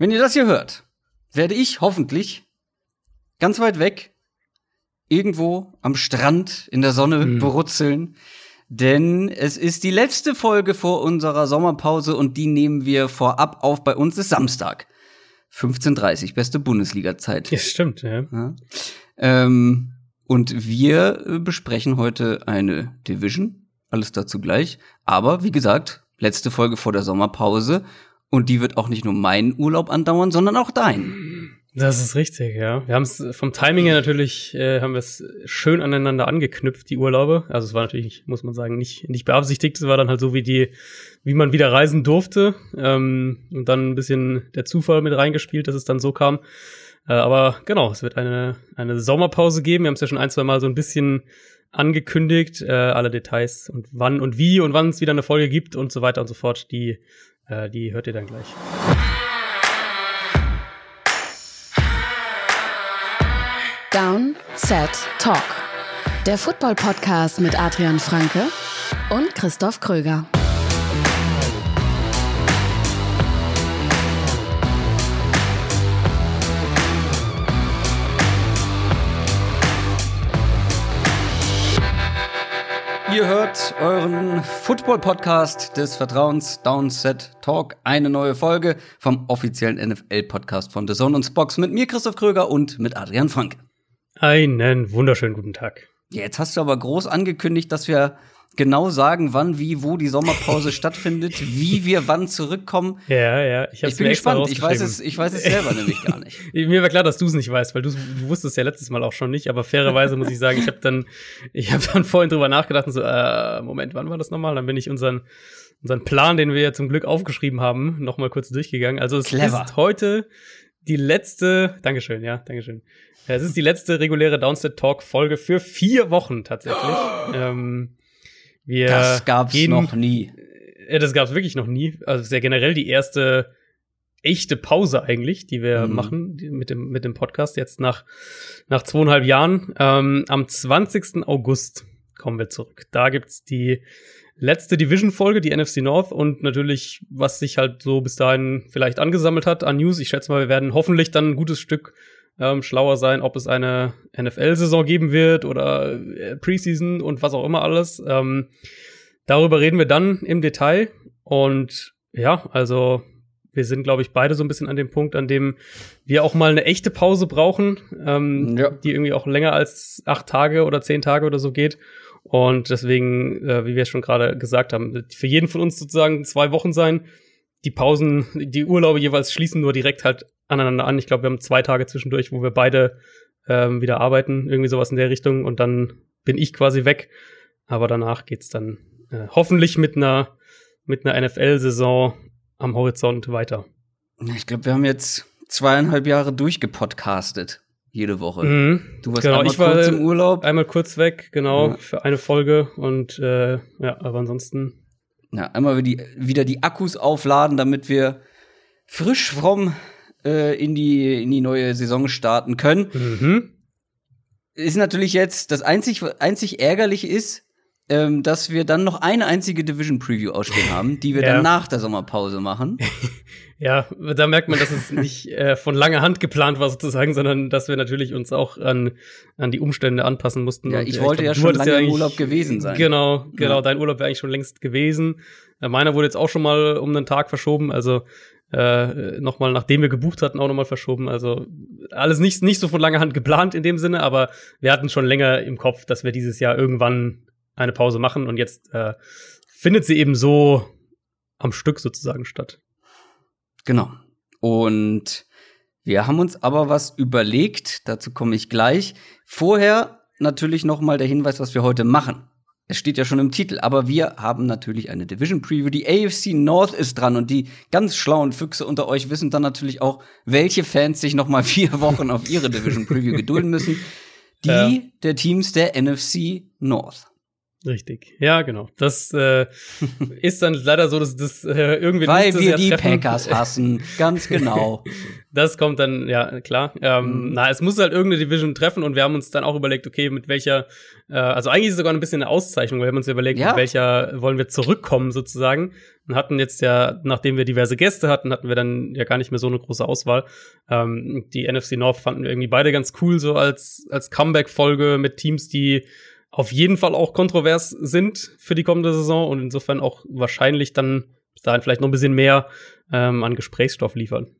Wenn ihr das hier hört, werde ich hoffentlich ganz weit weg irgendwo am Strand in der Sonne Mhm. brutzeln. Denn es ist die letzte Folge vor unserer Sommerpause und die nehmen wir vorab auf. Bei uns ist Samstag. 15.30 beste Bundesliga-Zeit. Ja, stimmt, ja. Ja. Ähm, und wir äh, besprechen heute eine Division. Alles dazu gleich. Aber wie gesagt, letzte Folge vor der Sommerpause. Und die wird auch nicht nur meinen Urlaub andauern, sondern auch deinen. Das ist richtig, ja. Wir haben es vom Timing her natürlich, äh, haben wir es schön aneinander angeknüpft, die Urlaube. Also es war natürlich, muss man sagen, nicht, nicht beabsichtigt. Es war dann halt so wie die, wie man wieder reisen durfte. Ähm, und dann ein bisschen der Zufall mit reingespielt, dass es dann so kam. Äh, aber genau, es wird eine, eine Sommerpause geben. Wir haben es ja schon ein, zwei Mal so ein bisschen angekündigt, äh, alle Details und wann und wie und wann es wieder eine Folge gibt und so weiter und so fort. Die, äh, die hört ihr dann gleich. Down, Set, Talk. Der Football-Podcast mit Adrian Franke und Christoph Kröger. Ihr hört euren Football-Podcast des Vertrauens Downset Talk. Eine neue Folge vom offiziellen NFL-Podcast von The Zone und Spox mit mir, Christoph Kröger und mit Adrian Frank. Einen wunderschönen guten Tag. Jetzt hast du aber groß angekündigt, dass wir genau sagen, wann, wie, wo die Sommerpause stattfindet, wie wir wann zurückkommen. Ja, ja, ich, Ich bin gespannt. Ich weiß es, ich weiß es selber nämlich gar nicht. Mir war klar, dass du es nicht weißt, weil du du wusstest ja letztes Mal auch schon nicht, aber fairerweise muss ich sagen, ich habe dann ich habe dann vorhin drüber nachgedacht und so äh, Moment, wann war das nochmal? Dann bin ich unseren unseren Plan, den wir ja zum Glück aufgeschrieben haben, noch mal kurz durchgegangen. Also es Clever. ist heute die letzte, Dankeschön, ja, Dankeschön. Es ist die letzte reguläre Downset Talk Folge für vier Wochen tatsächlich. ähm, wir Das gab's gehen- noch nie. ja, das gab's wirklich noch nie. Also sehr generell die erste echte Pause eigentlich, die wir Mhm. machen mit dem mit dem Podcast jetzt nach nach zweieinhalb Jahren. Ähm, am 20. August kommen wir zurück. Da gibt's die letzte Division-Folge, die NFC North und natürlich, was sich halt so bis dahin vielleicht angesammelt hat an News. Ich schätze mal, wir werden hoffentlich dann ein gutes Stück ähm, schlauer sein, ob es eine NFL-Saison geben wird oder äh, Preseason und was auch immer alles. Ähm, darüber reden wir dann im Detail. Und ja, also wir sind, glaube ich, beide so ein bisschen an dem Punkt, an dem wir auch mal eine echte Pause brauchen, ähm, Ja. die irgendwie auch länger als acht Tage oder zehn Tage oder so geht. Und deswegen, äh, wie wir schon gerade gesagt haben, wird für jeden von uns sozusagen zwei Wochen sein. Die Pausen, die Urlaube jeweils schließen nur direkt halt aneinander an. Ich glaube, wir haben zwei Tage zwischendurch, wo wir beide ähm, wieder arbeiten, irgendwie sowas in der Richtung. Und dann bin ich quasi weg. Aber danach geht's dann äh, hoffentlich mit einer mit einer NFL-Saison am Horizont weiter. Ich glaube, wir haben jetzt zweieinhalb Jahre durchgepodcastet. Jede Woche. Mhm. Du warst Genau, einmal ich war kurz im Urlaub. einmal kurz weg, genau, Ja. für eine Folge. Und äh, ja, aber ansonsten Ja, einmal wieder die, wieder die Akkus aufladen, damit wir frisch fromm äh, in, die, in die neue Saison starten können. mhm. Ist natürlich jetzt das einzig, einzig ärgerliche ist, ähm, dass wir dann noch eine einzige Division Preview ausstehen haben, die wir Ja. dann nach der Sommerpause machen. Ja, da merkt man, dass es nicht äh, von langer Hand geplant war sozusagen, sondern dass wir natürlich uns auch an, an die Umstände anpassen mussten. Ja, ich äh, wollte glaub, ja schon lange im eigentlich- Urlaub gewesen sein. Genau, genau. Ja. Dein Urlaub wäre eigentlich schon längst gewesen. Äh, meiner wurde jetzt auch schon mal um einen Tag verschoben, also äh, nochmal, nachdem wir gebucht hatten, auch nochmal verschoben. Also alles nicht, nicht so von langer Hand geplant in dem Sinne, aber wir hatten schon länger im Kopf, dass wir dieses Jahr irgendwann eine Pause machen und jetzt äh, findet sie eben so am Stück sozusagen statt. Genau. Und wir haben uns aber was überlegt, dazu komme ich gleich. Vorher natürlich noch mal der Hinweis, was wir heute machen. Es steht ja schon im Titel, aber wir haben natürlich eine Division Preview. Die AFC North ist dran und die ganz schlauen Füchse unter euch wissen dann natürlich auch, welche Fans sich noch mal vier Wochen auf ihre Division Preview gedulden müssen. Die Ja. der Teams der NFC North. Richtig, ja, genau. Das äh, ist dann leider so, dass das äh, irgendwie Weil wir die treffen. Packers hassen, ganz genau. das kommt dann, ja, klar. Ähm, mhm. Na, es muss halt irgendeine Division treffen und wir haben uns dann auch überlegt, okay, mit welcher, äh, also eigentlich ist es sogar ein bisschen eine Auszeichnung, weil wir haben uns überlegt, ja. mit welcher wollen wir zurückkommen sozusagen. Und hatten jetzt ja, nachdem wir diverse Gäste hatten, hatten wir dann ja gar nicht mehr so eine große Auswahl. Ähm, die NFC North fanden wir irgendwie beide ganz cool, so als, als Comeback-Folge mit Teams, die auf jeden Fall auch kontrovers sind für die kommende Saison und insofern auch wahrscheinlich dann bis dahin vielleicht noch ein bisschen mehr ähm, an Gesprächsstoff liefern.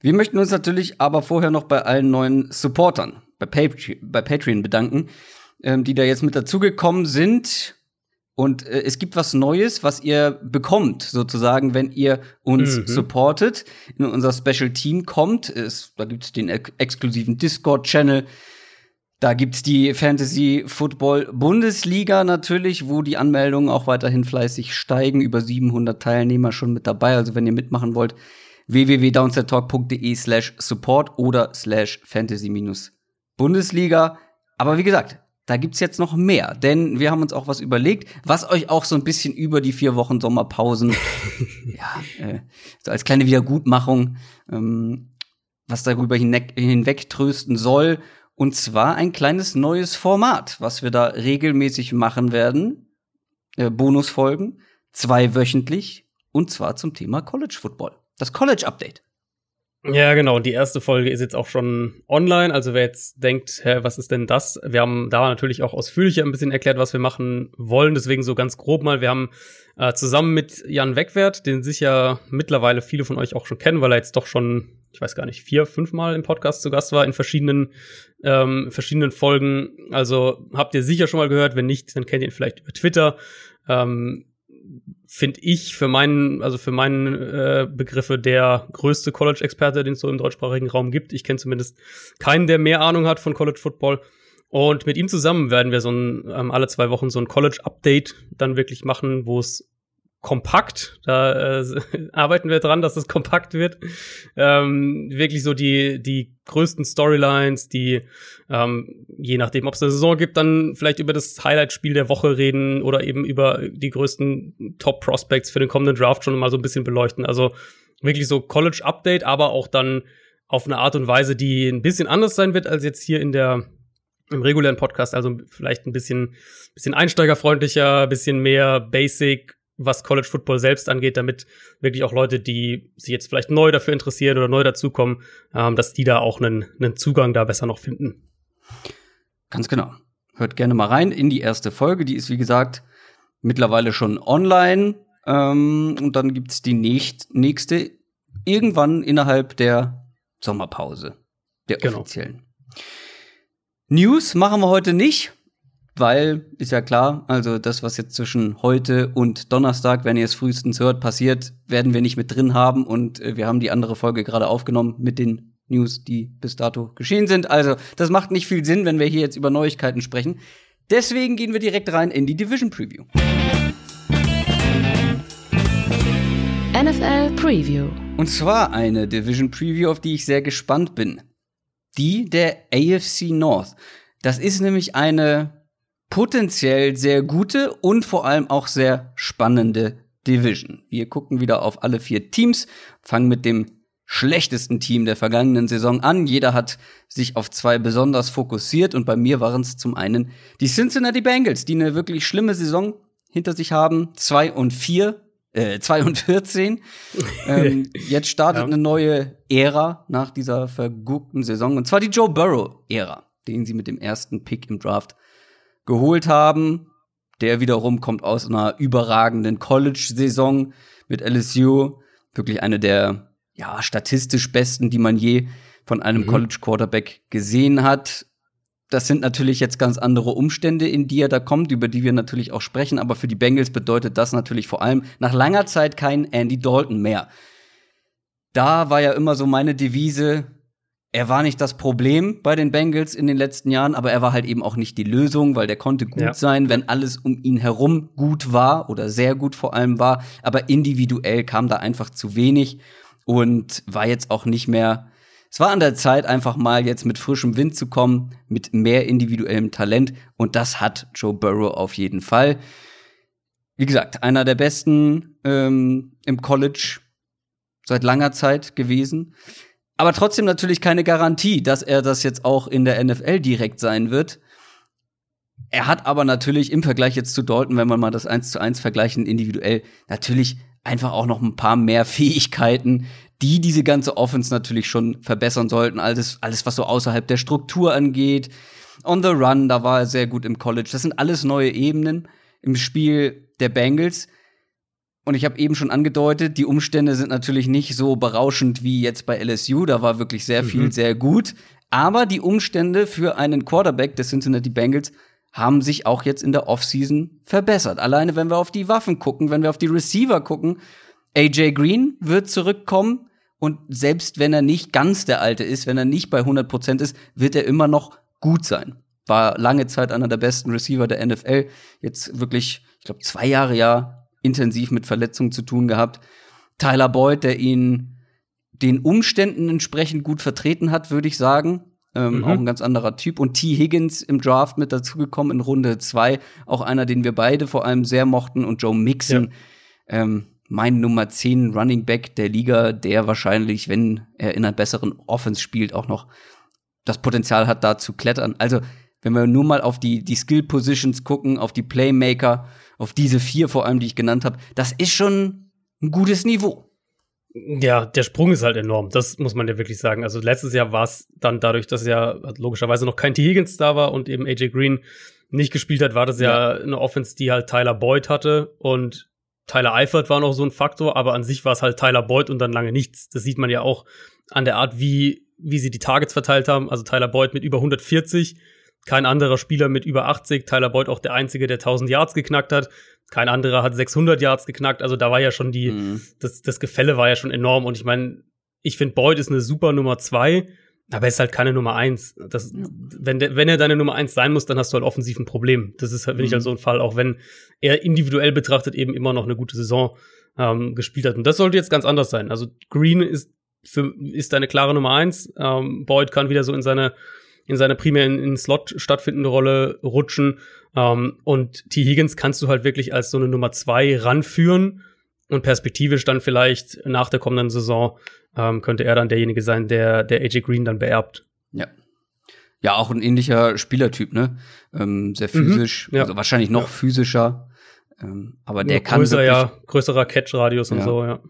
Wir möchten uns natürlich aber vorher noch bei allen neuen Supportern bei, Patreon, bei Patreon bedanken, ähm, die da jetzt mit dazugekommen sind. Und äh, es gibt was Neues, was ihr bekommt, sozusagen, wenn ihr uns mhm. supportet, in unser Special Team kommt. Es, da gibt es den ex exklusiven Discord-Channel. Da gibt's die Fantasy Football Bundesliga natürlich, wo die Anmeldungen auch weiterhin fleißig steigen. Über 700 Teilnehmer schon mit dabei. Also wenn ihr mitmachen wollt, www.downsettalk.de slash support oder slash fantasy Bundesliga. Aber wie gesagt, da gibt's jetzt noch mehr, denn wir haben uns auch was überlegt, was euch auch so ein bisschen über die vier Wochen Sommerpausen, ja, äh, so als kleine Wiedergutmachung, ähm, was darüber hinweg, hinweg trösten soll. Und zwar ein kleines neues Format, was wir da regelmäßig machen werden. Äh, Bonusfolgen, zwei wöchentlich, und zwar zum Thema College Football. Das College Update. Ja, genau. Die erste Folge ist jetzt auch schon online. Also wer jetzt denkt, hä, was ist denn das? Wir haben da natürlich auch ausführlicher ein bisschen erklärt, was wir machen wollen. Deswegen so ganz grob mal. Wir haben äh, zusammen mit Jan Wegwert, den sicher mittlerweile viele von euch auch schon kennen, weil er jetzt doch schon ich weiß gar nicht, vier, fünf Mal im Podcast zu Gast war in verschiedenen, ähm, verschiedenen Folgen. Also habt ihr sicher schon mal gehört. Wenn nicht, dann kennt ihr ihn vielleicht über Twitter. Ähm, Finde ich für meinen, also für meinen äh, Begriffe der größte College-Experte, den es so im deutschsprachigen Raum gibt. Ich kenne zumindest keinen, der mehr Ahnung hat von College Football. Und mit ihm zusammen werden wir so ein, ähm, alle zwei Wochen so ein College-Update dann wirklich machen, wo es kompakt. Da äh, arbeiten wir dran, dass es kompakt wird. Ähm, wirklich so die, die größten Storylines, die ähm, je nachdem, ob es eine Saison gibt, dann vielleicht über das Highlight-Spiel der Woche reden oder eben über die größten Top-Prospects für den kommenden Draft schon mal so ein bisschen beleuchten. Also wirklich so College-Update, aber auch dann auf eine Art und Weise, die ein bisschen anders sein wird als jetzt hier in der im regulären Podcast, also vielleicht ein bisschen, bisschen einsteigerfreundlicher, bisschen mehr Basic, was College Football selbst angeht, damit wirklich auch Leute, die sich jetzt vielleicht neu dafür interessieren oder neu dazukommen, ähm, dass die da auch einen, einen Zugang da besser noch finden. Ganz genau. Hört gerne mal rein in die erste Folge. Die ist, wie gesagt, mittlerweile schon online. Ähm, und dann gibt's die nächst, nächste irgendwann innerhalb der Sommerpause. Der genau. offiziellen. News machen wir heute nicht weil, ist ja klar, also das, was jetzt zwischen heute und Donnerstag, wenn ihr es frühestens hört, passiert, werden wir nicht mit drin haben und äh, wir haben die andere Folge gerade aufgenommen mit den News, die bis dato geschehen sind. Also, das macht nicht viel Sinn, wenn wir hier jetzt über Neuigkeiten sprechen. Deswegen gehen wir direkt rein in die Division Preview. NFL Preview. Und zwar eine Division Preview, auf die ich sehr gespannt bin. Die der AFC North. Das ist nämlich eine potenziell sehr gute und vor allem auch sehr spannende Division. Wir gucken wieder auf alle vier Teams, fangen mit dem schlechtesten Team der vergangenen Saison an. Jeder hat sich auf zwei besonders fokussiert und bei mir waren es zum einen die Cincinnati Bengals, die eine wirklich schlimme Saison hinter sich haben. Zwei und vier, äh, zwei und vierzehn. ähm, jetzt startet ja. eine neue Ära nach dieser verguckten Saison und zwar die Joe Burrow-Ära, den sie mit dem ersten Pick im Draft geholt haben. Der wiederum kommt aus einer überragenden College-Saison mit LSU. Wirklich eine der ja, statistisch besten, die man je von einem mhm. College-Quarterback gesehen hat. Das sind natürlich jetzt ganz andere Umstände, in die er da kommt, über die wir natürlich auch sprechen. Aber für die Bengals bedeutet das natürlich vor allem nach langer Zeit kein Andy Dalton mehr. Da war ja immer so meine Devise, er war nicht das Problem bei den Bengals in den letzten Jahren, aber er war halt eben auch nicht die Lösung, weil der konnte gut ja. sein, wenn alles um ihn herum gut war oder sehr gut vor allem war, aber individuell kam da einfach zu wenig und war jetzt auch nicht mehr es war an der Zeit, einfach mal jetzt mit frischem Wind zu kommen, mit mehr individuellem Talent. Und das hat Joe Burrow auf jeden Fall. Wie gesagt, einer der besten ähm, im College seit langer Zeit gewesen. Aber trotzdem natürlich keine Garantie, dass er das jetzt auch in der NFL direkt sein wird. Er hat aber natürlich im Vergleich jetzt zu Dalton, wenn man mal das eins zu eins vergleichen, individuell natürlich einfach auch noch ein paar mehr Fähigkeiten, die diese ganze Offense natürlich schon verbessern sollten. Alles, alles, was so außerhalb der Struktur angeht. On the Run, da war er sehr gut im College. Das sind alles neue Ebenen im Spiel der Bengals. Und ich habe eben schon angedeutet, die Umstände sind natürlich nicht so berauschend wie jetzt bei LSU. Da war wirklich sehr viel, mhm. sehr gut. Aber die Umstände für einen Quarterback des Cincinnati Bengals haben sich auch jetzt in der Offseason verbessert. Alleine wenn wir auf die Waffen gucken, wenn wir auf die Receiver gucken. AJ Green wird zurückkommen. Und selbst wenn er nicht ganz der Alte ist, wenn er nicht bei 100 Prozent ist, wird er immer noch gut sein. War lange Zeit einer der besten Receiver der NFL. Jetzt wirklich, ich glaube, zwei Jahre ja intensiv mit Verletzungen zu tun gehabt. Tyler Boyd, der ihn den Umständen entsprechend gut vertreten hat, würde ich sagen. Ähm, mhm. Auch ein ganz anderer Typ. Und T. Higgins im Draft mit dazugekommen in Runde zwei. Auch einer, den wir beide vor allem sehr mochten. Und Joe Mixon. Ja. Ähm, mein Nummer 10 Running Back der Liga, der wahrscheinlich, wenn er in einer besseren Offense spielt, auch noch das Potenzial hat, da zu klettern. Also, wenn wir nur mal auf die, die Skill Positions gucken, auf die Playmaker, auf diese vier vor allem, die ich genannt habe, das ist schon ein gutes Niveau. Ja, der Sprung ist halt enorm. Das muss man ja wirklich sagen. Also letztes Jahr war es dann dadurch, dass ja logischerweise noch kein T. Higgins da war und eben AJ Green nicht gespielt hat, war das ja, ja eine Offense, die halt Tyler Boyd hatte und Tyler Eifert war noch so ein Faktor, aber an sich war es halt Tyler Boyd und dann lange nichts. Das sieht man ja auch an der Art, wie, wie sie die Targets verteilt haben. Also Tyler Boyd mit über 140, kein anderer Spieler mit über 80. Tyler Boyd auch der einzige, der 1000 Yards geknackt hat. Kein anderer hat 600 Yards geknackt. Also da war ja schon die, mhm. das, das Gefälle war ja schon enorm. Und ich meine, ich finde Boyd ist eine super Nummer zwei. Aber er ist halt keine Nummer eins. Das, wenn, wenn er deine Nummer eins sein muss, dann hast du halt offensiv ein Problem. Das ist, halt, finde ich, halt mhm. so ein Fall, auch wenn er individuell betrachtet eben immer noch eine gute Saison ähm, gespielt hat. Und das sollte jetzt ganz anders sein. Also Green ist für, ist deine klare Nummer eins. Ähm, Boyd kann wieder so in seine in seine primär in, in Slot stattfindende Rolle rutschen. Ähm, und T. Higgins kannst du halt wirklich als so eine Nummer zwei ranführen und perspektivisch dann vielleicht nach der kommenden Saison ähm, könnte er dann derjenige sein, der, der AJ Green dann beerbt. Ja. Ja, auch ein ähnlicher Spielertyp, ne? Ähm, sehr mhm. physisch, mhm, ja. also wahrscheinlich noch ja. physischer. Ähm, aber der ja, kann. Größer, ja, größerer Catch-Radius und so, ja.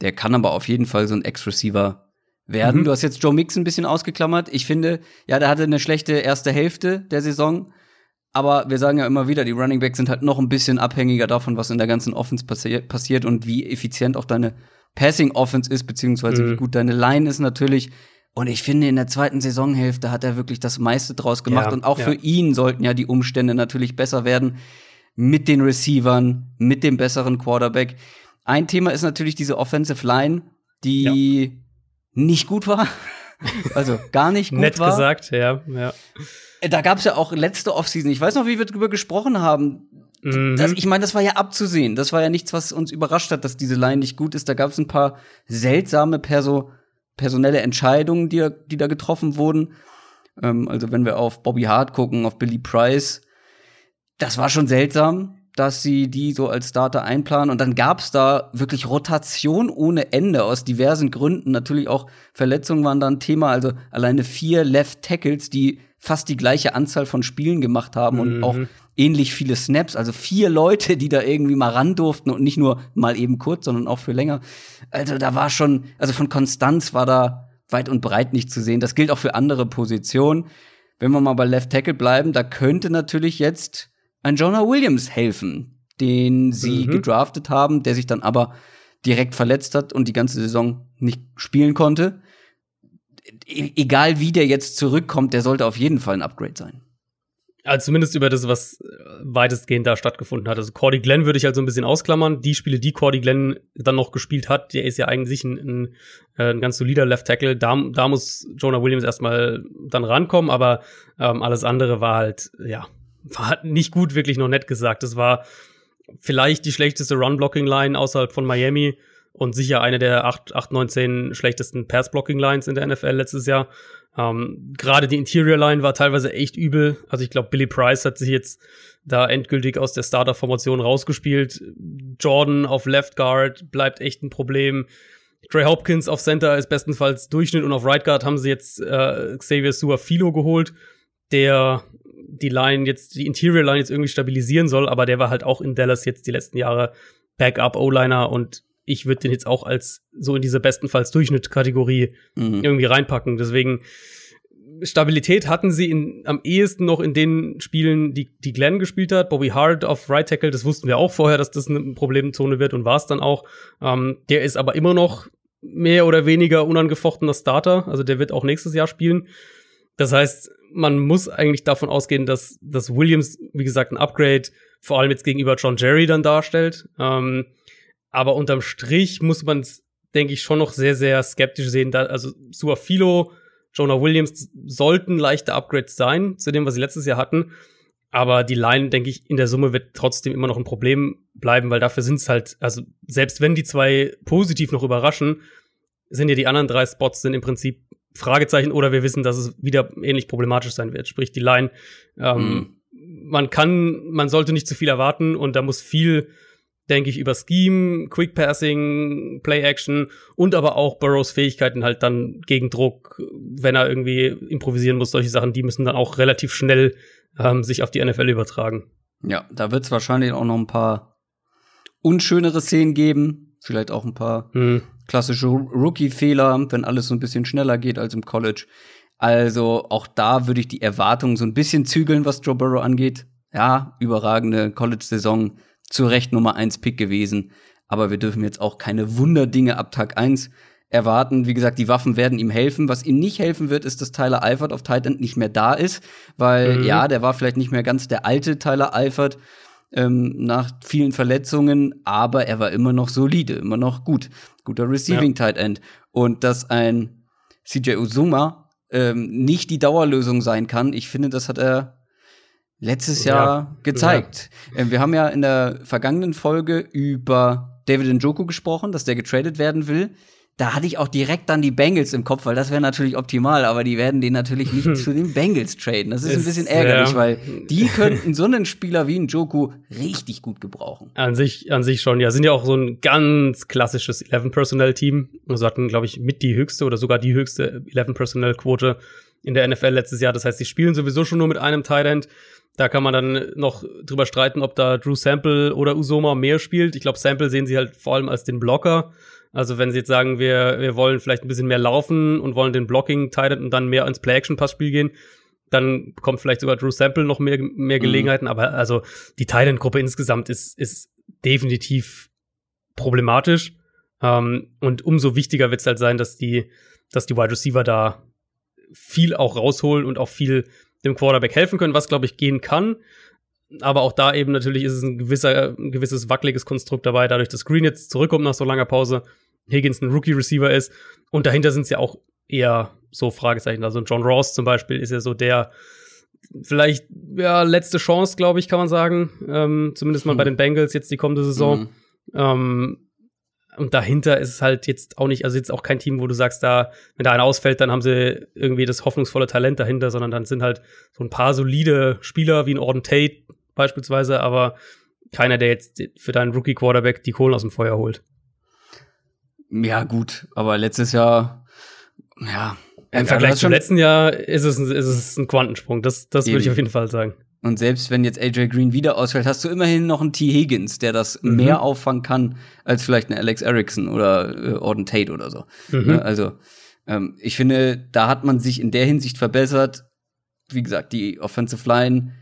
Der kann aber auf jeden Fall so ein Ex-Receiver werden. Mhm. Du hast jetzt Joe Mix ein bisschen ausgeklammert. Ich finde, ja, der hatte eine schlechte erste Hälfte der Saison. Aber wir sagen ja immer wieder, die Running Backs sind halt noch ein bisschen abhängiger davon, was in der ganzen Offense passi passiert und wie effizient auch deine Passing Offense ist, beziehungsweise mhm. wie gut deine Line ist natürlich. Und ich finde, in der zweiten Saisonhälfte hat er wirklich das meiste draus gemacht. Ja, und auch ja. für ihn sollten ja die Umstände natürlich besser werden. Mit den Receivern, mit dem besseren Quarterback. Ein Thema ist natürlich diese Offensive Line, die ja. Nicht gut war. also gar nicht gut Nett war. Nett gesagt, ja, ja. Da gab es ja auch letzte Offseason. Ich weiß noch, wie wir drüber gesprochen haben. Mhm. Das, ich meine, das war ja abzusehen. Das war ja nichts, was uns überrascht hat, dass diese Line nicht gut ist. Da gab es ein paar seltsame Perso personelle Entscheidungen, die, die da getroffen wurden. Ähm, also wenn wir auf Bobby Hart gucken, auf Billy Price, das war schon seltsam, dass sie die so als Starter einplanen. Und dann gab es da wirklich Rotation ohne Ende aus diversen Gründen. Natürlich auch Verletzungen waren da ein Thema. Also alleine vier Left Tackles, die fast die gleiche Anzahl von Spielen gemacht haben und mhm. auch ähnlich viele Snaps, also vier Leute, die da irgendwie mal ran durften und nicht nur mal eben kurz, sondern auch für länger. Also da war schon, also von Konstanz war da weit und breit nicht zu sehen. Das gilt auch für andere Positionen. Wenn wir mal bei Left Tackle bleiben, da könnte natürlich jetzt ein Jonah Williams helfen, den sie mhm. gedraftet haben, der sich dann aber direkt verletzt hat und die ganze Saison nicht spielen konnte. E egal wie der jetzt zurückkommt, der sollte auf jeden Fall ein Upgrade sein. Also zumindest über das, was äh, weitestgehend da stattgefunden hat. Also Cordy Glenn würde ich halt so ein bisschen ausklammern. Die Spiele, die Cordy Glenn dann noch gespielt hat, der ist ja eigentlich ein, ein, äh, ein ganz solider Left Tackle. Da, da muss Jonah Williams erstmal dann rankommen, aber ähm, alles andere war halt, ja, war nicht gut, wirklich noch nett gesagt. Das war vielleicht die schlechteste Run-Blocking-Line außerhalb von Miami. und sicher eine der 8, 8 9, 10 schlechtesten Pass-Blocking-Lines in der NFL letztes Jahr. Ähm, Gerade die Interior-Line war teilweise echt übel. Also ich glaube, Billy Price hat sich jetzt da endgültig aus der Starter-Formation rausgespielt. Jordan auf Left Guard bleibt echt ein Problem. Trey Hopkins auf Center ist bestenfalls Durchschnitt und auf Right Guard haben sie jetzt äh, Xavier Suafilo geholt, der die Line jetzt, die Interior Line jetzt irgendwie stabilisieren soll, aber der war halt auch in Dallas jetzt die letzten Jahre Backup O-Liner und ich würde den jetzt auch als so in diese bestenfalls Durchschnitt-Kategorie mhm. irgendwie reinpacken. Deswegen Stabilität hatten sie in, am ehesten noch in den Spielen, die, die Glenn gespielt hat. Bobby Hart auf Right Tackle, das wussten wir auch vorher, dass das eine Problemzone wird und war es dann auch. Ähm, der ist aber immer noch mehr oder weniger unangefochtener Starter. Also der wird auch nächstes Jahr spielen. Das heißt, man muss eigentlich davon ausgehen, dass, dass Williams, wie gesagt, ein Upgrade vor allem jetzt gegenüber John Jerry dann darstellt. Ähm, aber unterm Strich muss man es, denke ich, schon noch sehr, sehr skeptisch sehen. Da, also Suafilo, Jonah Williams sollten leichte Upgrades sein zu dem, was sie letztes Jahr hatten. Aber die Line, denke ich, in der Summe wird trotzdem immer noch ein Problem bleiben, weil dafür sind es halt, also selbst wenn die zwei positiv noch überraschen, sind ja die anderen drei Spots sind im Prinzip Fragezeichen oder wir wissen, dass es wieder ähnlich problematisch sein wird. Sprich, die Line, ähm, mhm. man kann, man sollte nicht zu viel erwarten und da muss viel denke ich, über Scheme, Quick Passing, Play Action und aber auch Burrows Fähigkeiten halt dann gegen Druck, wenn er irgendwie improvisieren muss, solche Sachen, die müssen dann auch relativ schnell ähm, sich auf die NFL übertragen. Ja, da wird es wahrscheinlich auch noch ein paar unschönere Szenen geben, vielleicht auch ein paar hm. klassische Rookie-Fehler, wenn alles so ein bisschen schneller geht als im College. Also auch da würde ich die Erwartungen so ein bisschen zügeln, was Joe Burrow angeht. Ja, überragende College-Saison zu Recht Nummer 1 Pick gewesen. Aber wir dürfen jetzt auch keine Wunderdinge ab Tag 1 erwarten. Wie gesagt, die Waffen werden ihm helfen. Was ihm nicht helfen wird, ist, dass Tyler Eifert auf Titan nicht mehr da ist. Weil, mhm. ja, der war vielleicht nicht mehr ganz der alte Tyler Eifert ähm, nach vielen Verletzungen, aber er war immer noch solide, immer noch gut. Guter Receiving ja. Tight End. Und dass ein CJ Uzuma ähm, nicht die Dauerlösung sein kann, ich finde, das hat er letztes Jahr ja. gezeigt. Ja. Ähm, wir haben ja in der vergangenen Folge über David Njoku gesprochen, dass der getradet werden will. Da hatte ich auch direkt dann die Bengals im Kopf, weil das wäre natürlich optimal, aber die werden den natürlich nicht zu den Bengals traden. Das ist, ist ein bisschen ärgerlich, ja. weil die könnten so einen Spieler wie Njoku richtig gut gebrauchen. An sich, an sich schon, ja. Sind ja auch so ein ganz klassisches 11-Personnel-Team. Also hatten, glaube ich, mit die höchste oder sogar die höchste 11-Personnel-Quote in der NFL letztes Jahr. Das heißt, sie spielen sowieso schon nur mit einem Tight End. Da kann man dann noch drüber streiten, ob da Drew Sample oder Usoma mehr spielt. Ich glaube, Sample sehen sie halt vor allem als den Blocker. Also wenn sie jetzt sagen, wir, wir wollen vielleicht ein bisschen mehr laufen und wollen den Blocking teilen und dann mehr ins Play-Action-Passspiel gehen, dann bekommt vielleicht sogar Drew Sample noch mehr, mehr mhm. Gelegenheiten. Mhm. Aber also die Thailand-Gruppe insgesamt ist, ist definitiv problematisch. Ähm, und umso wichtiger wird es halt sein, dass die, dass die Wide Receiver da viel auch rausholen und auch viel dem Quarterback helfen können, was, glaube ich, gehen kann. Aber auch da eben natürlich ist es ein, gewisser, ein gewisses wackeliges Konstrukt dabei, dadurch, dass Green jetzt zurückkommt nach so langer Pause, Higgins ein Rookie-Receiver ist. Und dahinter sind es ja auch eher so Fragezeichen. Also John Ross zum Beispiel ist ja so der vielleicht ja letzte Chance, glaube ich, kann man sagen. Ähm, zumindest mal hm. bei den Bengals jetzt die kommende Saison. Hm. Ähm, und dahinter ist es halt jetzt auch nicht, also jetzt auch kein Team, wo du sagst, da, wenn da einer ausfällt, dann haben sie irgendwie das hoffnungsvolle Talent dahinter, sondern dann sind halt so ein paar solide Spieler wie ein Orden Tate beispielsweise, aber keiner, der jetzt für deinen Rookie-Quarterback die Kohlen aus dem Feuer holt. Ja, gut, aber letztes Jahr, ja. Im Vergleich zum letzten Jahr ist es, ist es ein Quantensprung, das, das würde ich auf jeden Fall sagen. Und selbst wenn jetzt AJ Green wieder ausfällt, hast du immerhin noch einen T. Higgins, der das mhm. mehr auffangen kann als vielleicht eine Alex Erickson oder äh, Auden Tate oder so. Mhm. Ja, also ähm, ich finde, da hat man sich in der Hinsicht verbessert. Wie gesagt, die Offensive Line,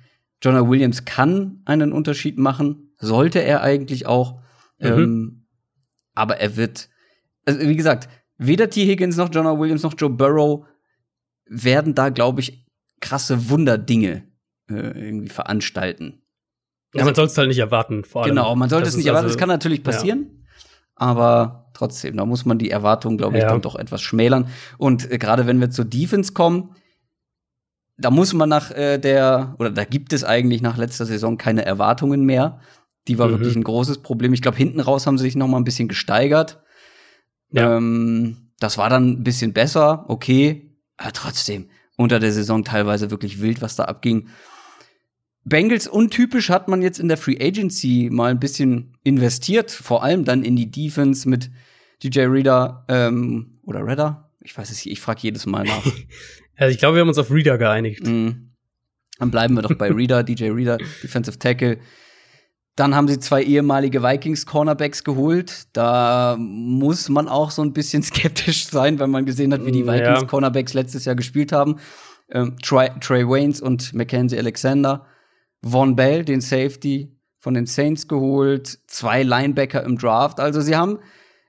Jonah Williams kann einen Unterschied machen, sollte er eigentlich auch. Mhm. Ähm, aber er wird, also wie gesagt, weder T. Higgins noch Jonah Williams noch Joe Burrow werden da, glaube ich, krasse Wunderdinge irgendwie veranstalten. Ja, man soll es halt nicht erwarten, vor allem. Genau, man sollte es nicht erwarten, also, das kann natürlich passieren. Ja. Aber trotzdem, da muss man die Erwartungen, glaube ich, ja. dann doch etwas schmälern. Und äh, gerade wenn wir zur Defense kommen, da muss man nach äh, der, oder da gibt es eigentlich nach letzter Saison keine Erwartungen mehr. Die war mhm. wirklich ein großes Problem. Ich glaube, hinten raus haben sie sich noch mal ein bisschen gesteigert. Ja. Ähm, das war dann ein bisschen besser, okay, aber trotzdem unter der Saison teilweise wirklich wild, was da abging. Bengals untypisch hat man jetzt in der Free Agency mal ein bisschen investiert, vor allem dann in die Defense mit DJ Reader ähm, oder Redder. Ich weiß es nicht, ich frage jedes Mal nach. also ich glaube, wir haben uns auf Reader geeinigt. Mm. Dann bleiben wir doch bei Reader, DJ Reader, Defensive Tackle. Dann haben sie zwei ehemalige Vikings Cornerbacks geholt. Da muss man auch so ein bisschen skeptisch sein, weil man gesehen hat, wie die Vikings Cornerbacks letztes Jahr gespielt haben. Ähm, Trey, Trey Waynes und Mackenzie Alexander. Von Bell, den Safety von den Saints geholt. Zwei Linebacker im Draft. Also sie haben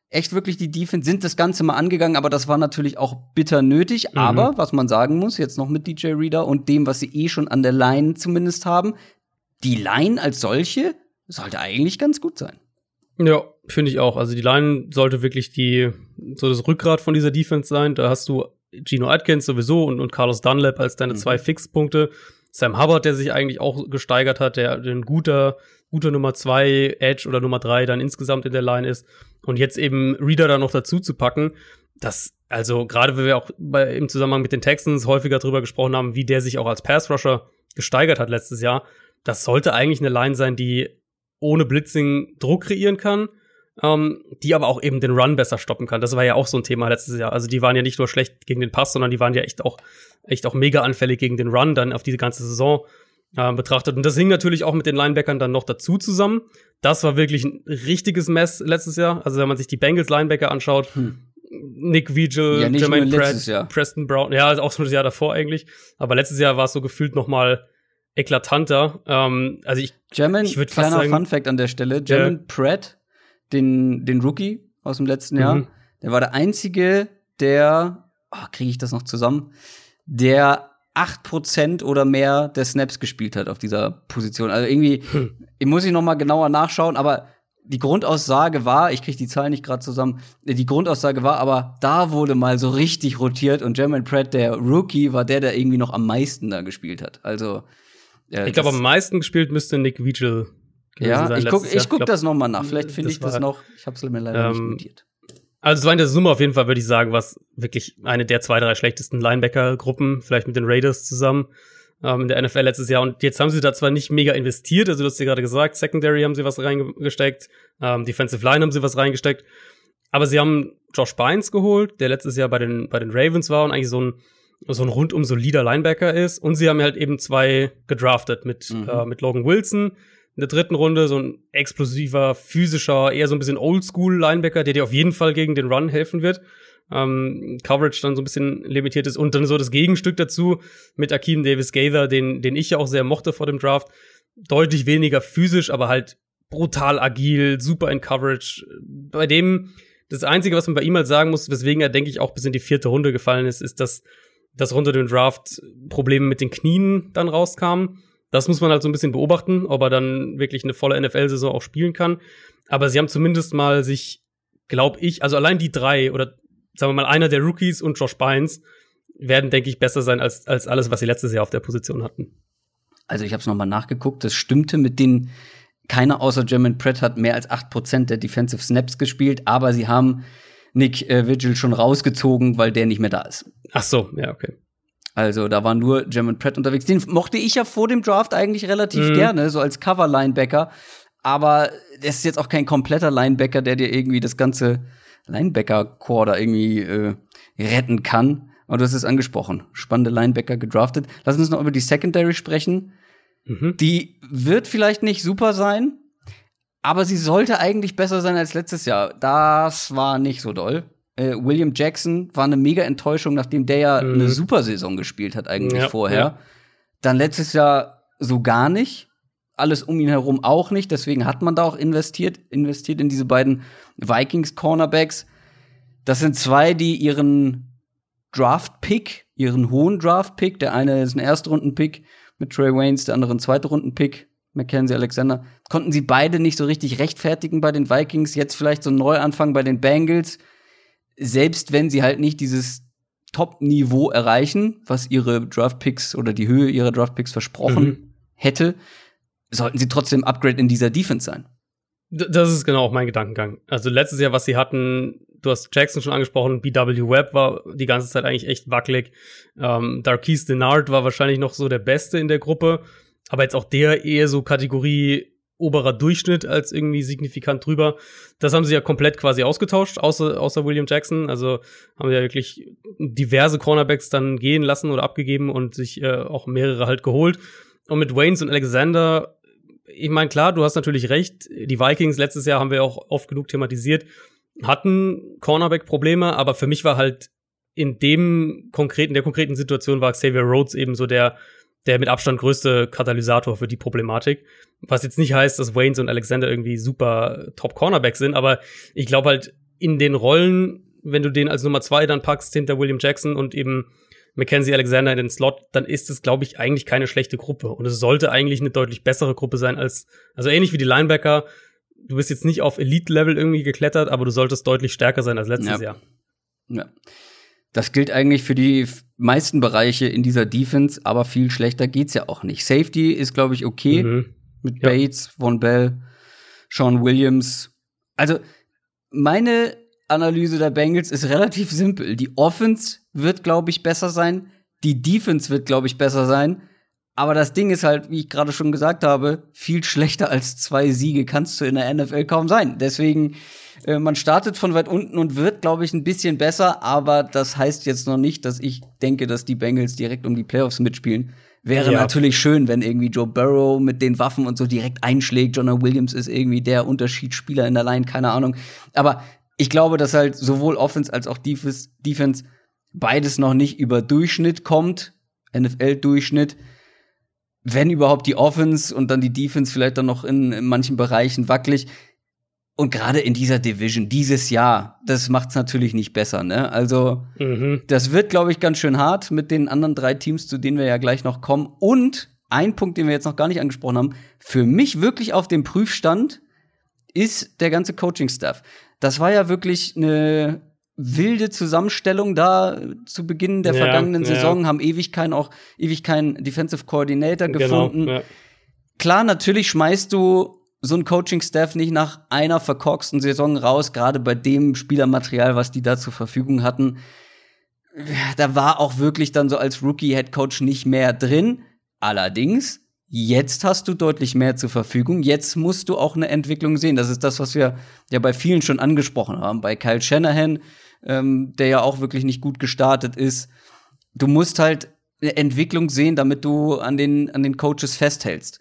echt wirklich die Defense, sind das Ganze mal angegangen, aber das war natürlich auch bitter nötig. Mhm. Aber was man sagen muss, jetzt noch mit DJ Reader und dem, was sie eh schon an der Line zumindest haben, die Line als solche sollte eigentlich ganz gut sein. Ja, finde ich auch. Also die Line sollte wirklich die so das Rückgrat von dieser Defense sein. Da hast du Gino Atkins sowieso und, und Carlos Dunlap als deine mhm. zwei Fixpunkte. Sam Hubbard, der sich eigentlich auch gesteigert hat, der, ein guter, guter Nummer zwei Edge oder Nummer drei dann insgesamt in der Line ist. Und jetzt eben Reader da noch dazu zu packen, das, also gerade wenn wir auch bei, im Zusammenhang mit den Texans häufiger drüber gesprochen haben, wie der sich auch als Pass Rusher gesteigert hat letztes Jahr, das sollte eigentlich eine Line sein, die ohne Blitzing Druck kreieren kann, ähm, die aber auch eben den Run besser stoppen kann. Das war ja auch so ein Thema letztes Jahr. Also die waren ja nicht nur schlecht gegen den Pass, sondern die waren ja echt auch, echt auch mega anfällig gegen den Run dann auf diese ganze Saison äh, betrachtet. Und das hing natürlich auch mit den Linebackern dann noch dazu zusammen. Das war wirklich ein richtiges Mess letztes Jahr. Also wenn man sich die Bengals Linebacker anschaut, hm. Nick Vigil, ja, Jermaine Pratt, Preston Brown, ja, also auch schon das Jahr davor eigentlich. Aber letztes Jahr war es so gefühlt noch mal eklatanter. Ähm, also ich, German, ich würde kleiner sagen, Fun Fact an der Stelle, German äh, Pratt, den, den Rookie aus dem letzten Jahr, mhm. der war der einzige, der, oh, kriege ich das noch zusammen, der 8% oder mehr der Snaps gespielt hat auf dieser Position. Also irgendwie, hm. muss ich noch mal genauer nachschauen, aber die Grundaussage war, ich kriege die Zahlen nicht gerade zusammen, die Grundaussage war aber, da wurde mal so richtig rotiert und Jermaine Pratt, der Rookie, war der, der irgendwie noch am meisten da gespielt hat. Also ja, ich glaube, am meisten gespielt müsste Nick Vigil ja, sein. Ich guck, ich guck glaub, das noch mal nach. Vielleicht finde ich das noch. Ich habe es mir leider ähm, nicht notiert. Also es war in der Summe auf jeden Fall, würde ich sagen, was wirklich eine der zwei, drei schlechtesten Linebacker-Gruppen, vielleicht mit den Raiders zusammen ähm, in der NFL letztes Jahr. Und jetzt haben sie da zwar nicht mega investiert, also du hast ja gerade gesagt, Secondary haben sie was reingesteckt, ähm, Defensive Line haben sie was reingesteckt, aber sie haben Josh Bynes geholt, der letztes Jahr bei den, bei den Ravens war und eigentlich so ein so ein rundum solider Linebacker ist. Und sie haben halt eben zwei gedraftet mit, mhm. äh, mit Logan Wilson in der dritten Runde, so ein explosiver, physischer, eher so ein bisschen Oldschool-Linebacker, der dir auf jeden Fall gegen den Run helfen wird. Ähm, Coverage dann so ein bisschen limitiert ist. Und dann so das Gegenstück dazu mit Akeem Davis Gaither, den, den ich ja auch sehr mochte vor dem Draft. Deutlich weniger physisch, aber halt brutal agil, super in Coverage. Bei dem, das Einzige, was man bei ihm halt sagen muss, weswegen er, denke ich, auch bis in die vierte Runde gefallen ist, ist, dass dass unter dem Draft Probleme mit den Knien dann rauskamen. Das muss man halt so ein bisschen beobachten, ob er dann wirklich eine volle NFL-Saison auch spielen kann. Aber sie haben zumindest mal sich, glaube ich, also allein die drei oder sagen wir mal einer der Rookies und Josh Bynes werden, denke ich, besser sein als, als alles, was sie letztes Jahr auf der Position hatten. Also ich habe es nochmal nachgeguckt. Das stimmte mit den keiner außer German Pratt hat mehr als 8% der Defensive Snaps gespielt, aber sie haben Nick äh, Vigil schon rausgezogen, weil der nicht mehr da ist. Ach so, ja, okay. Also da war nur German Pratt unterwegs. Den mochte ich ja vor dem Draft eigentlich relativ mhm. gerne, so als Cover-Linebacker. Aber das ist jetzt auch kein kompletter Linebacker, der dir irgendwie das ganze Linebacker-Core da irgendwie äh, retten kann. Und du hast es angesprochen. Spannende Linebacker gedraftet. Lass uns noch über die Secondary sprechen. Mhm. Die wird vielleicht nicht super sein, aber sie sollte eigentlich besser sein als letztes Jahr. Das war nicht so doll. Äh, William Jackson war eine mega Enttäuschung, nachdem der ja mhm. eine super Saison gespielt hat eigentlich ja, vorher. Ja. Dann letztes Jahr so gar nicht. Alles um ihn herum auch nicht. Deswegen hat man da auch investiert, investiert in diese beiden Vikings Cornerbacks. Das sind zwei, die ihren Draft-Pick, ihren hohen Draft-Pick, der eine ist ein Erstrunden-Pick mit Trey Waynes, der andere ein Zweitrunden-Pick Mackenzie Alexander, konnten sie beide nicht so richtig rechtfertigen bei den Vikings. Jetzt vielleicht so ein Neuanfang bei den Bengals. Selbst wenn sie halt nicht dieses Top-Niveau erreichen, was ihre Draft-Picks oder die Höhe ihrer Draft-Picks versprochen mhm. hätte, sollten sie trotzdem Upgrade in dieser Defense sein. Das ist genau auch mein Gedankengang. Also letztes Jahr, was sie hatten, du hast Jackson schon angesprochen, BW Webb war die ganze Zeit eigentlich echt wackelig. Ähm, Darkis Denard war wahrscheinlich noch so der Beste in der Gruppe, aber jetzt auch der eher so Kategorie oberer Durchschnitt als irgendwie signifikant drüber. Das haben sie ja komplett quasi ausgetauscht, außer, außer William Jackson. Also haben sie ja wirklich diverse Cornerbacks dann gehen lassen oder abgegeben und sich äh, auch mehrere halt geholt. Und mit Waynes und Alexander, ich meine, klar, du hast natürlich recht. Die Vikings letztes Jahr haben wir auch oft genug thematisiert, hatten Cornerback-Probleme, aber für mich war halt in dem konkreten, der konkreten Situation war Xavier Rhodes eben so der, der mit Abstand größte Katalysator für die Problematik. Was jetzt nicht heißt, dass Waynes und Alexander irgendwie super Top Cornerback sind, aber ich glaube halt in den Rollen, wenn du den als Nummer zwei dann packst hinter William Jackson und eben Mackenzie Alexander in den Slot, dann ist es, glaube ich, eigentlich keine schlechte Gruppe. Und es sollte eigentlich eine deutlich bessere Gruppe sein als, also ähnlich wie die Linebacker. Du bist jetzt nicht auf Elite-Level irgendwie geklettert, aber du solltest deutlich stärker sein als letztes ja. Jahr. Ja. Das gilt eigentlich für die meisten Bereiche in dieser Defense, aber viel schlechter geht's ja auch nicht. Safety ist, glaube ich, okay. Mhm. Mit ja. Bates, Von Bell, Sean Williams. Also, meine Analyse der Bengals ist relativ simpel. Die Offense wird, glaube ich, besser sein. Die Defense wird, glaube ich, besser sein. Aber das Ding ist halt, wie ich gerade schon gesagt habe, viel schlechter als zwei Siege kannst du in der NFL kaum sein. Deswegen, äh, man startet von weit unten und wird, glaube ich, ein bisschen besser. Aber das heißt jetzt noch nicht, dass ich denke, dass die Bengals direkt um die Playoffs mitspielen. Wäre ja. natürlich schön, wenn irgendwie Joe Burrow mit den Waffen und so direkt einschlägt. Jonah Williams ist irgendwie der Unterschiedsspieler in der Line, keine Ahnung. Aber ich glaube, dass halt sowohl Offense als auch Defense beides noch nicht über Durchschnitt kommt, NFL-Durchschnitt. Wenn überhaupt die Offense und dann die Defense vielleicht dann noch in, in manchen Bereichen wackelig. Und gerade in dieser Division dieses Jahr, das macht's natürlich nicht besser, ne? Also, mhm. das wird, glaube ich, ganz schön hart mit den anderen drei Teams, zu denen wir ja gleich noch kommen. Und ein Punkt, den wir jetzt noch gar nicht angesprochen haben, für mich wirklich auf dem Prüfstand ist der ganze Coaching-Staff. Das war ja wirklich eine wilde Zusammenstellung da zu Beginn der ja, vergangenen Saison, ja. haben ewig keinen auch ewig keinen Defensive Coordinator genau, gefunden. Ja. Klar, natürlich schmeißt du so ein Coaching-Staff nicht nach einer verkorksten Saison raus, gerade bei dem Spielermaterial, was die da zur Verfügung hatten. Da war auch wirklich dann so als Rookie-Head-Coach nicht mehr drin. Allerdings Jetzt hast du deutlich mehr zur Verfügung. Jetzt musst du auch eine Entwicklung sehen. Das ist das, was wir ja bei vielen schon angesprochen haben. Bei Kyle Shanahan, ähm, der ja auch wirklich nicht gut gestartet ist. Du musst halt eine Entwicklung sehen, damit du an den, an den Coaches festhältst.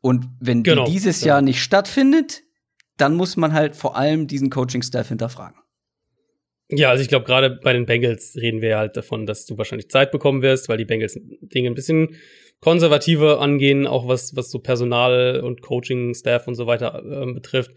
Und wenn genau, die dieses genau. Jahr nicht stattfindet, dann muss man halt vor allem diesen Coaching-Staff hinterfragen. Ja, also ich glaube, gerade bei den Bengals reden wir halt davon, dass du wahrscheinlich Zeit bekommen wirst, weil die Bengals Dinge ein bisschen konservativer angehen, auch was, was so Personal und Coaching, Staff und so weiter äh, betrifft.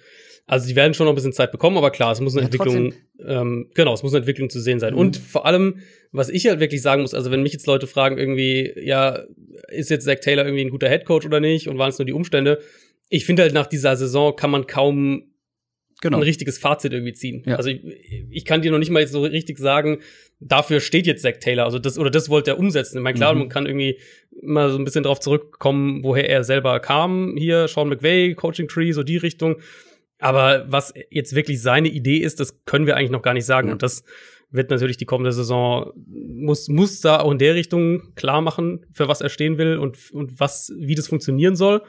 Also die werden schon noch ein bisschen Zeit bekommen, aber klar, es muss eine ja, Entwicklung, ähm, genau, es muss eine Entwicklung zu sehen sein. Mhm. Und vor allem, was ich halt wirklich sagen muss, also wenn mich jetzt Leute fragen, irgendwie, ja, ist jetzt Zach Taylor irgendwie ein guter Headcoach oder nicht und waren es nur die Umstände? Ich finde halt nach dieser Saison kann man kaum genau. ein richtiges Fazit irgendwie ziehen. Ja. Also ich, ich kann dir noch nicht mal so richtig sagen, dafür steht jetzt Zack Taylor. Also das oder das wollte er umsetzen. Ich meine, klar, mhm. man kann irgendwie immer so ein bisschen drauf zurückkommen, woher er selber kam. Hier Sean McVay, Coaching Tree, so die Richtung. Aber was jetzt wirklich seine Idee ist, das können wir eigentlich noch gar nicht sagen. Mhm. Und das wird natürlich die kommende Saison muss muss da auch in der Richtung klar machen, für was er stehen will und und was wie das funktionieren soll.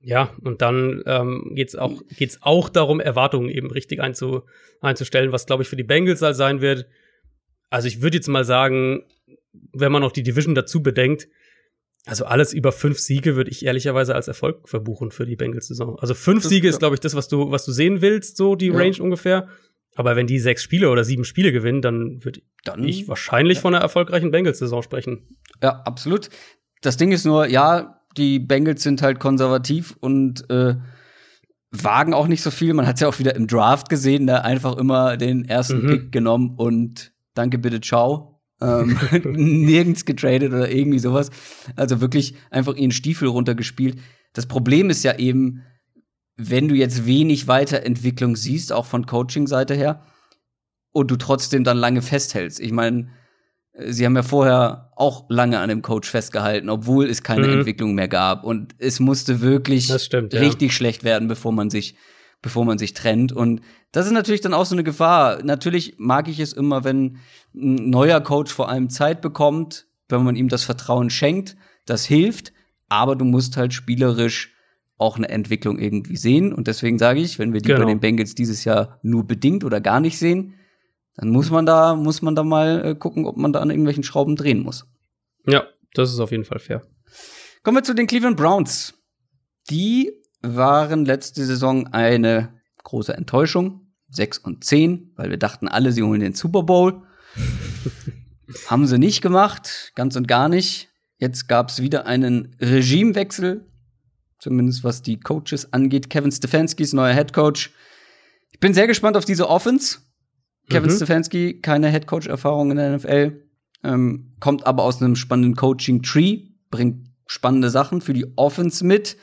Ja, und dann ähm, geht es auch, geht's auch darum, Erwartungen eben richtig einzu, einzustellen, was, glaube ich, für die Bengals halt sein wird. Also ich würde jetzt mal sagen, wenn man noch die Division dazu bedenkt, also alles über fünf Siege würde ich ehrlicherweise als Erfolg verbuchen für die Bengals-Saison. Also fünf das, Siege ist, glaube ich, das, was du, was du sehen willst, so die ja. Range ungefähr. Aber wenn die sechs Spiele oder sieben Spiele gewinnen, dann würde ich wahrscheinlich ja. von einer erfolgreichen Bengals-Saison sprechen. Ja, absolut. Das Ding ist nur, ja, die Bengals sind halt konservativ und äh, wagen auch nicht so viel. Man hat es ja auch wieder im Draft gesehen, da einfach immer den ersten mhm. Pick genommen und danke bitte, ciao. Ähm, nirgends getradet oder irgendwie sowas. Also wirklich einfach ihren Stiefel runtergespielt. Das Problem ist ja eben, wenn du jetzt wenig Weiterentwicklung siehst, auch von Coaching-Seite her, und du trotzdem dann lange festhältst. Ich meine, Sie haben ja vorher auch lange an dem Coach festgehalten, obwohl es keine mhm. Entwicklung mehr gab. Und es musste wirklich stimmt, richtig ja. schlecht werden, bevor man sich, bevor man sich trennt. Und das ist natürlich dann auch so eine Gefahr. Natürlich mag ich es immer, wenn ein neuer Coach vor allem Zeit bekommt, wenn man ihm das Vertrauen schenkt. Das hilft, aber du musst halt spielerisch auch eine Entwicklung irgendwie sehen. Und deswegen sage ich, wenn wir die genau. bei den Bengals dieses Jahr nur bedingt oder gar nicht sehen, dann muss man da, muss man da mal äh, gucken, ob man da an irgendwelchen Schrauben drehen muss. Ja, das ist auf jeden Fall fair. Kommen wir zu den Cleveland Browns. Die waren letzte Saison eine große Enttäuschung. 6 und 10, weil wir dachten alle, sie holen den Super Bowl. Haben sie nicht gemacht, ganz und gar nicht. Jetzt gab es wieder einen Regimewechsel, zumindest was die Coaches angeht. Kevin Stefanski ist neuer Head Coach. Ich bin sehr gespannt auf diese Offense. Kevin mhm. Stefanski, keine Head Coach Erfahrung in der NFL, ähm, kommt aber aus einem spannenden Coaching Tree, bringt spannende Sachen für die Offense mit.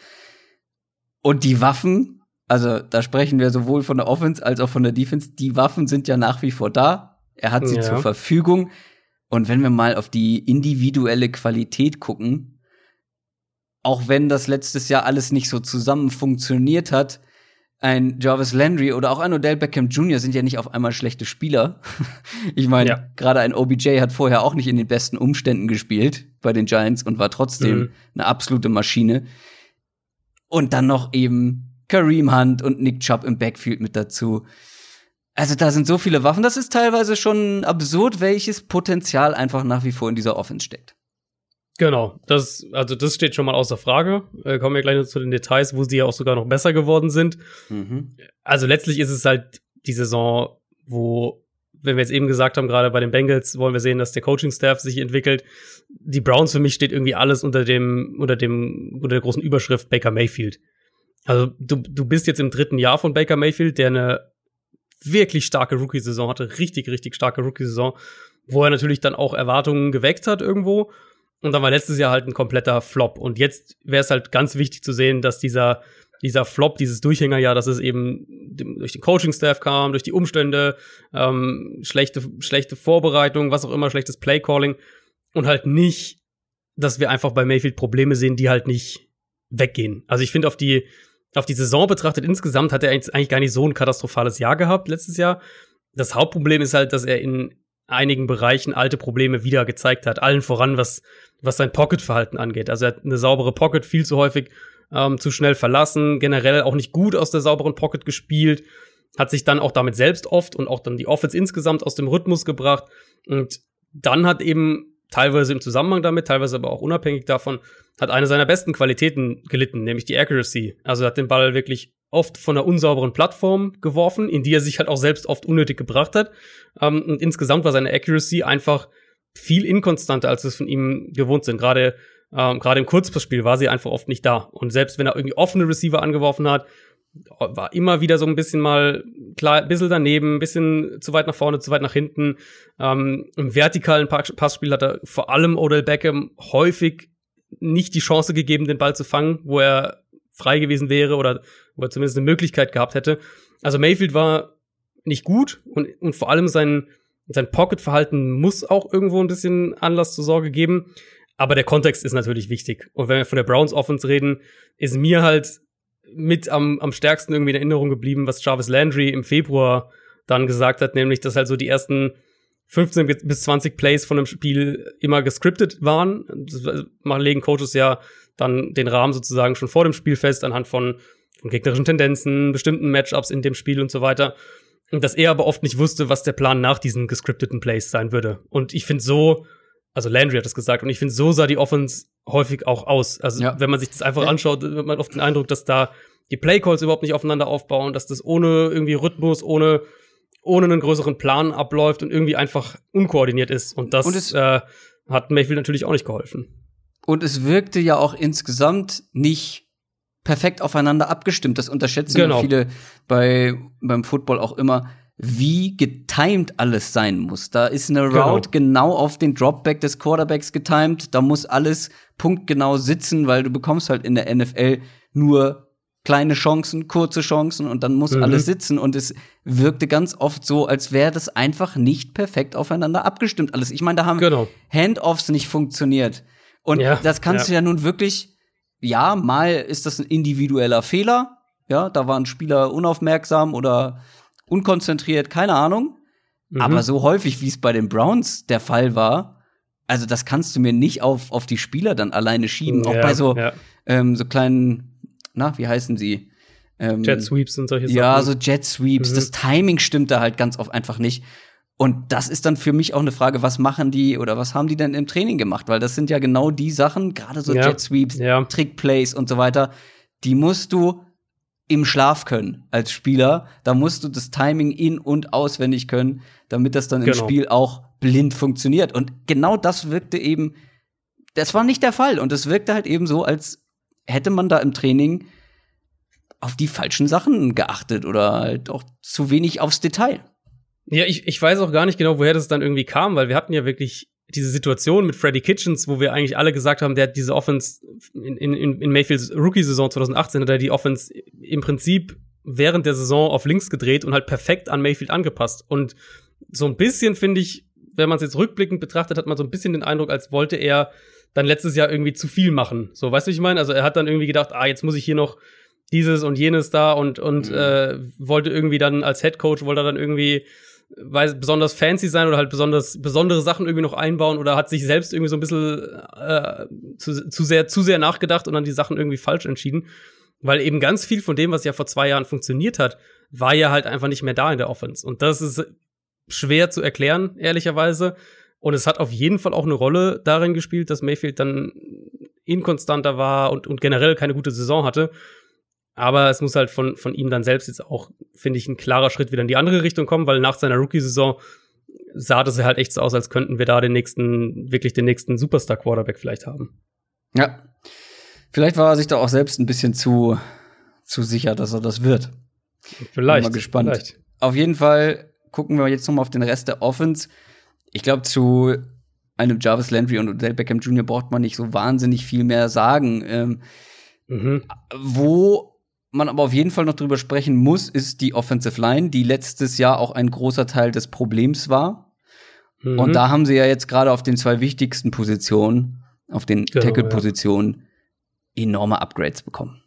Und die Waffen, also da sprechen wir sowohl von der Offense als auch von der Defense, die Waffen sind ja nach wie vor da. Er hat sie ja. zur Verfügung. Und wenn wir mal auf die individuelle Qualität gucken, auch wenn das letztes Jahr alles nicht so zusammen funktioniert hat, ein Jarvis Landry oder auch ein Odell Beckham Jr. sind ja nicht auf einmal schlechte Spieler. ich meine, ja. gerade ein OBJ hat vorher auch nicht in den besten Umständen gespielt bei den Giants und war trotzdem mhm. eine absolute Maschine. Und dann noch eben Kareem Hunt und Nick Chubb im Backfield mit dazu. Also da sind so viele Waffen, das ist teilweise schon absurd, welches Potenzial einfach nach wie vor in dieser Offense steckt. Genau, das, also das steht schon mal außer Frage. Äh, kommen wir gleich noch zu den Details, wo sie ja auch sogar noch besser geworden sind. Mhm. Also letztlich ist es halt die Saison, wo, wenn wir jetzt eben gesagt haben, gerade bei den Bengals wollen wir sehen, dass der Coaching-Staff sich entwickelt. Die Browns für mich steht irgendwie alles unter dem, unter dem, unter der großen Überschrift Baker Mayfield. Also du, du bist jetzt im dritten Jahr von Baker Mayfield, der eine wirklich starke Rookie-Saison hatte, richtig, richtig starke Rookie-Saison, wo er natürlich dann auch Erwartungen geweckt hat irgendwo und dann war letztes Jahr halt ein kompletter Flop. Und jetzt wäre es halt ganz wichtig zu sehen, dass dieser, dieser Flop, dieses Durchhängerjahr, dass es eben durch den Coaching-Staff kam, durch die Umstände, ähm, schlechte, schlechte Vorbereitung, was auch immer, schlechtes Play-Calling und halt nicht, dass wir einfach bei Mayfield Probleme sehen, die halt nicht weggehen. Also ich finde, auf die, auf die Saison betrachtet insgesamt hat er eigentlich gar nicht so ein katastrophales Jahr gehabt letztes Jahr. Das Hauptproblem ist halt, dass er in einigen Bereichen alte Probleme wieder gezeigt hat. Allen voran, was, was sein Pocket-Verhalten angeht. Also er hat eine saubere Pocket viel zu häufig ähm, zu schnell verlassen, generell auch nicht gut aus der sauberen Pocket gespielt, hat sich dann auch damit selbst oft und auch dann die Offense insgesamt aus dem Rhythmus gebracht. Und dann hat eben teilweise im Zusammenhang damit, teilweise aber auch unabhängig davon, hat eine seiner besten Qualitäten gelitten, nämlich die Accuracy. Also hat den Ball wirklich oft von einer unsauberen Plattform geworfen, in die er sich halt auch selbst oft unnötig gebracht hat. Ähm, und insgesamt war seine Accuracy einfach viel inkonstanter, als wir es von ihm gewohnt sind. Gerade ähm, gerade im Kurzpassspiel war sie einfach oft nicht da. Und selbst wenn er irgendwie offene Receiver angeworfen hat, war immer wieder so ein bisschen mal klar, ein bisschen daneben, ein bisschen zu weit nach vorne, zu weit nach hinten. Ähm, Im vertikalen Passspiel hat er vor allem Odell Beckham häufig nicht die Chance gegeben, den Ball zu fangen, wo er frei gewesen wäre oder wo er zumindest eine Möglichkeit gehabt hätte. Also Mayfield war nicht gut und, und vor allem sein, sein Pocket-Verhalten muss auch irgendwo ein bisschen Anlass zur Sorge geben. Aber der Kontext ist natürlich wichtig. Und wenn wir von der Browns Offense reden, ist mir halt mit am, am stärksten irgendwie in Erinnerung geblieben, was Jarvis Landry im Februar dann gesagt hat, nämlich, dass halt so die ersten 15 bis 20 Plays von einem Spiel immer gescriptet waren. Das legen Coaches ja dann den Rahmen sozusagen schon vor dem Spiel fest, anhand von, von gegnerischen Tendenzen, bestimmten Matchups in dem Spiel und so weiter. Und dass er aber oft nicht wusste, was der Plan nach diesen gescripteten Plays sein würde. Und ich finde so, also Landry hat das gesagt, und ich finde, so sah die Offense häufig auch aus. Also, ja. wenn man sich das einfach anschaut, hat man oft den Eindruck, dass da die Playcalls überhaupt nicht aufeinander aufbauen, dass das ohne irgendwie Rhythmus, ohne, ohne einen größeren Plan abläuft und irgendwie einfach unkoordiniert ist. Und das und äh, hat Mayfield natürlich auch nicht geholfen. Und es wirkte ja auch insgesamt nicht perfekt aufeinander abgestimmt. Das unterschätzen genau. viele bei, beim Football auch immer wie getimed alles sein muss. Da ist eine genau. Route genau. genau auf den Dropback des Quarterbacks getimed. Da muss alles punktgenau sitzen, weil du bekommst halt in der NFL nur kleine Chancen, kurze Chancen und dann muss mhm. alles sitzen. Und es wirkte ganz oft so, als wäre das einfach nicht perfekt aufeinander abgestimmt alles. Ich meine, da haben genau. Handoffs nicht funktioniert. Und ja, das kannst ja. du ja nun wirklich, ja, mal ist das ein individueller Fehler, Ja, da waren Spieler unaufmerksam oder unkonzentriert, keine Ahnung. Mhm. Aber so häufig, wie es bei den Browns der Fall war, also das kannst du mir nicht auf, auf die Spieler dann alleine schieben. Ja, Auch bei so, ja. ähm, so kleinen, na, wie heißen sie? Ähm, Jet Sweeps und solche Sachen. Ja, so Jet Sweeps. Mhm. Das Timing stimmt da halt ganz oft einfach nicht. Und das ist dann für mich auch eine Frage, was machen die oder was haben die denn im Training gemacht? Weil das sind ja genau die Sachen, gerade so ja. Jet Sweeps, ja. Trickplays und so weiter, die musst du im Schlaf können als Spieler. Da musst du das Timing in- und auswendig können, damit das dann genau. im Spiel auch blind funktioniert. Und genau das wirkte eben, das war nicht der Fall. Und es wirkte halt eben so, als hätte man da im Training auf die falschen Sachen geachtet oder halt auch zu wenig aufs Detail. Ja, ich, ich weiß auch gar nicht genau, woher das dann irgendwie kam, weil wir hatten ja wirklich diese Situation mit Freddy Kitchens, wo wir eigentlich alle gesagt haben, der hat diese Offense in, in, in Mayfields Rookie-Saison 2018 hat er die Offense im Prinzip während der Saison auf links gedreht und halt perfekt an Mayfield angepasst. Und so ein bisschen finde ich, wenn man es jetzt rückblickend betrachtet, hat man so ein bisschen den Eindruck, als wollte er dann letztes Jahr irgendwie zu viel machen. So, weißt du, ich meine? Also er hat dann irgendwie gedacht, ah, jetzt muss ich hier noch dieses und jenes da und und mhm. äh, wollte irgendwie dann als Head Coach wollte er dann irgendwie weiß, besonders fancy sein oder halt besonders besondere Sachen irgendwie noch einbauen oder hat sich selbst irgendwie so ein bisschen äh, zu, zu sehr zu sehr nachgedacht und dann die Sachen irgendwie falsch entschieden, weil eben ganz viel von dem, was ja vor zwei Jahren funktioniert hat, war ja halt einfach nicht mehr da in der Offense. Und das ist schwer zu erklären ehrlicherweise. Und es hat auf jeden Fall auch eine Rolle darin gespielt, dass Mayfield dann inkonstanter war und, und generell keine gute Saison hatte aber es muss halt von, von ihm dann selbst jetzt auch, finde ich, ein klarer Schritt wieder in die andere Richtung kommen, weil nach seiner Rookie-Saison sah das halt echt so aus, als könnten wir da den nächsten, wirklich den nächsten Superstar-Quarterback vielleicht haben. Ja. Vielleicht war er sich da auch selbst ein bisschen zu, zu sicher, dass er das wird. Vielleicht. Bin mal gespannt. Vielleicht. Auf jeden Fall gucken wir jetzt noch mal auf den Rest der Offense. Ich glaube, zu einem Jarvis Landry und Odell Beckham Jr. braucht man nicht so wahnsinnig viel mehr sagen. Ähm, mhm. Wo man aber auf jeden Fall noch drüber sprechen muss, ist die Offensive Line, die letztes Jahr auch ein großer Teil des Problems war. Mhm. Und da haben sie ja jetzt gerade auf den zwei wichtigsten Positionen, auf den genau, Tackle-Positionen, ja. enorme Upgrades bekommen.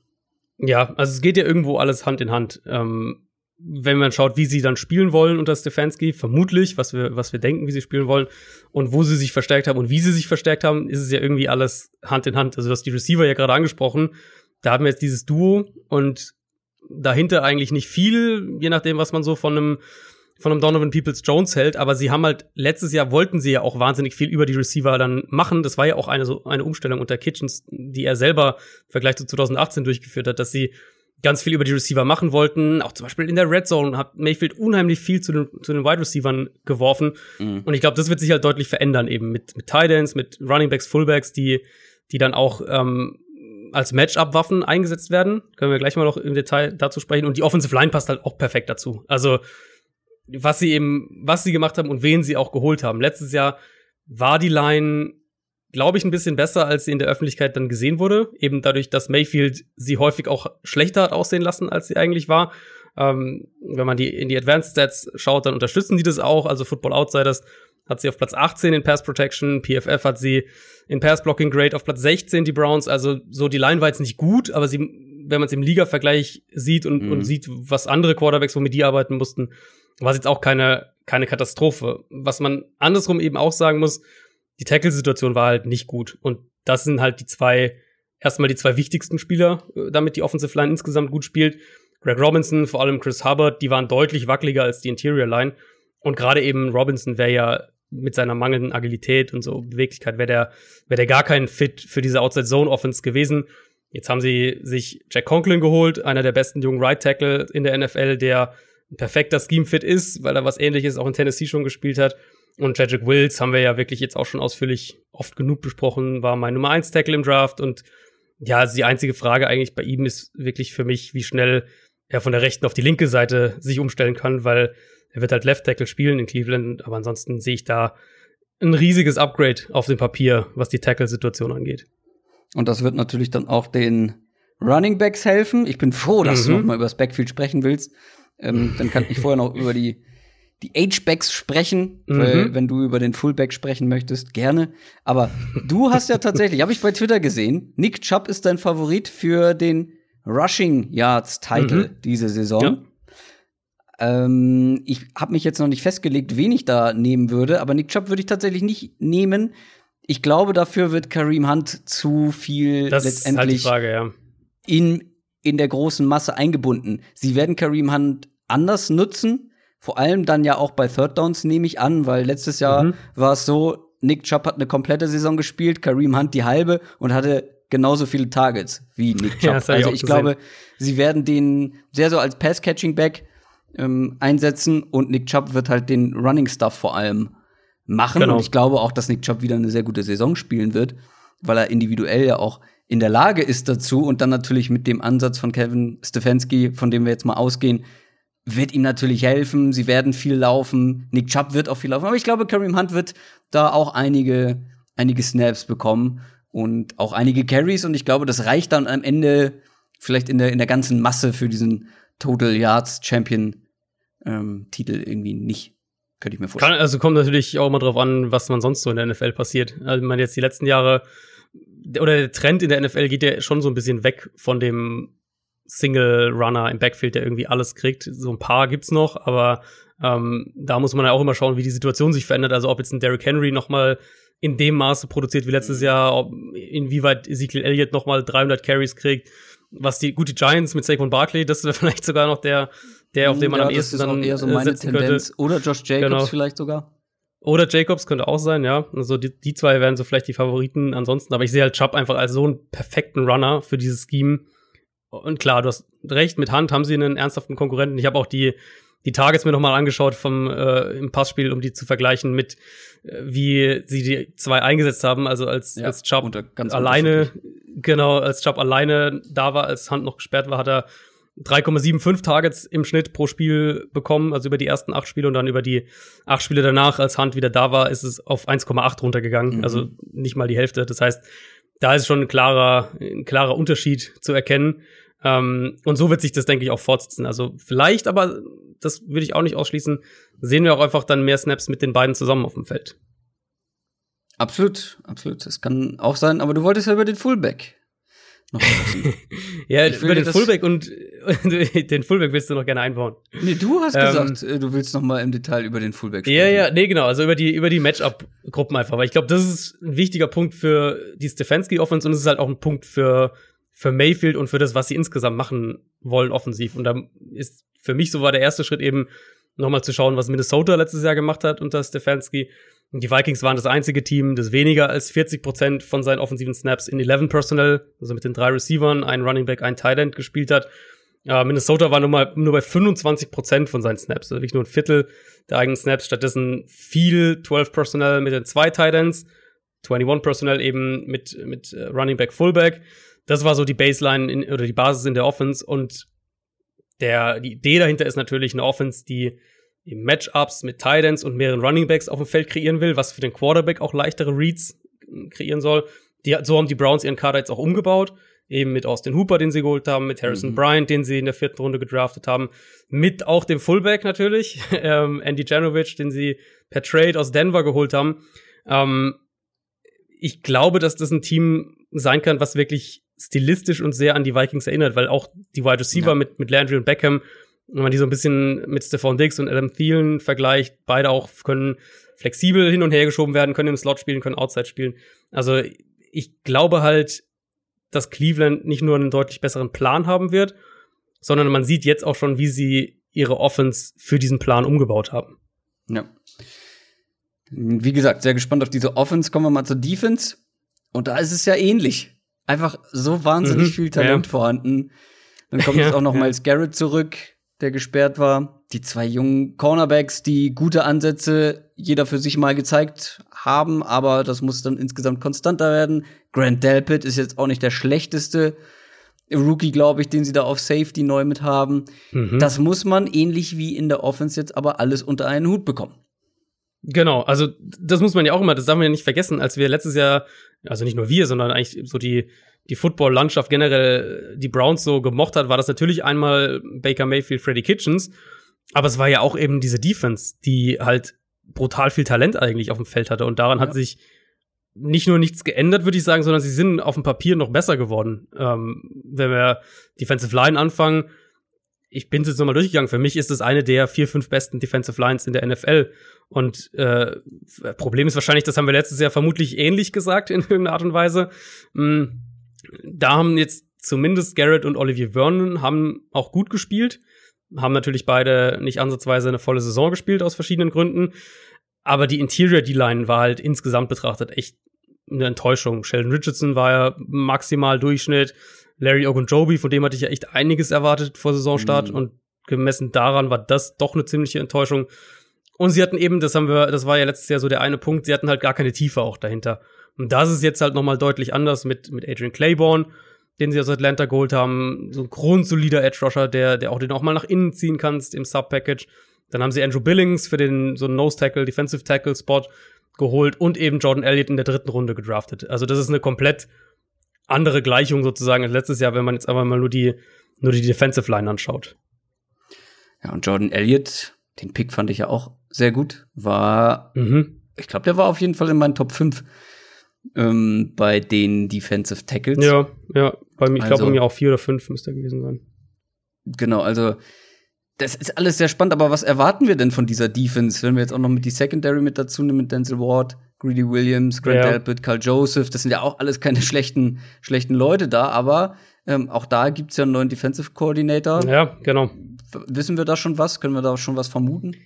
Ja, also es geht ja irgendwo alles Hand in Hand. Ähm, wenn man schaut, wie sie dann spielen wollen unter Stefanski, vermutlich, was wir, was wir denken, wie sie spielen wollen, und wo sie sich verstärkt haben und wie sie sich verstärkt haben, ist es ja irgendwie alles Hand in Hand. Also, du hast die Receiver ja gerade angesprochen da haben wir jetzt dieses Duo und dahinter eigentlich nicht viel, je nachdem, was man so von einem von einem Donovan Peoples Jones hält, aber sie haben halt letztes Jahr wollten sie ja auch wahnsinnig viel über die Receiver dann machen. Das war ja auch eine so eine Umstellung unter Kitchens, die er selber im Vergleich zu 2018 durchgeführt hat, dass sie ganz viel über die Receiver machen wollten. Auch zum Beispiel in der Red Zone hat Mayfield unheimlich viel zu den, zu den Wide Receivern geworfen. Mhm. Und ich glaube, das wird sich halt deutlich verändern eben mit, mit Tight Ends, mit Running Backs, Fullbacks, die, die dann auch ähm, als Matchup-Waffen eingesetzt werden. Können wir gleich mal noch im Detail dazu sprechen. Und die Offensive Line passt halt auch perfekt dazu. Also, was sie eben, was sie gemacht haben und wen sie auch geholt haben. Letztes Jahr war die Line, glaube ich, ein bisschen besser, als sie in der Öffentlichkeit dann gesehen wurde. Eben dadurch, dass Mayfield sie häufig auch schlechter hat aussehen lassen, als sie eigentlich war. Ähm, wenn man die in die Advanced Stats schaut, dann unterstützen die das auch. Also Football Outsiders hat sie auf Platz 18 in Pass Protection, PFF hat sie in Pass Blocking Grade auf Platz 16 die Browns, also so die Line war jetzt nicht gut, aber sie, wenn man es im Liga-Vergleich sieht und, mhm. und sieht, was andere Quarterbacks, womit die arbeiten mussten, war es jetzt auch keine, keine Katastrophe. Was man andersrum eben auch sagen muss, die Tackle-Situation war halt nicht gut. Und das sind halt die zwei, erstmal die zwei wichtigsten Spieler, äh, damit die Offensive Line insgesamt gut spielt. Greg Robinson, vor allem Chris Hubbard, die waren deutlich wackeliger als die Interior Line. Und gerade eben Robinson wäre ja mit seiner mangelnden Agilität und so Beweglichkeit wäre der, wäre der gar kein Fit für diese Outside Zone Offense gewesen. Jetzt haben sie sich Jack Conklin geholt, einer der besten jungen Right Tackle in der NFL, der ein perfekter Scheme Fit ist, weil er was ähnliches auch in Tennessee schon gespielt hat. Und Jedrick Wills haben wir ja wirklich jetzt auch schon ausführlich oft genug besprochen, war mein Nummer 1 Tackle im Draft und ja, also die einzige Frage eigentlich bei ihm ist wirklich für mich, wie schnell er von der rechten auf die linke Seite sich umstellen kann, weil er wird halt Left Tackle spielen in Cleveland, aber ansonsten sehe ich da ein riesiges Upgrade auf dem Papier, was die Tackle-Situation angeht. Und das wird natürlich dann auch den Running Backs helfen. Ich bin froh, dass mhm. du noch mal über das Backfield sprechen willst. Ähm, dann kann ich vorher noch über die die H-Backs sprechen, mhm. weil wenn du über den Fullback sprechen möchtest, gerne. Aber du hast ja tatsächlich, habe ich bei Twitter gesehen, Nick Chubb ist dein Favorit für den Rushing Yards Title mhm. diese Saison. Ja. Ähm, ich habe mich jetzt noch nicht festgelegt, wen ich da nehmen würde, aber Nick Chubb würde ich tatsächlich nicht nehmen. Ich glaube, dafür wird Kareem Hunt zu viel das letztendlich ist halt die Frage, ja. in, in der großen Masse eingebunden. Sie werden Kareem Hunt anders nutzen, vor allem dann ja auch bei Third Downs nehme ich an, weil letztes Jahr mhm. war es so, Nick Chubb hat eine komplette Saison gespielt, Kareem Hunt die halbe und hatte genauso viele Targets wie Nick Chubb. Ja, also ich, ich glaube, sie werden den sehr so als Pass-Catching-Back ähm, einsetzen und Nick Chubb wird halt den Running Stuff vor allem machen. Genau. Und ich glaube auch, dass Nick Chubb wieder eine sehr gute Saison spielen wird, weil er individuell ja auch in der Lage ist dazu und dann natürlich mit dem Ansatz von Kevin Stefanski, von dem wir jetzt mal ausgehen, wird ihm natürlich helfen. Sie werden viel laufen. Nick Chubb wird auch viel laufen. Aber ich glaube, Kareem Hunt wird da auch einige, einige Snaps bekommen und auch einige Carries. Und ich glaube, das reicht dann am Ende vielleicht in der, in der ganzen Masse für diesen Total Yards Champion ähm, Titel irgendwie nicht. Könnte ich mir vorstellen. Kann, also kommt natürlich auch mal drauf an, was man sonst so in der NFL passiert. Also man jetzt die letzten Jahre oder der Trend in der NFL geht ja schon so ein bisschen weg von dem Single Runner im Backfield, der irgendwie alles kriegt. So ein paar gibt's noch, aber ähm, da muss man ja auch immer schauen, wie die Situation sich verändert. Also ob jetzt ein Derrick Henry noch mal in dem Maße produziert wie letztes Jahr, ob, inwieweit Ezekiel Elliott noch mal 300 Carries kriegt. Was die gute Giants mit Saquon Barkley, das wäre vielleicht sogar noch der der, auf den man ja, am ehesten dann eher so äh, meine Tendenz. Könnte. Oder Josh Jacobs genau. vielleicht sogar. Oder Jacobs könnte auch sein, ja. Also die, die zwei wären so vielleicht die Favoriten ansonsten. Aber ich sehe halt Chubb einfach als so einen perfekten Runner für dieses Scheme. Und klar, du hast recht, mit Hand haben sie einen ernsthaften Konkurrenten. Ich habe auch die, die Targets mir nochmal angeschaut vom äh, im Passspiel, um die zu vergleichen mit äh, wie sie die zwei eingesetzt haben. Also als, ja, als Chubb alleine, genau, als Chubb alleine da war, als Hand noch gesperrt war, hat er 3,75 Targets im Schnitt pro Spiel bekommen, also über die ersten acht Spiele und dann über die acht Spiele danach, als Hunt wieder da war, ist es auf 1,8 runtergegangen, mhm. also nicht mal die Hälfte. Das heißt, da ist schon ein klarer, ein klarer Unterschied zu erkennen. Ähm, und so wird sich das, denke ich, auch fortsetzen. Also vielleicht, aber das würde ich auch nicht ausschließen, sehen wir auch einfach dann mehr Snaps mit den beiden zusammen auf dem Feld. Absolut, absolut. Das kann auch sein, aber du wolltest ja über den Fullback noch ja, über den Fullback und den Fullback willst du noch gerne einbauen. Nee, du hast ähm, gesagt, äh, du willst noch mal im Detail über den Fullback sprechen. Ja, ja, nee, genau, also über die über die Matchup-Gruppen einfach, weil ich glaube, das ist ein wichtiger Punkt für die Stefanski Offense und es ist halt auch ein Punkt für für Mayfield und für das, was sie insgesamt machen wollen offensiv und da ist für mich so war der erste Schritt eben noch mal zu schauen, was Minnesota letztes Jahr gemacht hat unter Stefanski die Vikings waren das einzige Team, das weniger als 40 Prozent von seinen offensiven Snaps in 11 Personnel, also mit den drei Receivern, ein Running Back, ein Tight End gespielt hat. Äh, Minnesota war nur, mal, nur bei 25 Prozent von seinen Snaps, also wirklich nur ein Viertel der eigenen Snaps. Stattdessen viel 12 Personnel mit den zwei Tight Ends, 21 Personnel eben mit, mit äh, Running Back, Fullback. Das war so die Baseline in, oder die Basis in der Offense und der, die Idee dahinter ist natürlich eine Offense, die eben Matchups mit Titans und mehreren Runningbacks auf dem Feld kreieren will, was für den Quarterback auch leichtere Reads äh, kreieren soll. Die, so haben die Browns ihren Kader jetzt auch umgebaut. Eben mit Austin Hooper, den sie geholt haben, mit Harrison mhm. Bryant, den sie in der vierten Runde gedraftet haben, mit auch dem Fullback natürlich, ähm, Andy Janovich, den sie per Trade aus Denver geholt haben. Ähm, ich glaube, dass das ein Team sein kann, was wirklich stilistisch und sehr an die Vikings erinnert, weil auch die Wide Receiver ja. mit, mit Landry und Beckham wenn man die so ein bisschen mit Stephon Diggs und Adam Thielen vergleicht, beide auch können flexibel hin und her geschoben werden, können im Slot spielen, können Outside spielen. Also ich glaube halt, dass Cleveland nicht nur einen deutlich besseren Plan haben wird, sondern man sieht jetzt auch schon, wie sie ihre Offense für diesen Plan umgebaut haben. Ja. Wie gesagt, sehr gespannt auf diese Offense. Kommen wir mal zur Defense. Und da ist es ja ähnlich. Einfach so wahnsinnig mhm, viel Talent ja. vorhanden. Dann kommt ja, jetzt auch noch ja. Miles Garrett zurück der gesperrt war. Die zwei jungen Cornerbacks, die gute Ansätze jeder für sich mal gezeigt haben, aber das muss dann insgesamt konstanter werden. Grant Delpit ist jetzt auch nicht der schlechteste Rookie, glaube ich, den sie da auf Safety neu mit haben. Mhm. Das muss man ähnlich wie in der Offense jetzt aber alles unter einen Hut bekommen. Genau, also das muss man ja auch immer, das darf man ja nicht vergessen, als wir letztes Jahr, also nicht nur wir, sondern eigentlich so die die Football-Landschaft generell die Browns so gemocht hat, war das natürlich einmal Baker Mayfield, Freddie Kitchens, aber es war ja auch eben diese Defense, die halt brutal viel Talent eigentlich auf dem Feld hatte und daran ja. hat sich nicht nur nichts geändert, würde ich sagen, sondern sie sind auf dem Papier noch besser geworden. Ähm, wenn wir Defensive Line anfangen, ich bin jetzt nochmal durchgegangen. Für mich ist es eine der vier, fünf besten Defensive Lines in der NFL. Und äh, Problem ist wahrscheinlich, das haben wir letztes Jahr vermutlich ähnlich gesagt in irgendeiner Art und Weise. Mhm. Da haben jetzt zumindest Garrett und Olivier Vernon haben auch gut gespielt, haben natürlich beide nicht ansatzweise eine volle Saison gespielt aus verschiedenen Gründen. Aber die Interior D-Line war halt insgesamt betrachtet echt eine Enttäuschung. Sheldon Richardson war ja maximal Durchschnitt. Larry Ogunjobi, von dem hatte ich ja echt einiges erwartet vor Saisonstart. Mhm. Und gemessen daran war das doch eine ziemliche Enttäuschung. Und sie hatten eben, das haben wir, das war ja letztes Jahr so der eine Punkt, sie hatten halt gar keine Tiefe auch dahinter. Und das ist jetzt halt nochmal deutlich anders mit, mit Adrian Claiborne, den sie aus Atlanta geholt haben. So ein grundsolider Edge Rusher, der, der auch den auch mal nach innen ziehen kannst im Sub-Package. Dann haben sie Andrew Billings für den so einen Nose-Tackle, Defensive Tackle-Spot geholt und eben Jordan Elliott in der dritten Runde gedraftet. Also das ist eine komplett andere Gleichung sozusagen als letztes Jahr, wenn man jetzt einfach mal nur die, nur die Defensive Line anschaut. Ja, und Jordan Elliott, den Pick fand ich ja auch sehr gut. War, mhm. ich glaube, der war auf jeden Fall in meinen Top 5 ähm, bei den Defensive Tackles. Ja, ja. Bei mir, ich glaube, also, bei mir auch vier oder fünf müsste er gewesen sein. Genau, also das ist alles sehr spannend, aber was erwarten wir denn von dieser Defense, wenn wir jetzt auch noch mit die Secondary mit dazu nehmen, mit Denzel Ward, Greedy Williams, Grant ja. Delpit, Carl Joseph, das sind ja auch alles keine schlechten, schlechten Leute da, aber ähm, auch da gibt's ja einen neuen Defensive Coordinator. Ja, genau. Wissen wir da schon was? Können wir da schon was vermuten?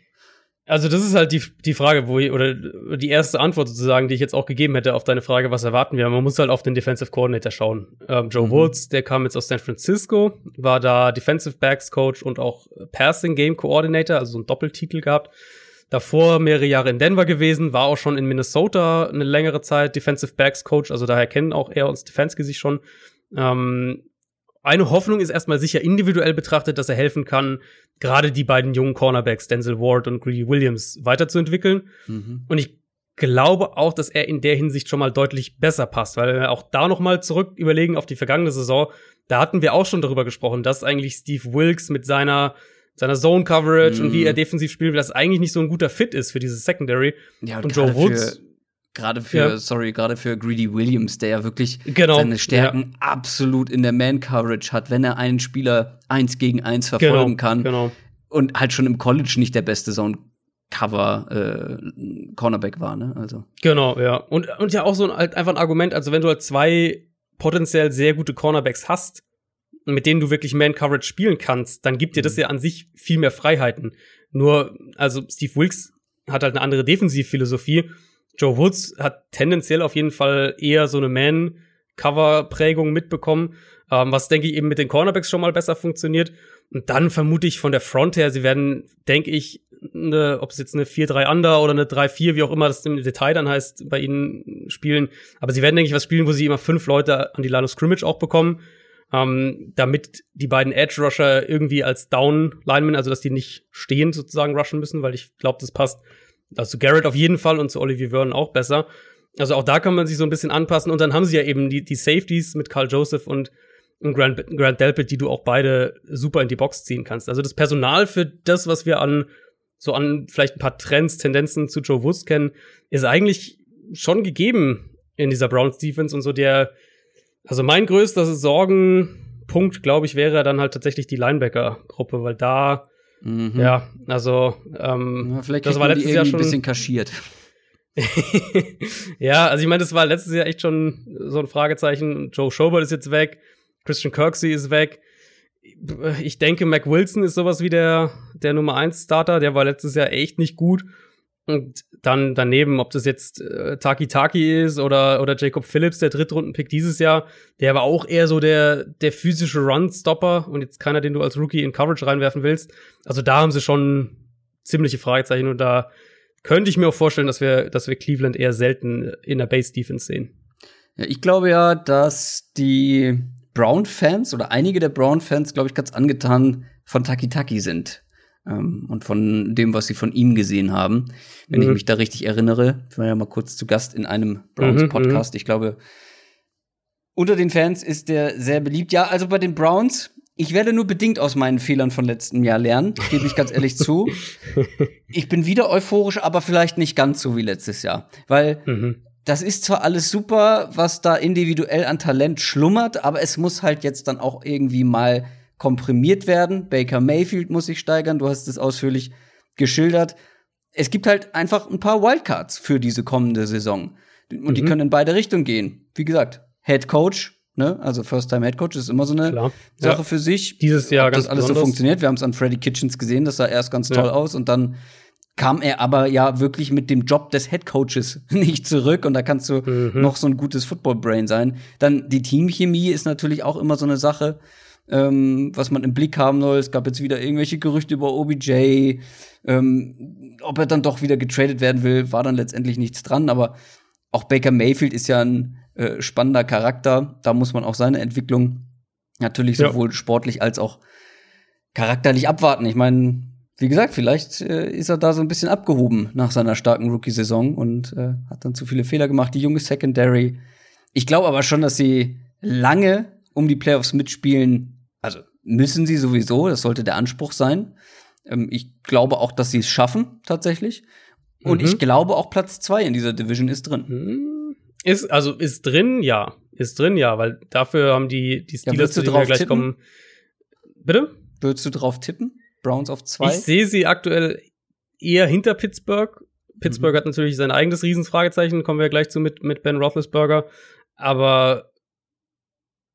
Also das ist halt die, die Frage, wo ich, oder die erste Antwort sozusagen, die ich jetzt auch gegeben hätte auf deine Frage, was erwarten wir? Man muss halt auf den Defensive Coordinator schauen. Ähm, Joe mhm. Woods, der kam jetzt aus San Francisco, war da Defensive Backs Coach und auch Passing Game Coordinator, also so einen Doppeltitel gehabt. Davor mehrere Jahre in Denver gewesen, war auch schon in Minnesota eine längere Zeit Defensive Backs Coach, also daher kennen auch er und Stefanski sich schon. Ähm, eine Hoffnung ist erstmal sicher individuell betrachtet, dass er helfen kann, gerade die beiden jungen Cornerbacks, Denzel Ward und Greedy Williams, weiterzuentwickeln. Mhm. Und ich glaube auch, dass er in der Hinsicht schon mal deutlich besser passt, weil wir auch da noch mal zurück überlegen auf die vergangene Saison, da hatten wir auch schon darüber gesprochen, dass eigentlich Steve Wilkes mit seiner seiner Zone Coverage mhm. und wie er defensiv spielt, dass eigentlich nicht so ein guter Fit ist für dieses Secondary. Ja, und, und Joe Woods Gerade für, ja. sorry, gerade für Greedy Williams, der ja wirklich genau. seine Stärken ja. absolut in der Man-Coverage hat, wenn er einen Spieler eins gegen eins verfolgen genau. kann. Genau. Und halt schon im College nicht der beste Zone Cover äh, Cornerback war, ne? Also. Genau, ja. Und, und ja auch so ein, halt einfach ein Argument, also wenn du halt zwei potenziell sehr gute Cornerbacks hast, mit denen du wirklich Man-Coverage spielen kannst, dann gibt dir das mhm. ja an sich viel mehr Freiheiten. Nur, also Steve Wilkes hat halt eine andere Defensivphilosophie Joe Woods hat tendenziell auf jeden Fall eher so eine Man-Cover-Prägung mitbekommen, ähm, was, denke ich, eben mit den Cornerbacks schon mal besser funktioniert. Und dann vermute ich von der Front her, sie werden, denke ich, eine, ob es jetzt eine 4-3 Under oder eine 3-4, wie auch immer das im Detail dann heißt, bei ihnen spielen. Aber sie werden, denke ich, was spielen, wo sie immer fünf Leute an die Line of Scrimmage auch bekommen, ähm, damit die beiden Edge Rusher irgendwie als Down Linemen, also dass die nicht stehend sozusagen rushen müssen, weil ich glaube, das passt also zu Garrett auf jeden Fall und zu Olivier Vernon auch besser. Also auch da kann man sich so ein bisschen anpassen. Und dann haben sie ja eben die, die Safeties mit Carl Joseph und, und Grant, Grant Delpit, die du auch beide super in die Box ziehen kannst. Also das Personal für das, was wir an so an vielleicht ein paar Trends, Tendenzen zu Joe Woods kennen, ist eigentlich schon gegeben in dieser Browns Defense und so der, also mein größter Sorgenpunkt, glaube ich, wäre dann halt tatsächlich die Linebacker-Gruppe, weil da Mhm. Ja, also ähm, ja, vielleicht das war letztes Jahr schon ein bisschen kaschiert. ja, also ich meine, das war letztes Jahr echt schon so ein Fragezeichen. Joe Schobert ist jetzt weg, Christian Kirksey ist weg. Ich denke, Mac Wilson ist sowas wie der, der Nummer 1 Starter, der war letztes Jahr echt nicht gut. Und dann daneben, ob das jetzt äh, Taki Taki ist oder, oder Jacob Phillips, der Drittrunden-Pick dieses Jahr, der war auch eher so der, der physische Run-Stopper und jetzt keiner, den du als Rookie in Coverage reinwerfen willst. Also da haben sie schon ziemliche Fragezeichen und da könnte ich mir auch vorstellen, dass wir, dass wir Cleveland eher selten in der Base-Defense sehen. Ja, ich glaube ja, dass die Brown-Fans oder einige der Brown-Fans, glaube ich, ganz angetan von Taki Taki sind ähm, und von dem, was sie von ihm gesehen haben. Wenn mhm. ich mich da richtig erinnere, ich war ja mal kurz zu Gast in einem Browns-Podcast. Mhm, mhm. ich glaube, unter den Fans ist der sehr beliebt. Ja, also bei den Browns, ich werde nur bedingt aus meinen Fehlern von letztem Jahr lernen, gebe ich ganz ehrlich zu. Ich bin wieder euphorisch, aber vielleicht nicht ganz so wie letztes Jahr. Weil mhm. das ist zwar alles super, was da individuell an Talent schlummert, aber es muss halt jetzt dann auch irgendwie mal komprimiert werden. Baker Mayfield muss sich steigern, du hast es ausführlich geschildert. Es gibt halt einfach ein paar Wildcards für diese kommende Saison. Und mhm. die können in beide Richtungen gehen. Wie gesagt, Head Coach, ne? Also First-Time Head Coach ist immer so eine Klar. Sache ja. für sich. Dieses Jahr Ob ganz das alles besonders. so funktioniert. Wir haben es an Freddy Kitchens gesehen, das sah erst ganz toll ja. aus und dann kam er aber ja wirklich mit dem Job des Head Coaches nicht zurück und da kannst du mhm. noch so ein gutes Football Brain sein. Dann die Teamchemie ist natürlich auch immer so eine Sache, ähm, was man im Blick haben soll. Es gab jetzt wieder irgendwelche Gerüchte über OBJ, ähm, ob er dann doch wieder getradet werden will, war dann letztendlich nichts dran. Aber auch Baker Mayfield ist ja ein äh, spannender Charakter. Da muss man auch seine Entwicklung natürlich sowohl ja. sportlich als auch charakterlich abwarten. Ich meine, wie gesagt, vielleicht äh, ist er da so ein bisschen abgehoben nach seiner starken Rookie-Saison und äh, hat dann zu viele Fehler gemacht. Die junge Secondary. Ich glaube aber schon, dass sie lange um die Playoffs mitspielen. Müssen sie sowieso, das sollte der Anspruch sein. Ähm, ich glaube auch, dass sie es schaffen, tatsächlich. Und mhm. ich glaube auch Platz zwei in dieser Division ist drin. Mhm. Ist, also ist drin, ja. Ist drin, ja, weil dafür haben die, die Steelers, ja, die gleich tippen? kommen. Bitte? Würdest du drauf tippen? Browns auf zwei. Ich sehe sie aktuell eher hinter Pittsburgh. Pittsburgh mhm. hat natürlich sein eigenes Riesenfragezeichen, kommen wir gleich zu mit, mit Ben Roethlisberger. Aber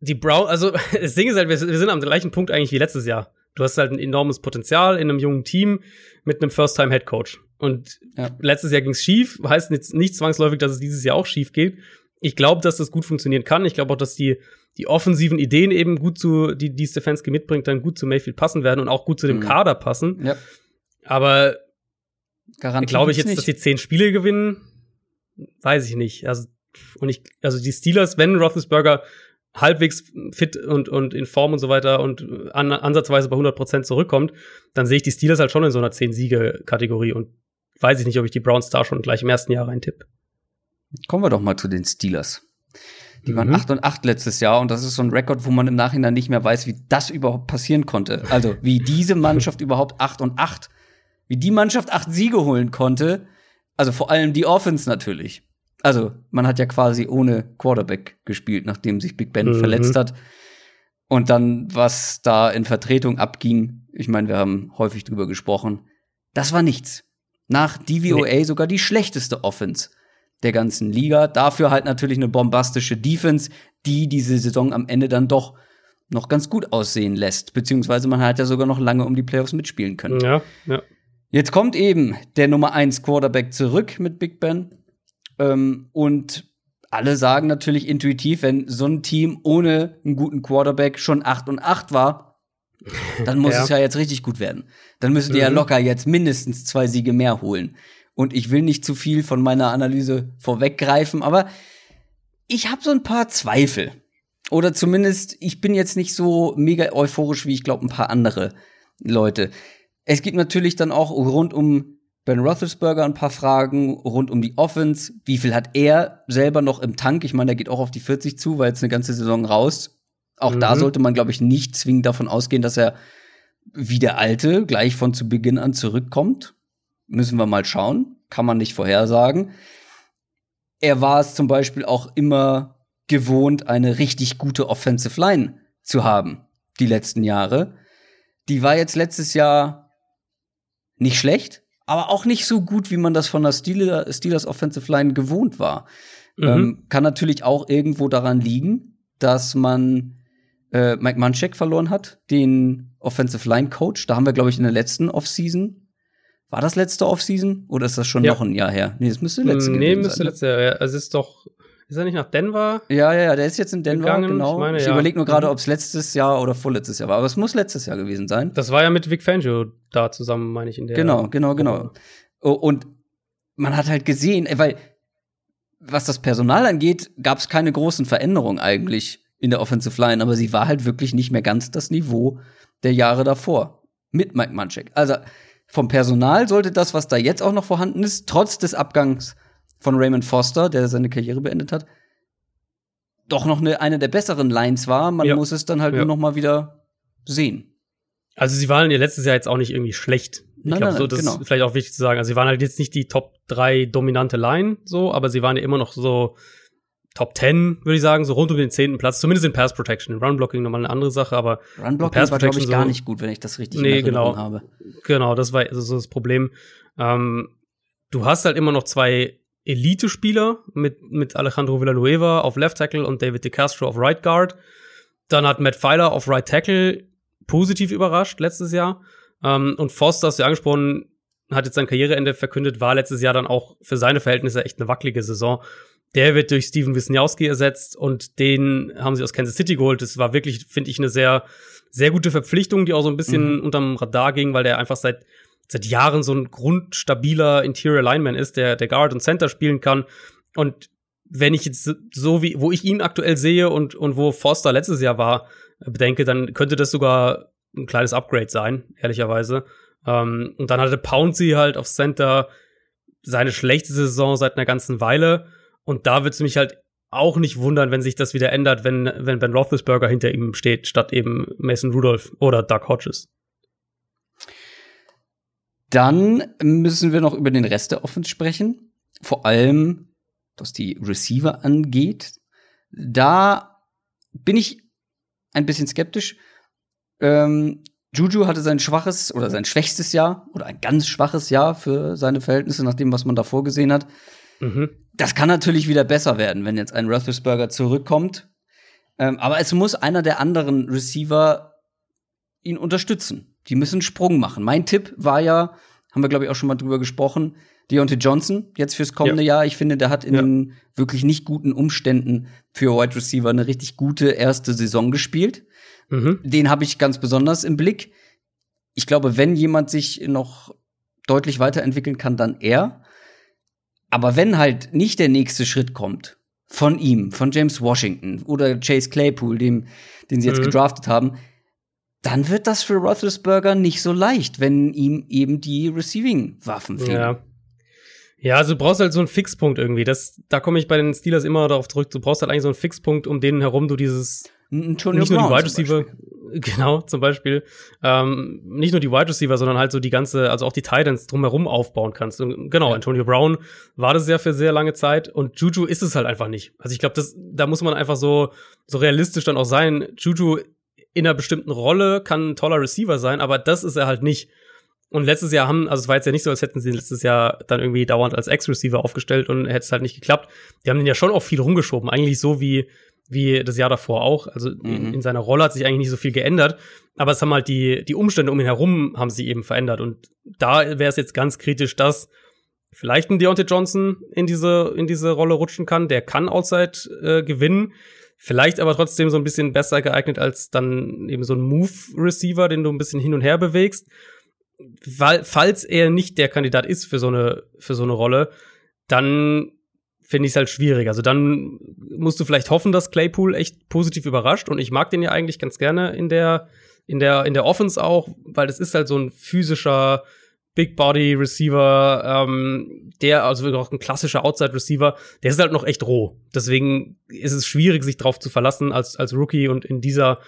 die Brown, also das Ding ist halt, wir, wir sind am gleichen Punkt eigentlich wie letztes Jahr. Du hast halt ein enormes Potenzial in einem jungen Team mit einem First-Time-Head-Coach. Und ja. letztes Jahr ging's schief, heißt nicht, nicht zwangsläufig, dass es dieses Jahr auch schief geht. Ich glaube, dass das gut funktionieren kann. Ich glaube auch, dass die die offensiven Ideen eben gut zu, die, die Stefanski mitbringt, dann gut zu Mayfield passen werden und auch gut zu dem mhm. Kader passen. Ja. Aber glaube ich jetzt, nicht. dass die zehn Spiele gewinnen, weiß ich nicht. Also, und ich, also die Steelers, wenn Roethlisberger halbwegs fit und, und in Form und so weiter und an, ansatzweise bei 100 Prozent zurückkommt, dann sehe ich die Steelers halt schon in so einer 10-Siege-Kategorie und weiß ich nicht, ob ich die Browns da schon gleich im ersten Jahr reintipp. Kommen wir doch mal zu den Steelers. Die waren mhm. 8 und 8 letztes Jahr und das ist so ein Rekord, wo man im Nachhinein nicht mehr weiß, wie das überhaupt passieren konnte. Also, wie diese Mannschaft überhaupt 8 und 8, wie die Mannschaft 8 Siege holen konnte. Also vor allem die Offense natürlich. Also, man hat ja quasi ohne Quarterback gespielt, nachdem sich Big Ben mhm. verletzt hat. Und dann, was da in Vertretung abging, ich meine, wir haben häufig drüber gesprochen, das war nichts. Nach DVOA nee. sogar die schlechteste Offense der ganzen Liga. Dafür halt natürlich eine bombastische Defense, die diese Saison am Ende dann doch noch ganz gut aussehen lässt. Beziehungsweise man hat ja sogar noch lange um die Playoffs mitspielen können. Ja, ja. Jetzt kommt eben der Nummer 1 Quarterback zurück mit Big Ben. Ähm, und alle sagen natürlich intuitiv, wenn so ein Team ohne einen guten Quarterback schon 8 und 8 war, dann muss ja. es ja jetzt richtig gut werden. Dann müssen die mhm. ja locker jetzt mindestens zwei Siege mehr holen und ich will nicht zu viel von meiner Analyse vorweggreifen, aber ich habe so ein paar Zweifel. Oder zumindest, ich bin jetzt nicht so mega euphorisch, wie ich glaube, ein paar andere Leute. Es gibt natürlich dann auch rund um Ben Roethlisberger ein paar Fragen, rund um die Offense. Wie viel hat er selber noch im Tank? Ich meine, der geht auch auf die 40 zu, weil jetzt eine ganze Saison raus. Auch mhm. da sollte man, glaube ich, nicht zwingend davon ausgehen, dass er wie der Alte gleich von zu Beginn an zurückkommt. Müssen wir mal schauen. Kann man nicht vorhersagen. Er war es zum Beispiel auch immer gewohnt, eine richtig gute Offensive Line zu haben, die letzten Jahre. Die war jetzt letztes Jahr nicht schlecht, aber auch nicht so gut, wie man das von der Steelers, Steelers Offensive Line gewohnt war. Mhm. Ähm, kann natürlich auch irgendwo daran liegen, dass man äh, Mike Munchak verloren hat, den Offensive Line Coach. Da haben wir, glaube ich, in der letzten Offseason war das letzte Offseason oder ist das schon ja. noch ein Jahr her? Nee, das müsste letzte mm, Nee, müsste sein. letzte Jahr. Ja. Also es ist doch ist er nicht nach Denver? Ja, ja, ja, der ist jetzt in Denver, gegangen. genau. Ich, meine, ich ja. überlege nur gerade, mhm. ob es letztes Jahr oder vorletztes Jahr war, aber es muss letztes Jahr gewesen sein. Das war ja mit Vic Fangio da zusammen, meine ich, in der Genau, genau, genau. Oh, und man hat halt gesehen, äh, weil was das Personal angeht, gab es keine großen Veränderungen eigentlich in der Offensive Line, aber sie war halt wirklich nicht mehr ganz das Niveau der Jahre davor mit Mike Munchak. Also vom Personal sollte das, was da jetzt auch noch vorhanden ist, trotz des Abgangs von Raymond Foster, der seine Karriere beendet hat, doch noch eine, eine der besseren Lines war. Man ja. muss es dann halt ja. nur noch mal wieder sehen. Also sie waren ja letztes Jahr jetzt auch nicht irgendwie schlecht. Ich Nein, glaube, so, das genau. ist vielleicht auch wichtig zu sagen. Also sie waren halt jetzt nicht die Top 3 dominante Line, so, aber sie waren ja immer noch so Top 10, würde ich sagen, so rund um den zehnten Platz, zumindest in Pass Protection. In Run Blocking nochmal eine andere Sache, aber Runblocking Pass war, glaube ich, Protection gar so- nicht gut, wenn ich das richtig Nee, genau. habe. Genau, das war also so das Problem. Ähm, du hast halt immer noch zwei Elite-Spieler mit, mit Alejandro Villanueva auf Left Tackle und David DeCastro auf Right Guard. Dann hat Matt Pfeiler auf Right Tackle positiv überrascht letztes Jahr. Ähm, und Foster, hast du ja angesprochen, hat jetzt sein Karriereende verkündet, war letztes Jahr dann auch für seine Verhältnisse echt eine wackelige Saison. Der wird durch Steven Wisniewski ersetzt und den haben sie aus Kansas City geholt. Das war wirklich, finde ich, eine sehr, sehr gute Verpflichtung, die auch so ein bisschen Mhm. unterm Radar ging, weil der einfach seit, seit Jahren so ein grundstabiler Interior Lineman ist, der, der Guard und Center spielen kann. Und wenn ich jetzt so wie, wo ich ihn aktuell sehe und, und wo Forster letztes Jahr war, bedenke, dann könnte das sogar ein kleines Upgrade sein, ehrlicherweise. Ähm, und dann hatte Pouncy halt auf Center seine schlechteste Saison seit einer ganzen Weile. Und da würde es mich halt auch nicht wundern, wenn sich das wieder ändert, wenn, wenn Ben Roethlisberger hinter ihm steht, statt eben Mason Rudolph oder Doug Hodges. Dann müssen wir noch über den Rest der Offense sprechen. Vor allem, was die Receiver angeht. Da bin ich ein bisschen skeptisch. Ähm, Juju hatte sein schwaches oder sein schwächstes Jahr oder ein ganz schwaches Jahr für seine Verhältnisse, nach dem, was man davor gesehen hat. Mhm. Das kann natürlich wieder besser werden, wenn jetzt ein Roethlisberger zurückkommt. Ähm, aber es muss einer der anderen Receiver ihn unterstützen. Die müssen einen Sprung machen. Mein Tipp war ja, haben wir glaube ich auch schon mal drüber gesprochen, Deontay Johnson jetzt fürs kommende Jahr. Ich finde, der hat in Ja. den wirklich nicht guten Umständen für Wide Receiver eine richtig gute erste Saison gespielt. Mhm. Den habe ich ganz besonders im Blick. Ich glaube, wenn jemand sich noch deutlich weiterentwickeln kann, dann er. Aber wenn halt nicht der nächste Schritt kommt von ihm, von James Washington oder Chase Claypool, dem, den sie jetzt Mhm. gedraftet haben, dann wird das für Roethlisberger nicht so leicht, wenn ihm eben die Receiving-Waffen fehlen. Ja. Ja, also du brauchst halt so einen Fixpunkt irgendwie. Das, da komme ich bei den Steelers immer darauf zurück. Du brauchst halt eigentlich so einen Fixpunkt, um den herum du dieses nicht nur die Wide Receiver, genau, zum Beispiel, ähm, nicht nur die Wide Receiver, sondern halt so die ganze, also auch die Titans drumherum aufbauen kannst. Und genau, Ja. Antonio Brown war das ja für sehr lange Zeit und Juju ist es halt einfach nicht. Also ich glaube, das, da muss man einfach so, so realistisch dann auch sein. Juju in einer bestimmten Rolle kann ein toller Receiver sein, aber das ist er halt nicht. Und letztes Jahr haben, also es war jetzt ja nicht so, als hätten sie ihn letztes Jahr dann irgendwie dauernd als Ex-Receiver aufgestellt und hätte es halt nicht geklappt. Die haben den ja schon auch viel rumgeschoben, eigentlich so wie, wie das Jahr davor auch. Also in, Mhm. in seiner Rolle hat sich eigentlich nicht so viel geändert, aber es haben halt die, die Umstände um ihn herum haben sie eben verändert. Und da wäre es jetzt ganz kritisch, dass vielleicht ein Deontay Johnson in diese, in diese Rolle rutschen kann. Der kann Outside äh, gewinnen. Vielleicht aber trotzdem so ein bisschen besser geeignet als dann eben so ein Move-Receiver, den du ein bisschen hin und her bewegst. Weil, falls er nicht der Kandidat ist für so eine, für so eine Rolle, dann finde ich es halt schwierig. Also dann musst du vielleicht hoffen, dass Claypool echt positiv überrascht. Und ich mag den ja eigentlich ganz gerne in der, in der, in der Offense auch, weil das ist halt so ein physischer Big Body Receiver, ähm, der, also auch ein klassischer Outside Receiver, der ist halt noch echt roh. Deswegen ist es schwierig, sich drauf zu verlassen als, als Rookie und in dieser,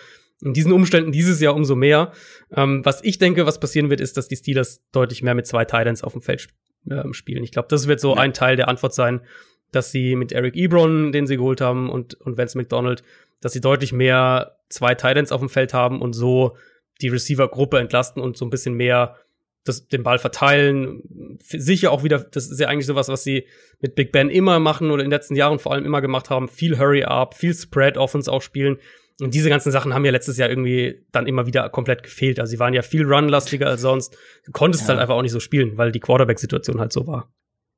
in diesen Umständen dieses Jahr umso mehr. Ähm, was ich denke, was passieren wird, ist, dass die Steelers deutlich mehr mit zwei Titans auf dem Feld ähm, spielen. Ich glaube, das wird so Ja. ein Teil der Antwort sein, dass sie mit Eric Ebron, den sie geholt haben, und, und Vance McDonald, dass sie deutlich mehr zwei Titans auf dem Feld haben und so die Receiver-Gruppe entlasten und so ein bisschen mehr das, den Ball verteilen. Sicher auch wieder, das ist ja eigentlich sowas, was sie mit Big Ben immer machen oder in den letzten Jahren vor allem immer gemacht haben. Viel Hurry-Up, viel Spread-Offense auch spielen. Und diese ganzen Sachen haben ja letztes Jahr irgendwie dann immer wieder komplett gefehlt. Also sie waren ja viel run-lastiger als sonst. Du konntest Ja. halt einfach auch nicht so spielen, weil die Quarterback-Situation halt so war.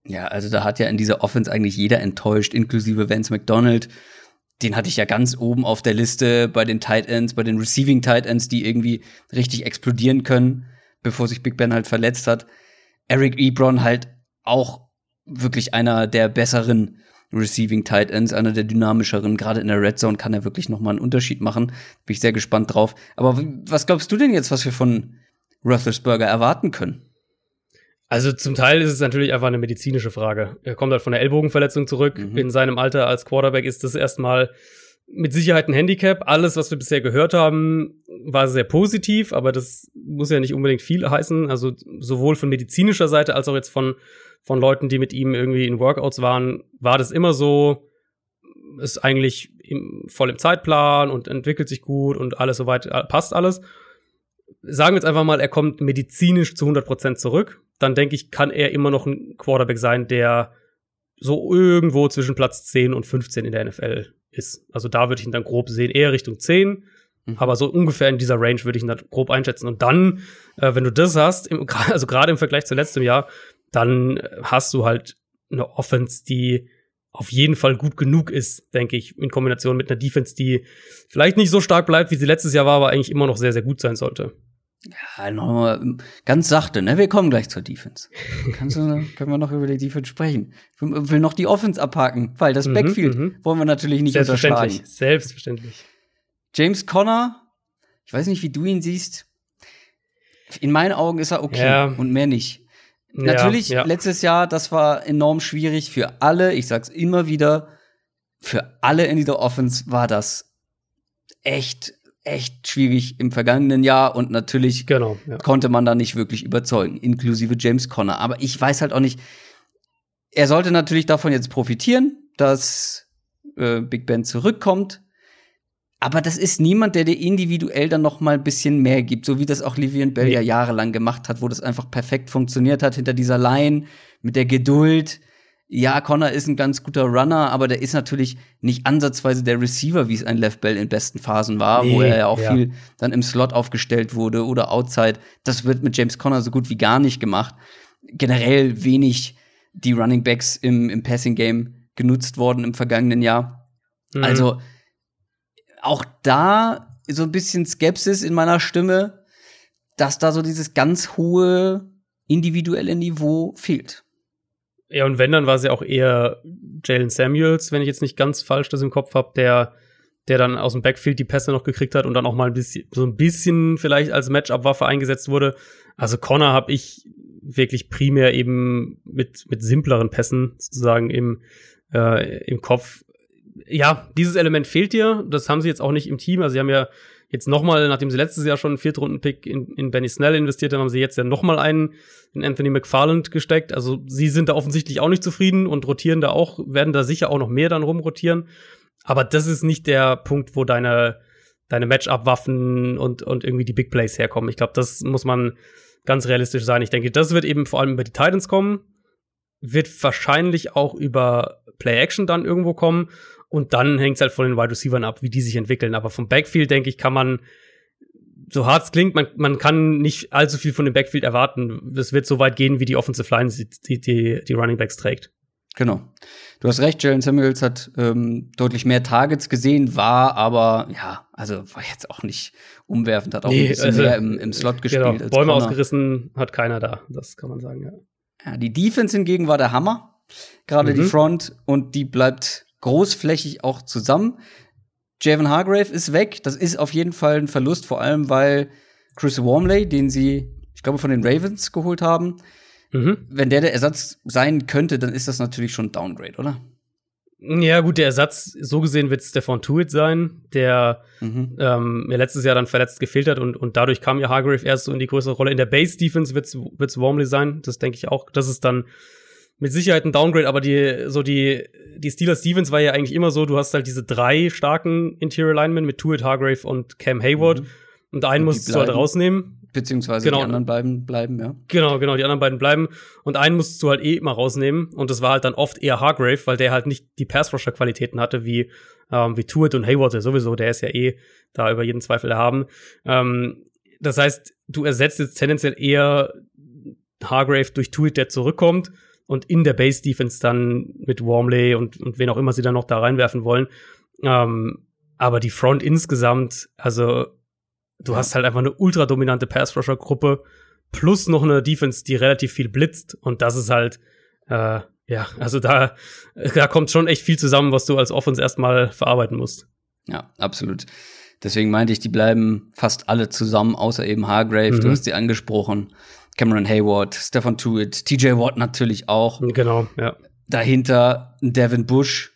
Ja, also da hat ja in dieser Offense eigentlich jeder enttäuscht, inklusive Vance McDonald. Den hatte ich ja ganz oben auf der Liste bei den Tight Ends, bei den Receiving Tight Ends, die irgendwie richtig explodieren können, bevor sich Big Ben halt verletzt hat. Eric Ebron halt auch wirklich einer der besseren Receiving Tight Ends, einer der dynamischeren. Gerade in der Red Zone kann er wirklich noch mal einen Unterschied machen. Bin ich sehr gespannt drauf. Aber was glaubst du denn jetzt, was wir von Roethlisberger erwarten können? Also zum Teil ist es natürlich einfach eine medizinische Frage. Er kommt halt von der Ellbogenverletzung zurück. Mhm. In seinem Alter als Quarterback ist das erstmal mit Sicherheit ein Handicap. Alles, was wir bisher gehört haben, war sehr positiv, aber das muss ja nicht unbedingt viel heißen. Also sowohl von medizinischer Seite als auch jetzt von, von Leuten, die mit ihm irgendwie in Workouts waren, war das immer so, ist eigentlich im, voll im Zeitplan und entwickelt sich gut und alles soweit, äh, passt alles. Sagen wir jetzt einfach mal, er kommt medizinisch zu 100% zurück, dann denke ich, kann er immer noch ein Quarterback sein, der so irgendwo zwischen Platz 10 und 15 in der NFL ist. Also da würde ich ihn dann grob sehen, eher Richtung 10. Mhm. Aber so ungefähr in dieser Range würde ich ihn dann grob einschätzen. Und dann, äh, wenn du das hast, im, also gerade im Vergleich zu letztem Jahr, dann hast du halt eine Offense, die auf jeden Fall gut genug ist, denke ich, in Kombination mit einer Defense, die vielleicht nicht so stark bleibt, wie sie letztes Jahr war, aber eigentlich immer noch sehr, sehr gut sein sollte. Ja, nochmal ganz sachte, ne? Wir kommen gleich zur Defense. Kannst du, können wir noch über die Defense sprechen? Ich will noch die Offense abhaken, weil das mhm, Backfield mhm. wollen wir natürlich nicht Selbstverständlich, unterschlagen. Selbstverständlich. James Conner, ich weiß nicht, wie du ihn siehst. In meinen Augen ist er okay ja. und mehr nicht. Ja, natürlich, ja. letztes Jahr, das war enorm schwierig für alle. Ich sag's immer wieder. Für alle in dieser Offense war das echt echt schwierig im vergangenen Jahr und natürlich genau, ja. konnte man da nicht wirklich überzeugen, inklusive James Conner. Aber ich weiß halt auch nicht, er sollte natürlich davon jetzt profitieren, dass äh, Big Ben zurückkommt. Aber das ist niemand, der dir individuell dann noch mal ein bisschen mehr gibt, so wie das auch Livian Bell nee. ja jahrelang gemacht hat, wo das einfach perfekt funktioniert hat hinter dieser Line mit der Geduld, ja, Connor ist ein ganz guter Runner, aber der ist natürlich nicht ansatzweise der Receiver, wie es ein Left Bell in besten Phasen war, nee, wo er ja auch ja. viel dann im Slot aufgestellt wurde oder outside. Das wird mit James Connor so gut wie gar nicht gemacht. Generell wenig die Running Backs im, im Passing Game genutzt worden im vergangenen Jahr. Mhm. Also auch da so ein bisschen Skepsis in meiner Stimme, dass da so dieses ganz hohe individuelle Niveau fehlt. Ja, und wenn, dann war es ja auch eher Jalen Samuels, wenn ich jetzt nicht ganz falsch das im Kopf habe, der, der dann aus dem Backfield die Pässe noch gekriegt hat und dann auch mal ein bisschen, so ein bisschen vielleicht als Matchup-Waffe eingesetzt wurde. Also Connor habe ich wirklich primär eben mit, mit simpleren Pässen sozusagen im, äh, im Kopf. Ja, dieses Element fehlt dir. Das haben sie jetzt auch nicht im Team. Also sie haben ja jetzt nochmal, nachdem sie letztes Jahr schon einen Viertrunden-Pick in, in Benny Snell investiert haben, haben sie jetzt ja nochmal einen in Anthony McFarland gesteckt. Also sie sind da offensichtlich auch nicht zufrieden und rotieren da auch, werden da sicher auch noch mehr dann rumrotieren. Aber das ist nicht der Punkt, wo deine, deine Matchup-Waffen und, und irgendwie die Big Plays herkommen. Ich glaube, das muss man ganz realistisch sein. Ich denke, das wird eben vor allem über die Titans kommen, wird wahrscheinlich auch über Play-Action dann irgendwo kommen. Und dann hängt es halt von den Wide Receivers ab, wie die sich entwickeln. Aber vom Backfield, denke ich, kann man, so hart es klingt, man, man kann nicht allzu viel von dem Backfield erwarten. Es wird so weit gehen, wie die Offensive Line die, die, die Running Backs trägt. Genau. Du hast recht, Jalen Samuels hat ähm, deutlich mehr Targets gesehen, war aber, ja, also war jetzt auch nicht umwerfend, hat auch nee, ein bisschen also, mehr im, im Slot gespielt. Genau, Bäume Corner. ausgerissen hat keiner da, das kann man sagen, ja. Ja, die Defense hingegen war der Hammer. Gerade mhm. die Front und die bleibt großflächig auch zusammen. Javon Hargrave ist weg. Das ist auf jeden Fall ein Verlust, vor allem weil Chris Wormley, den sie, ich glaube, von den Ravens geholt haben, mhm. wenn der der Ersatz sein könnte, dann ist das natürlich schon ein Downgrade, oder? Ja, gut, der Ersatz, so gesehen wird Stefan Tuitt sein, der mhm. ähm, mir letztes Jahr dann verletzt gefehlt hat und, und dadurch kam ja Hargrave erst so in die größere Rolle. In der Base-Defense wird's, wird's Wormley sein, das denke ich auch. Das ist dann mit Sicherheit ein Downgrade, aber die, so die, die Steelers Stevens war ja eigentlich immer so, du hast halt diese drei starken Interior Linemen mit Tuitt, Hargrave und Cam Hayward. Mhm. Und einen musst du halt rausnehmen. Beziehungsweise genau. die anderen bleiben, bleiben, ja. Genau, genau, die anderen beiden bleiben. Und einen musst du halt eh immer rausnehmen. Und das war halt dann oft eher Hargrave, weil der halt nicht die Pass-Rusher-Qualitäten hatte, wie, ähm, wie Tuitt und Hayward sowieso. Der ist ja eh da über jeden Zweifel erhaben. Ähm, das heißt, du ersetzt jetzt tendenziell eher Hargrave durch Tuitt, der zurückkommt und in der Base Defense dann mit Wormley und, und wen auch immer sie dann noch da reinwerfen wollen. Ähm, aber die Front insgesamt, also du ja. hast halt einfach eine ultra dominante Pass Rusher Gruppe plus noch eine Defense, die relativ viel blitzt und das ist halt äh, ja, also da da kommt schon echt viel zusammen, was du als Offense erstmal verarbeiten musst. Ja, absolut. Deswegen meinte ich, die bleiben fast alle zusammen, außer eben Hargrave, mhm. du hast sie angesprochen. Cameron Hayward, Stefan Tuitt, TJ Watt natürlich auch. Genau, ja. Dahinter Devin Bush,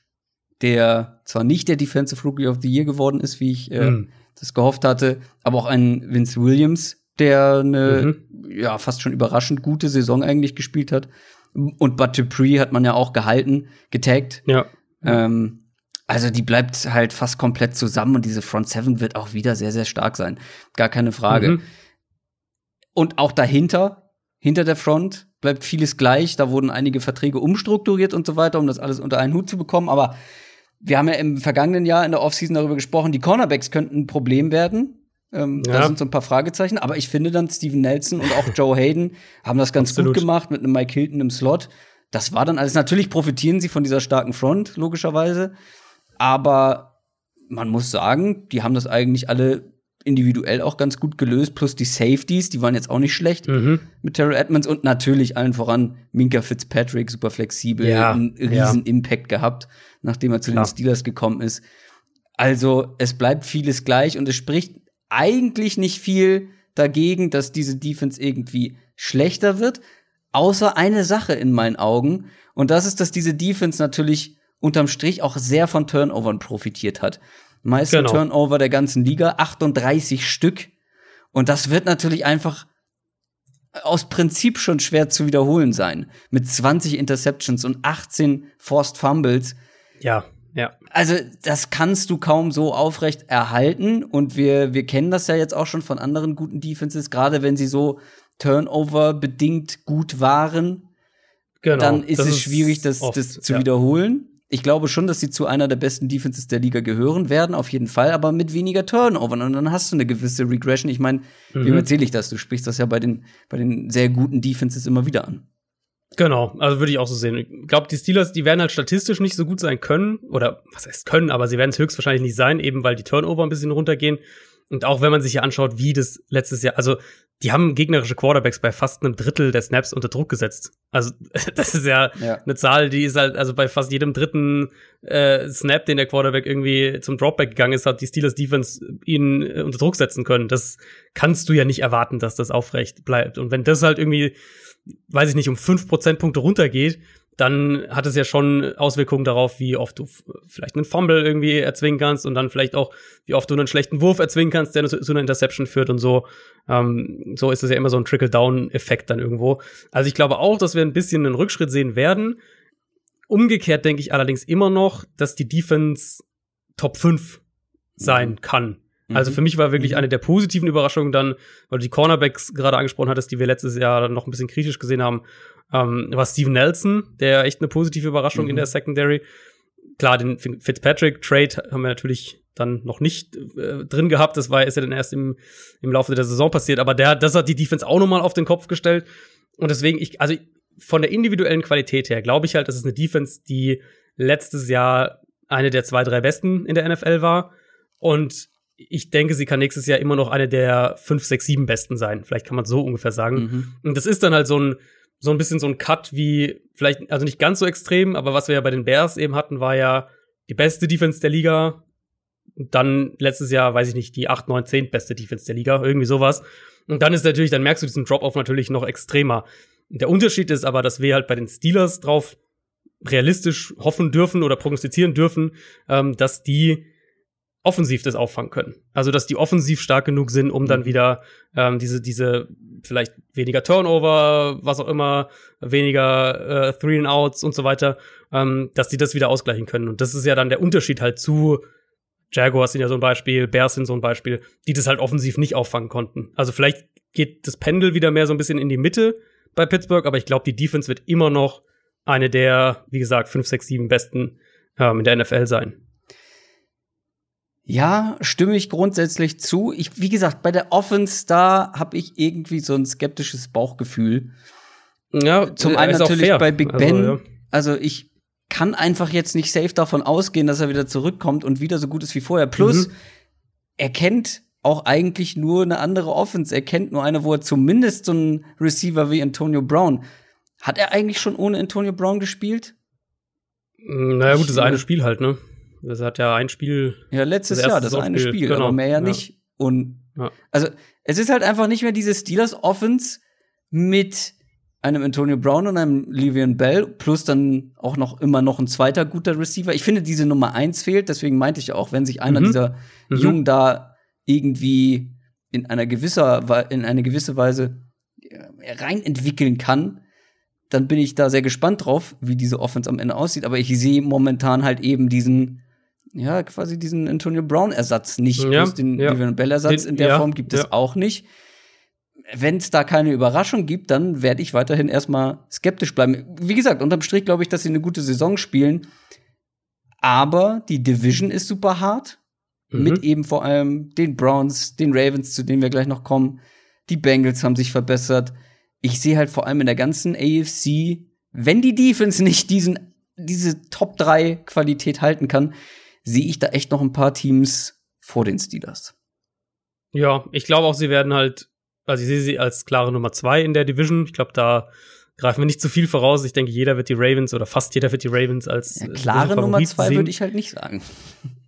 der zwar nicht der Defensive Rookie of the Year geworden ist, wie ich äh, mhm. das gehofft hatte, aber auch ein Vince Williams, der eine mhm. ja fast schon überraschend gute Saison eigentlich gespielt hat. Und Bud Dupree hat man ja auch gehalten, getaggt. Ja. Ähm, also die bleibt halt fast komplett zusammen und diese Front Seven wird auch wieder sehr, sehr stark sein. Gar keine Frage. Mhm. Und auch dahinter, hinter der Front, bleibt vieles gleich. Da wurden einige Verträge umstrukturiert und so weiter, um das alles unter einen Hut zu bekommen. Aber wir haben ja im vergangenen Jahr in der Offseason darüber gesprochen, die Cornerbacks könnten ein Problem werden. Ähm, ja. Da sind so ein paar Fragezeichen. Aber ich finde dann Steven Nelson und auch Joe Hayden haben das ganz Absolut. gut gemacht mit einem Mike Hilton im Slot. Das war dann alles. Natürlich profitieren sie von dieser starken Front, logischerweise. Aber man muss sagen, die haben das eigentlich alle individuell auch ganz gut gelöst, plus die Safeties, die waren jetzt auch nicht schlecht mhm. mit Terrell Edmonds und natürlich allen voran Minka Fitzpatrick, super flexibel, ja, einen riesen ja. Impact gehabt, nachdem er zu Klar. den Steelers gekommen ist. Also es bleibt vieles gleich und es spricht eigentlich nicht viel dagegen, dass diese Defense irgendwie schlechter wird, außer eine Sache in meinen Augen und das ist, dass diese Defense natürlich unterm Strich auch sehr von Turnovern profitiert hat. Meisten genau. Turnover der ganzen Liga, 38 Stück. Und das wird natürlich einfach aus Prinzip schon schwer zu wiederholen sein. Mit 20 Interceptions und 18 Forced Fumbles. Ja, ja. Also, das kannst du kaum so aufrecht erhalten. Und wir, wir kennen das ja jetzt auch schon von anderen guten Defenses, gerade wenn sie so Turnover bedingt gut waren. Genau, dann ist es schwierig, das, oft, das zu ja. wiederholen ich glaube schon, dass sie zu einer der besten Defenses der Liga gehören werden, auf jeden Fall, aber mit weniger Turnover. Und dann hast du eine gewisse Regression. Ich meine, mhm. wie erzähle ich das? Du sprichst das ja bei den, bei den sehr guten Defenses immer wieder an. Genau, also würde ich auch so sehen. Ich glaube, die Steelers, die werden halt statistisch nicht so gut sein können, oder was heißt können, aber sie werden es höchstwahrscheinlich nicht sein, eben weil die Turnover ein bisschen runtergehen. Und auch wenn man sich hier anschaut, wie das letztes Jahr, also die haben gegnerische Quarterbacks bei fast einem Drittel der Snaps unter Druck gesetzt. Also das ist ja, ja. eine Zahl, die ist halt, also bei fast jedem dritten äh, Snap, den der Quarterback irgendwie zum Dropback gegangen ist, hat die Steelers Defense ihn äh, unter Druck setzen können. Das kannst du ja nicht erwarten, dass das aufrecht bleibt. Und wenn das halt irgendwie, weiß ich nicht, um fünf Prozentpunkte runtergeht, dann hat es ja schon Auswirkungen darauf, wie oft du vielleicht einen Fumble irgendwie erzwingen kannst und dann vielleicht auch, wie oft du einen schlechten Wurf erzwingen kannst, der zu einer Interception führt und so. Ähm, so ist es ja immer so ein Trickle-Down-Effekt dann irgendwo. Also ich glaube auch, dass wir ein bisschen einen Rückschritt sehen werden. Umgekehrt denke ich allerdings immer noch, dass die Defense Top 5 sein mhm. kann. Also mhm. für mich war wirklich mhm. eine der positiven Überraschungen dann, weil du die Cornerbacks gerade angesprochen hattest, die wir letztes Jahr noch ein bisschen kritisch gesehen haben, ähm, war Steven Nelson, der echt eine positive Überraschung mhm. in der Secondary. Klar, den Fitzpatrick-Trade haben wir natürlich dann noch nicht äh, drin gehabt. Das war ist ja dann erst im, im Laufe der Saison passiert. Aber der, das hat die Defense auch nochmal auf den Kopf gestellt. Und deswegen, ich, also von der individuellen Qualität her, glaube ich halt, das ist eine Defense, die letztes Jahr eine der zwei, drei besten in der NFL war. Und ich denke, sie kann nächstes Jahr immer noch eine der fünf, sechs, sieben besten sein. Vielleicht kann man so ungefähr sagen. Mhm. Und das ist dann halt so ein, so ein bisschen so ein Cut wie, vielleicht, also nicht ganz so extrem, aber was wir ja bei den Bears eben hatten, war ja die beste Defense der Liga. Dann letztes Jahr, weiß ich nicht, die 8, 9, 10 beste Defense der Liga, irgendwie sowas. Und dann ist natürlich, dann merkst du diesen Drop-Off natürlich noch extremer. Der Unterschied ist aber, dass wir halt bei den Steelers drauf realistisch hoffen dürfen oder prognostizieren dürfen, ähm, dass die offensiv das auffangen können. Also dass die offensiv stark genug sind, um dann mhm. wieder ähm, diese diese vielleicht weniger Turnover, was auch immer, weniger äh, Three and Outs und so weiter, ähm, dass die das wieder ausgleichen können. Und das ist ja dann der Unterschied halt zu Jaguars sind ja so ein Beispiel, Bears sind so ein Beispiel, die das halt offensiv nicht auffangen konnten. Also vielleicht geht das Pendel wieder mehr so ein bisschen in die Mitte bei Pittsburgh, aber ich glaube, die Defense wird immer noch eine der, wie gesagt, fünf, sechs, sieben besten ähm, in der NFL sein. Ja, stimme ich grundsätzlich zu. Ich, wie gesagt, bei der Offense, da habe ich irgendwie so ein skeptisches Bauchgefühl. Ja, zum einen natürlich bei Big Ben. Also, ja. also, ich kann einfach jetzt nicht safe davon ausgehen, dass er wieder zurückkommt und wieder so gut ist wie vorher. Plus, mhm. er kennt auch eigentlich nur eine andere Offense. Er kennt nur eine, wo er zumindest so einen Receiver wie Antonio Brown. Hat er eigentlich schon ohne Antonio Brown gespielt? Naja, gut, das eine Spiel halt, ne? Das hat ja ein Spiel. Ja, letztes das Jahr, das eine Spiel, genau. aber mehr ja, ja. nicht. Und ja. also es ist halt einfach nicht mehr diese Steelers Offense mit einem Antonio Brown und einem Livian Bell, plus dann auch noch immer noch ein zweiter guter Receiver. Ich finde, diese Nummer eins fehlt, deswegen meinte ich auch, wenn sich einer mhm. dieser mhm. Jungen da irgendwie in einer gewisser, in eine gewisse Weise äh, rein entwickeln kann, dann bin ich da sehr gespannt drauf, wie diese Offense am Ende aussieht. Aber ich sehe momentan halt eben diesen, ja, quasi diesen Antonio Brown-Ersatz nicht. Ja, den ja. Livian Bell-Ersatz in der ja, Form gibt es auch nicht. Wenn es da keine Überraschung gibt, dann werde ich weiterhin erstmal skeptisch bleiben. Wie gesagt, unterm Strich glaube ich, dass sie eine gute Saison spielen. Aber die Division ist super hart. Mhm. Mit eben vor allem den Browns, den Ravens, zu denen wir gleich noch kommen. Die Bengals haben sich verbessert ich sehe halt vor allem in der ganzen AFC, wenn die Defense nicht diesen, diese Top 3 Qualität halten kann, sehe ich da echt noch ein paar Teams vor den Steelers. Ja, ich glaube auch, sie werden halt, also ich sehe sie als klare Nummer 2 in der Division. Ich glaube, da greifen wir nicht zu viel voraus. Ich denke, jeder wird die Ravens oder fast jeder wird die Ravens als ja, klare Nummer 2 würde ich halt nicht sagen.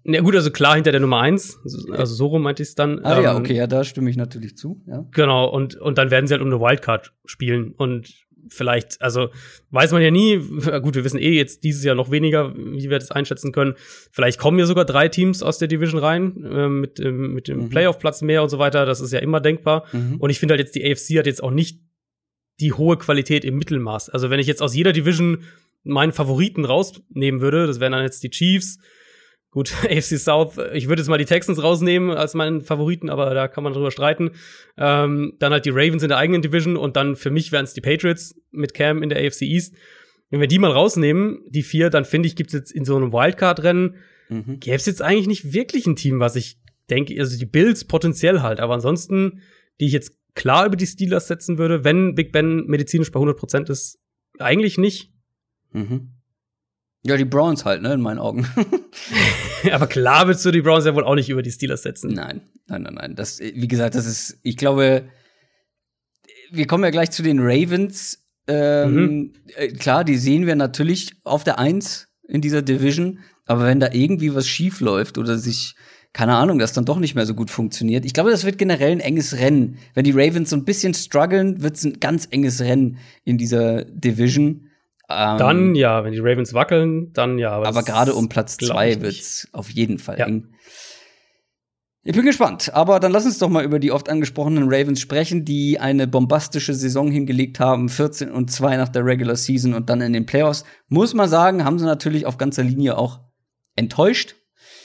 Na gut, also klar hinter der Nummer eins, also so rum meinte ich es dann. Ah ähm, ja, okay, ja, da stimme ich natürlich zu. Ja. Genau, und, und dann werden sie halt um eine Wildcard spielen und vielleicht, also weiß man ja nie, gut, wir wissen eh jetzt dieses Jahr noch weniger, wie wir das einschätzen können. Vielleicht kommen ja sogar drei Teams aus der Division rein, äh, mit, äh, mit dem mhm. Playoff-Platz mehr und so weiter, das ist ja immer denkbar. Mhm. Und ich finde halt jetzt, die AFC hat jetzt auch nicht die hohe Qualität im Mittelmaß. Also wenn ich jetzt aus jeder Division meinen Favoriten rausnehmen würde, das wären dann jetzt die Chiefs, Gut, AFC South, ich würde jetzt mal die Texans rausnehmen als meinen Favoriten, aber da kann man drüber streiten. Ähm, dann halt die Ravens in der eigenen Division und dann für mich wären es die Patriots mit Cam in der AFC East. Wenn wir die mal rausnehmen, die vier, dann finde ich, gibt es jetzt in so einem Wildcard-Rennen, mhm. gäbe es jetzt eigentlich nicht wirklich ein Team, was ich denke, also die Bills potenziell halt, aber ansonsten, die ich jetzt klar über die Steelers setzen würde, wenn Big Ben medizinisch bei 100% ist, eigentlich nicht. Mhm. Ja, die Browns halt, ne, in meinen Augen. Aber klar willst du die Browns ja wohl auch nicht über die Steelers setzen. Nein, nein, nein, nein. Das, wie gesagt, das ist, ich glaube, wir kommen ja gleich zu den Ravens. Ähm, mhm. Äh, klar, die sehen wir natürlich auf der Eins in dieser Division. Aber wenn da irgendwie was schief läuft oder sich, keine Ahnung, das dann doch nicht mehr so gut funktioniert. Ich glaube, das wird generell ein enges Rennen. Wenn die Ravens so ein bisschen strugglen, wird es ein ganz enges Rennen in dieser Division. Ähm, dann ja, wenn die Ravens wackeln, dann ja. Aber, aber gerade um Platz zwei wird's auf jeden Fall ja. eng. Ich bin gespannt, aber dann lass uns doch mal über die oft angesprochenen Ravens sprechen, die eine bombastische Saison hingelegt haben, 14 und 2 nach der Regular Season und dann in den Playoffs. Muss man sagen, haben sie natürlich auf ganzer Linie auch enttäuscht.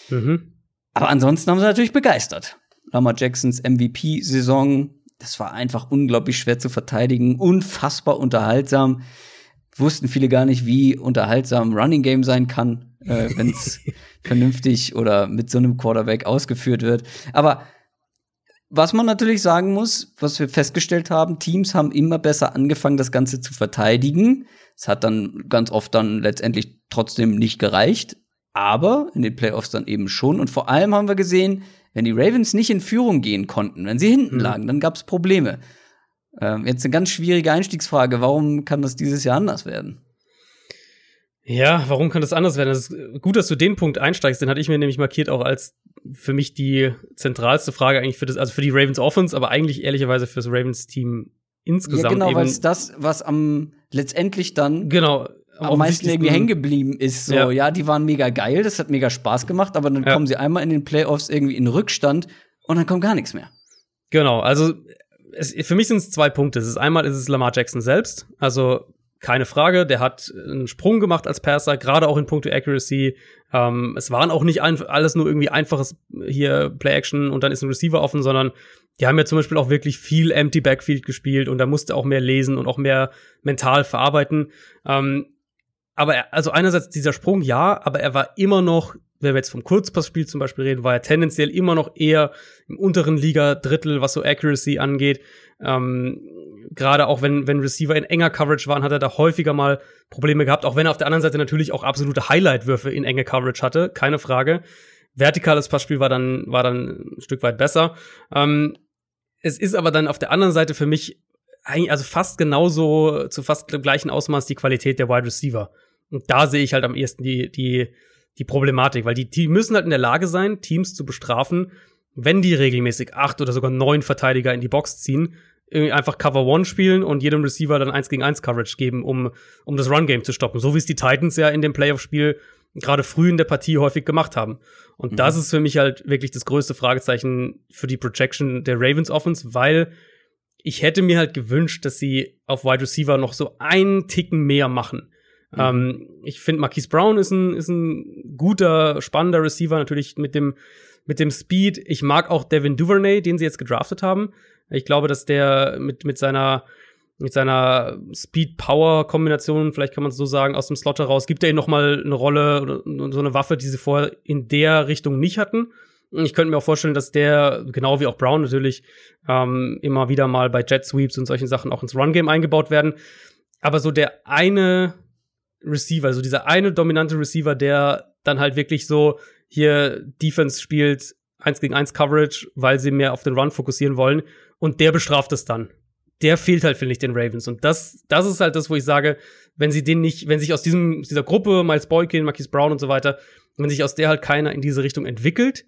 Mhm. Aber ansonsten haben sie natürlich begeistert. Lamar Jacksons MVP-Saison, das war einfach unglaublich schwer zu verteidigen, unfassbar unterhaltsam wussten viele gar nicht, wie unterhaltsam Running Game sein kann, äh, wenn es vernünftig oder mit so einem Quarterback ausgeführt wird. Aber was man natürlich sagen muss, was wir festgestellt haben, Teams haben immer besser angefangen, das Ganze zu verteidigen. Es hat dann ganz oft dann letztendlich trotzdem nicht gereicht, aber in den Playoffs dann eben schon. Und vor allem haben wir gesehen, wenn die Ravens nicht in Führung gehen konnten, wenn sie hinten mhm. lagen, dann gab es Probleme. Ähm, jetzt eine ganz schwierige Einstiegsfrage. Warum kann das dieses Jahr anders werden? Ja, warum kann das anders werden? Es ist gut, dass du den Punkt einsteigst. Den hatte ich mir nämlich markiert auch als für mich die zentralste Frage eigentlich für das, also für die Ravens Offense, aber eigentlich ehrlicherweise für das Ravens Team insgesamt. Ja, genau, weil es das, was am letztendlich dann genau am meisten irgendwie hängen geblieben ist. So, ja. ja. die waren mega geil, das hat mega Spaß gemacht, aber dann ja. kommen sie einmal in den Playoffs irgendwie in Rückstand und dann kommt gar nichts mehr. Genau, also es, für mich sind es zwei Punkte. Es ist einmal ist es Lamar Jackson selbst, also keine Frage, der hat einen Sprung gemacht als Passer, gerade auch in puncto Accuracy. Ähm, es waren auch nicht alles nur irgendwie einfaches hier Play-Action und dann ist ein Receiver offen, sondern die haben ja zum Beispiel auch wirklich viel Empty Backfield gespielt und da musste auch mehr lesen und auch mehr mental verarbeiten. Ähm, aber er, also einerseits dieser Sprung, ja, aber er war immer noch wenn wir jetzt vom Kurzpassspiel zum Beispiel reden, war er tendenziell immer noch eher im unteren Liga-Drittel, was so Accuracy angeht. Ähm, Gerade auch wenn, wenn Receiver in enger Coverage waren, hat er da häufiger mal Probleme gehabt, auch wenn er auf der anderen Seite natürlich auch absolute Highlight-Würfe in enge Coverage hatte, keine Frage. Vertikales Passspiel war dann, war dann ein Stück weit besser. Ähm, es ist aber dann auf der anderen Seite für mich eigentlich, also fast genauso, zu fast gleichen Ausmaß die Qualität der Wide Receiver. Und da sehe ich halt am ehesten die, die, die Problematik, weil die, die müssen halt in der Lage sein, Teams zu bestrafen, wenn die regelmäßig acht oder sogar neun Verteidiger in die Box ziehen. irgendwie einfach Cover One spielen und jedem Receiver dann eins gegen eins Coverage geben, um, um das Run Game zu stoppen. So wie es die Titans ja in dem Playoff-Spiel gerade früh in der Partie häufig gemacht haben. Und mhm. das ist für mich halt wirklich das größte Fragezeichen für die Projection der Ravens Offense, weil ich hätte mir halt gewünscht, dass sie auf Wide Receiver noch so einen Ticken mehr machen. Mhm. Ähm, ich finde, Marquise Brown ist ein, ist ein guter, spannender Receiver, natürlich mit dem, mit dem Speed. Ich mag auch Devin Duvernay, den sie jetzt gedraftet haben. Ich glaube, dass der mit, mit seiner, mit seiner Speed-Power-Kombination, vielleicht kann man es so sagen, aus dem Slot heraus, gibt er ihnen noch mal eine Rolle oder so eine Waffe, die sie vorher in der Richtung nicht hatten. Ich könnte mir auch vorstellen, dass der, genau wie auch Brown natürlich, ähm, immer wieder mal bei Jet Sweeps und solchen Sachen auch ins Run-Game eingebaut werden. Aber so der eine Receiver, so dieser eine dominante Receiver, der dann halt wirklich so hier Defense spielt, eins gegen eins Coverage, weil sie mehr auf den Run fokussieren wollen und der bestraft es dann. Der fehlt halt, finde ich, den Ravens. Und das, das ist halt das, wo ich sage, wenn sie den nicht, wenn sich aus diesem, dieser Gruppe, Miles Boykin, Marquise Brown und so weiter, wenn sich aus der halt keiner in diese Richtung entwickelt,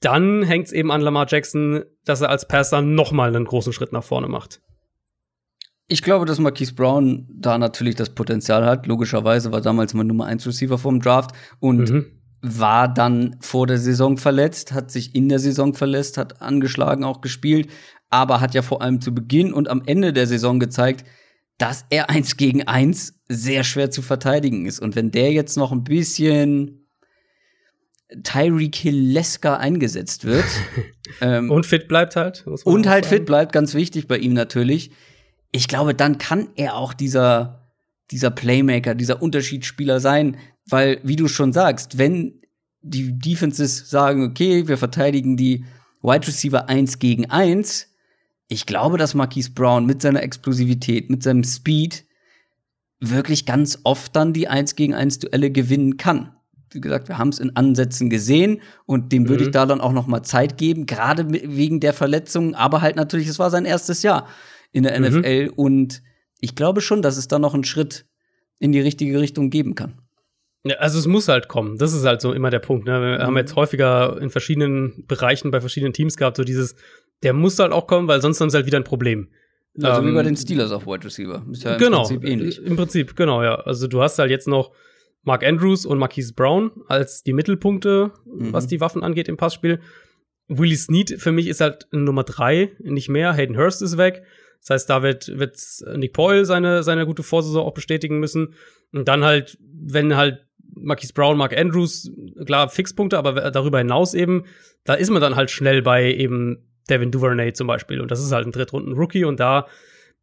dann hängt es eben an Lamar Jackson, dass er als Passer noch mal einen großen Schritt nach vorne macht. Ich glaube, dass Marquise Brown da natürlich das Potenzial hat. Logischerweise war damals mein Nummer 1 Receiver vom Draft und mhm. war dann vor der Saison verletzt, hat sich in der Saison verletzt, hat angeschlagen auch gespielt, aber hat ja vor allem zu Beginn und am Ende der Saison gezeigt, dass er eins gegen eins sehr schwer zu verteidigen ist. Und wenn der jetzt noch ein bisschen Tyreek Hill-Lesker eingesetzt wird. ähm, und fit bleibt halt. Und halt sagen. fit bleibt, ganz wichtig bei ihm natürlich ich glaube, dann kann er auch dieser, dieser Playmaker, dieser Unterschiedsspieler sein, weil, wie du schon sagst, wenn die Defenses sagen, okay, wir verteidigen die Wide Receiver 1 gegen 1, ich glaube, dass Marquise Brown mit seiner Explosivität, mit seinem Speed wirklich ganz oft dann die 1 gegen 1 Duelle gewinnen kann. Wie gesagt, wir haben es in Ansätzen gesehen und dem würde mhm. ich da dann auch noch mal Zeit geben, gerade wegen der Verletzungen, aber halt natürlich, es war sein erstes Jahr in der mhm. NFL. Und ich glaube schon, dass es da noch einen Schritt in die richtige Richtung geben kann. Ja, also es muss halt kommen. Das ist halt so immer der Punkt. Ne? Wir mhm. haben jetzt häufiger in verschiedenen Bereichen bei verschiedenen Teams gehabt, so dieses, der muss halt auch kommen, weil sonst haben sie halt wieder ein Problem. Also ähm, wie bei den Steelers auf Wide Receiver. Ist ja im genau, Prinzip ähnlich. Im Prinzip, genau, ja. Also du hast halt jetzt noch Mark Andrews und Marquise Brown als die Mittelpunkte, mhm. was die Waffen angeht im Passspiel. Willie Snead für mich ist halt Nummer drei, nicht mehr. Hayden Hurst ist weg. Das heißt, da wird, wird Nick Boyle seine, seine gute Vorsaison auch bestätigen müssen. Und dann halt, wenn halt Marquise Brown, Mark Andrews, klar, Fixpunkte, aber darüber hinaus eben, da ist man dann halt schnell bei eben Devin Duvernay zum Beispiel. Und das ist halt ein Drittrunden-Rookie. Und da,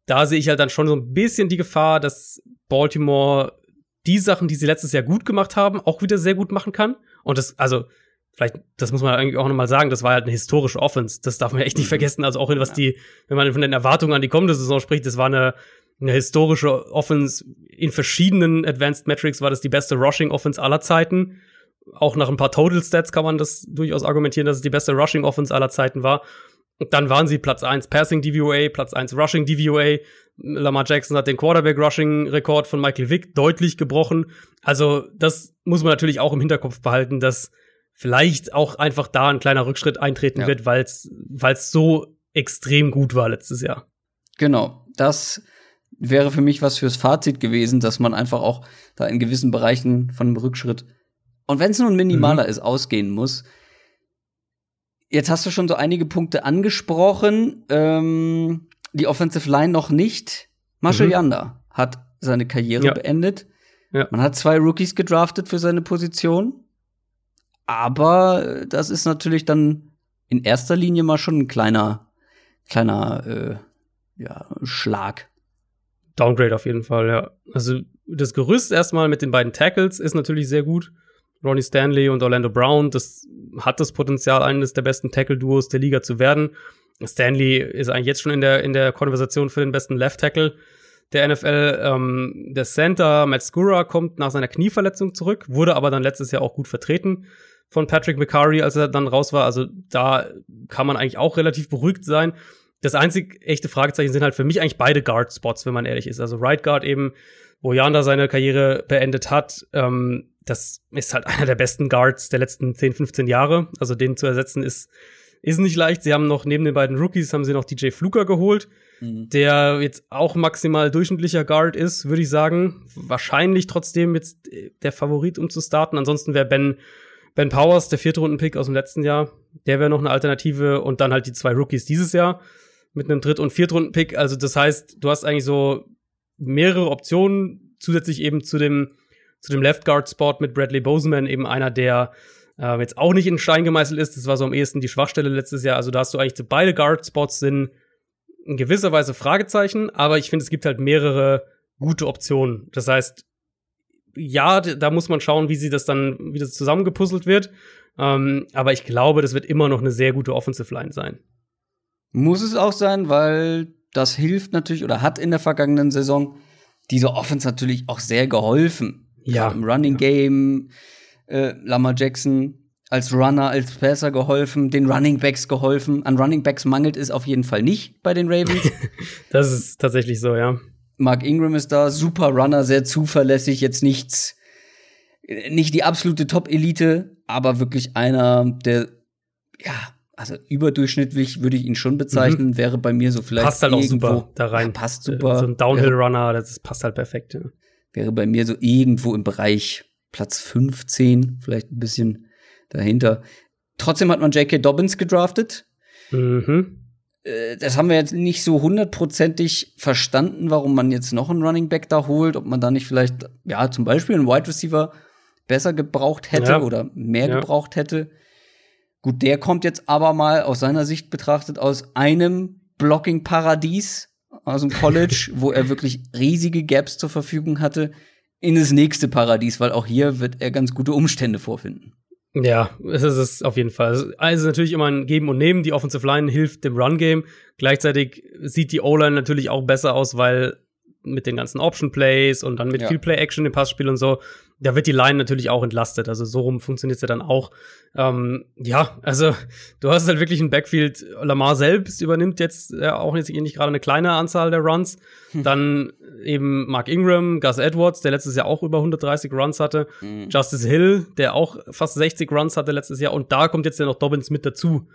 da sehe ich halt dann schon so ein bisschen die Gefahr, dass Baltimore die Sachen, die sie letztes Jahr gut gemacht haben, auch wieder sehr gut machen kann. Und das, also, vielleicht, das muss man eigentlich auch nochmal sagen, das war halt eine historische Offense. Das darf man echt nicht mhm. vergessen. Also auch in was die, wenn man von den Erwartungen an die kommende Saison spricht, das war eine, eine historische Offense. In verschiedenen Advanced Metrics war das die beste Rushing Offense aller Zeiten. Auch nach ein paar Total Stats kann man das durchaus argumentieren, dass es die beste Rushing Offense aller Zeiten war. Und dann waren sie Platz 1 Passing DVOA, Platz 1 Rushing DVOA. Lamar Jackson hat den Quarterback Rushing Rekord von Michael Vick deutlich gebrochen. Also, das muss man natürlich auch im Hinterkopf behalten, dass vielleicht auch einfach da ein kleiner Rückschritt eintreten ja. wird, weil es so extrem gut war letztes Jahr. Genau, das wäre für mich was fürs Fazit gewesen, dass man einfach auch da in gewissen Bereichen von einem Rückschritt und wenn es nur ein minimaler mhm. ist, ausgehen muss. Jetzt hast du schon so einige Punkte angesprochen. Ähm, die Offensive Line noch nicht. Marshall mhm. Yanda hat seine Karriere ja. beendet. Ja. Man hat zwei Rookies gedraftet für seine Position. Aber das ist natürlich dann in erster Linie mal schon ein kleiner, kleiner äh, ja, Schlag. Downgrade auf jeden Fall, ja. Also das Gerüst erstmal mit den beiden Tackles ist natürlich sehr gut. Ronnie Stanley und Orlando Brown, das hat das Potenzial, eines der besten Tackle-Duos der Liga zu werden. Stanley ist eigentlich jetzt schon in der, in der Konversation für den besten Left Tackle der NFL. Ähm, der Center Matt Skura kommt nach seiner Knieverletzung zurück, wurde aber dann letztes Jahr auch gut vertreten von Patrick McCurry, als er dann raus war. Also da kann man eigentlich auch relativ beruhigt sein. Das einzig echte Fragezeichen sind halt für mich eigentlich beide Guard-Spots, wenn man ehrlich ist. Also Right Guard eben, wo Janda seine Karriere beendet hat. Ähm, das ist halt einer der besten Guards der letzten 10, 15 Jahre. Also den zu ersetzen ist, ist nicht leicht. Sie haben noch neben den beiden Rookies haben sie noch DJ Fluker geholt. mhm. der jetzt auch maximal durchschnittlicher Guard ist, würde ich sagen. Wahrscheinlich trotzdem jetzt der Favorit, um zu starten. Ansonsten wäre Ben, Ben Powers, der vierte Runden-Pick aus dem letzten Jahr, der wäre noch eine Alternative und dann halt die zwei Rookies dieses Jahr mit einem Dritt- und Viertrunden-Pick. Also das heißt, du hast eigentlich so mehrere Optionen, zusätzlich eben zu dem, zu dem Left Guard Spot mit Bradley Boseman, eben einer, der äh, jetzt auch nicht in Stein gemeißelt ist. Das war so am ehesten die Schwachstelle letztes Jahr. Also da hast du eigentlich beide Guard Spots sind in gewisser Weise Fragezeichen, aber ich finde, es gibt halt mehrere gute Optionen. Das heißt, ja, da muss man schauen, wie sie das dann, wie das zusammengepuzzelt wird. Ähm, aber ich glaube, das wird immer noch eine sehr gute Offensive Line sein. Muss es auch sein, weil das hilft natürlich oder hat in der vergangenen Saison diese Offense natürlich auch sehr geholfen. Ja. Im Running Game, äh, Lamar Jackson als Runner, als Passer geholfen, den Running Backs geholfen. An Running Backs mangelt es auf jeden Fall nicht bei den Ravens. das ist tatsächlich so, ja. Mark Ingram ist da, super Runner, sehr zuverlässig, jetzt nichts, nicht die absolute Top-Elite, aber wirklich einer, der, ja, also überdurchschnittlich würde ich ihn schon bezeichnen, mhm. wäre bei mir so vielleicht. Passt halt auch super da rein. Ja, passt super. So ein Downhill-Runner, das passt halt perfekt. Ja. Wäre bei mir so irgendwo im Bereich Platz 15, vielleicht ein bisschen dahinter. Trotzdem hat man J.K. Dobbins gedraftet. Mhm. Äh, das haben wir jetzt nicht so hundertprozentig verstanden, warum man jetzt noch einen Running Back da holt, ob man da nicht vielleicht, ja, zum Beispiel einen Wide Receiver besser gebraucht hätte ja. oder mehr ja. gebraucht hätte. Gut, der kommt jetzt aber mal aus seiner Sicht betrachtet aus einem Blocking-Paradies aus dem College, wo er wirklich riesige Gaps zur Verfügung hatte, in das nächste Paradies, weil auch hier wird er ganz gute Umstände vorfinden. Ja, es ist es auf jeden Fall. Also natürlich immer ein Geben und Nehmen. Die Offensive Line hilft dem Run-Game. Gleichzeitig sieht die O-Line natürlich auch besser aus, weil mit den ganzen Option Plays und dann mit ja. viel Play Action im Passspiel und so, da wird die Line natürlich auch entlastet. Also so rum funktioniert es ja dann auch. Ähm, ja, also du hast halt wirklich ein Backfield. Lamar selbst übernimmt jetzt ja auch jetzt nicht gerade eine kleine Anzahl der Runs. Hm. Dann eben Mark Ingram, Gus Edwards, der letztes Jahr auch über 130 Runs hatte. Hm. Justice Hill, der auch fast 60 Runs hatte letztes Jahr. Und da kommt jetzt ja noch Dobbins mit dazu.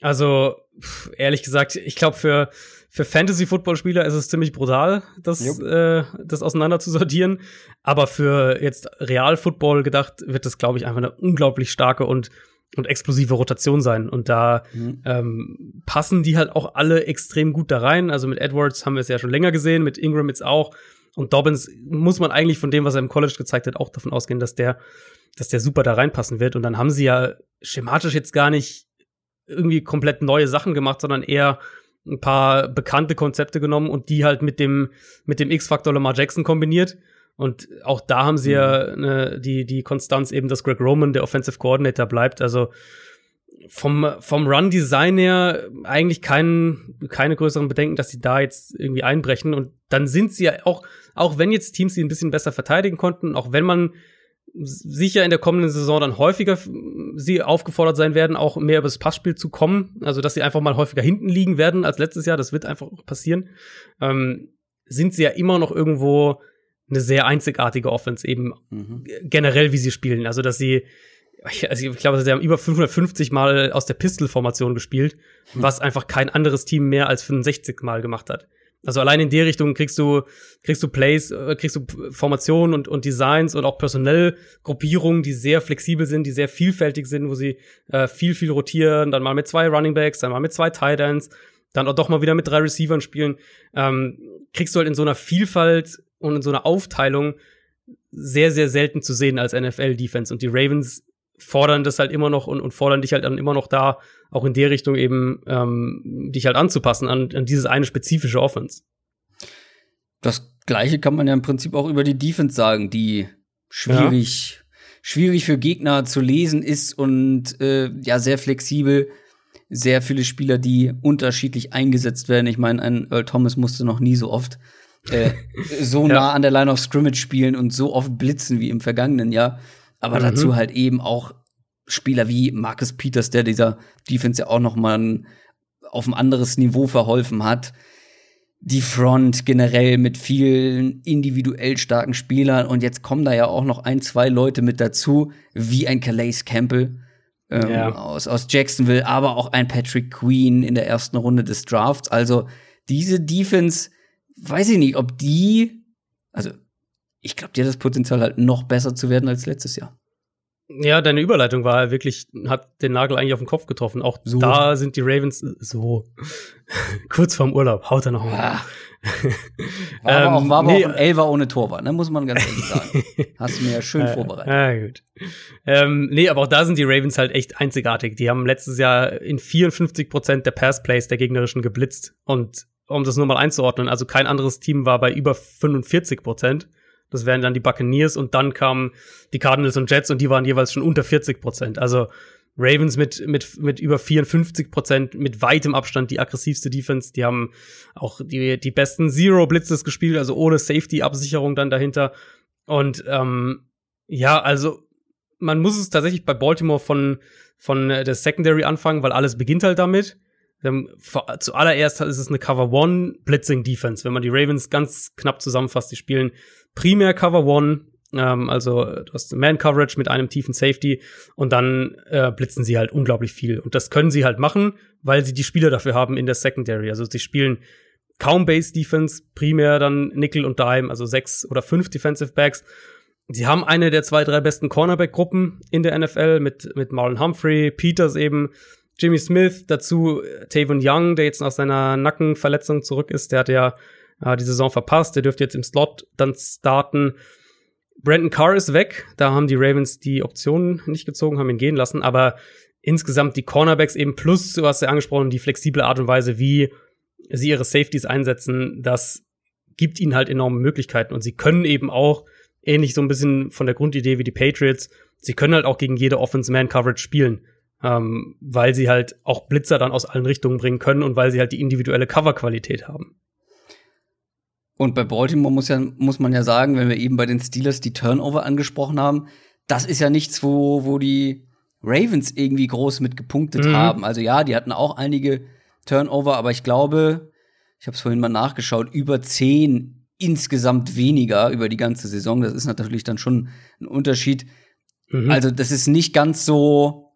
Also, pff, ehrlich gesagt, ich glaube, für, für Fantasy-Football-Spieler ist es ziemlich brutal, das, äh, das auseinander zu sortieren. Aber für jetzt Real-Football gedacht, wird das, glaube ich, einfach eine unglaublich starke und, und explosive Rotation sein. Und da mhm. ähm, passen die halt auch alle extrem gut da rein. Also mit Edwards haben wir es ja schon länger gesehen, mit Ingram jetzt auch. Und Dobbins muss man eigentlich von dem, was er im College gezeigt hat, auch davon ausgehen, dass der, dass der super da reinpassen wird. Und dann haben sie ja schematisch jetzt gar nicht irgendwie komplett neue Sachen gemacht, sondern eher ein paar bekannte Konzepte genommen und die halt mit dem, mit dem X-Faktor Lamar Jackson kombiniert. Und auch da haben sie mhm. ja ne, die, die Konstanz eben, dass Greg Roman der Offensive Coordinator bleibt. Also vom, vom Run-Design her eigentlich kein, keine größeren Bedenken, dass sie da jetzt irgendwie einbrechen. Und dann sind sie ja auch, auch wenn jetzt Teams sie ein bisschen besser verteidigen konnten, auch wenn man sicher in der kommenden Saison dann häufiger sie aufgefordert sein werden, auch mehr übers Passspiel zu kommen. Also, dass sie einfach mal häufiger hinten liegen werden als letztes Jahr. Das wird einfach passieren. Ähm, sind sie ja immer noch irgendwo eine sehr einzigartige Offense, eben mhm. generell, wie sie spielen. Also, dass sie, also ich glaube, sie haben über 550 Mal aus der Pistol-Formation gespielt, mhm. was einfach kein anderes Team mehr als 65 Mal gemacht hat. Also allein in die Richtung kriegst du, kriegst du Plays, äh, kriegst du Formationen und, und Designs und auch personell Gruppierungen, die sehr flexibel sind, die sehr vielfältig sind, wo sie äh, viel, viel rotieren, dann mal mit zwei Running Backs, dann mal mit zwei Tight Ends, dann auch doch mal wieder mit drei Receivern spielen. Ähm, kriegst du halt in so einer Vielfalt und in so einer Aufteilung sehr, sehr selten zu sehen als NFL-Defense. Und die Ravens fordern das halt immer noch und, und fordern dich halt dann immer noch da, auch in der Richtung eben ähm, dich halt anzupassen an, an dieses eine spezifische Offense. Das gleiche kann man ja im Prinzip auch über die Defense sagen, die schwierig, ja. schwierig für Gegner zu lesen ist und äh, ja sehr flexibel. Sehr viele Spieler, die unterschiedlich eingesetzt werden. Ich meine, ein Earl Thomas musste noch nie so oft äh, so ja. nah an der Line of Scrimmage spielen und so oft blitzen wie im vergangenen Jahr. Aber mhm. dazu halt eben auch Spieler wie Marcus Peters, der dieser Defense ja auch noch mal auf ein anderes Niveau verholfen hat. Die Front generell mit vielen individuell starken Spielern und jetzt kommen da ja auch noch ein, zwei Leute mit dazu, wie ein Calais Campbell ähm, ja. aus, aus Jacksonville, aber auch ein Patrick Queen in der ersten Runde des Drafts. Also diese Defense, weiß ich nicht, ob die, also ich glaube, die hat das Potenzial halt noch besser zu werden als letztes Jahr. Ja, deine Überleitung war wirklich, hat den Nagel eigentlich auf den Kopf getroffen. Auch so. da sind die Ravens so kurz vorm Urlaub. Haut er noch mal. Ja. War aber auch, war aber nee, auch ein Elfer ohne Torwart, ne? muss man ganz ehrlich sagen. Hast du mir ja schön äh, vorbereitet. Ja, gut. Ähm, nee, aber auch da sind die Ravens halt echt einzigartig. Die haben letztes Jahr in 54 Prozent der Passplays der gegnerischen geblitzt. Und um das nur mal einzuordnen, also kein anderes Team war bei über 45 Prozent. Das wären dann die Buccaneers und dann kamen die Cardinals und Jets und die waren jeweils schon unter 40 Prozent. Also Ravens mit, mit, mit über 54 Prozent, mit weitem Abstand die aggressivste Defense. Die haben auch die, die besten Zero-Blitzes gespielt, also ohne Safety-Absicherung dann dahinter. Und ähm, ja, also man muss es tatsächlich bei Baltimore von, von der Secondary anfangen, weil alles beginnt halt damit. Zuallererst ist es eine Cover One Blitzing Defense. Wenn man die Ravens ganz knapp zusammenfasst, die spielen primär Cover One, ähm, also du hast Man Coverage mit einem tiefen Safety und dann äh, blitzen sie halt unglaublich viel. Und das können sie halt machen, weil sie die Spieler dafür haben in der Secondary. Also sie spielen kaum Base Defense, primär dann Nickel und Dime, also sechs oder fünf Defensive Backs. Sie haben eine der zwei, drei besten Cornerback-Gruppen in der NFL mit, mit Marlon Humphrey, Peters eben, Jimmy Smith, dazu Tavon Young, der jetzt nach seiner Nackenverletzung zurück ist. Der hat ja äh, die Saison verpasst. Der dürfte jetzt im Slot dann starten. Brandon Carr ist weg. Da haben die Ravens die Optionen nicht gezogen, haben ihn gehen lassen. Aber insgesamt die Cornerbacks eben plus, du hast ja angesprochen, die flexible Art und Weise, wie sie ihre Safeties einsetzen, das gibt ihnen halt enorme Möglichkeiten. Und sie können eben auch, ähnlich so ein bisschen von der Grundidee wie die Patriots, sie können halt auch gegen jede Offense-Man-Coverage spielen. Ähm, weil sie halt auch Blitzer dann aus allen Richtungen bringen können und weil sie halt die individuelle Coverqualität haben. Und bei Baltimore muss, ja, muss man ja sagen, wenn wir eben bei den Steelers die Turnover angesprochen haben, das ist ja nichts, wo, wo die Ravens irgendwie groß mit gepunktet mhm. haben. Also ja, die hatten auch einige Turnover, aber ich glaube, ich habe es vorhin mal nachgeschaut, über zehn insgesamt weniger über die ganze Saison. Das ist natürlich dann schon ein Unterschied. Mhm. Also das ist nicht ganz so,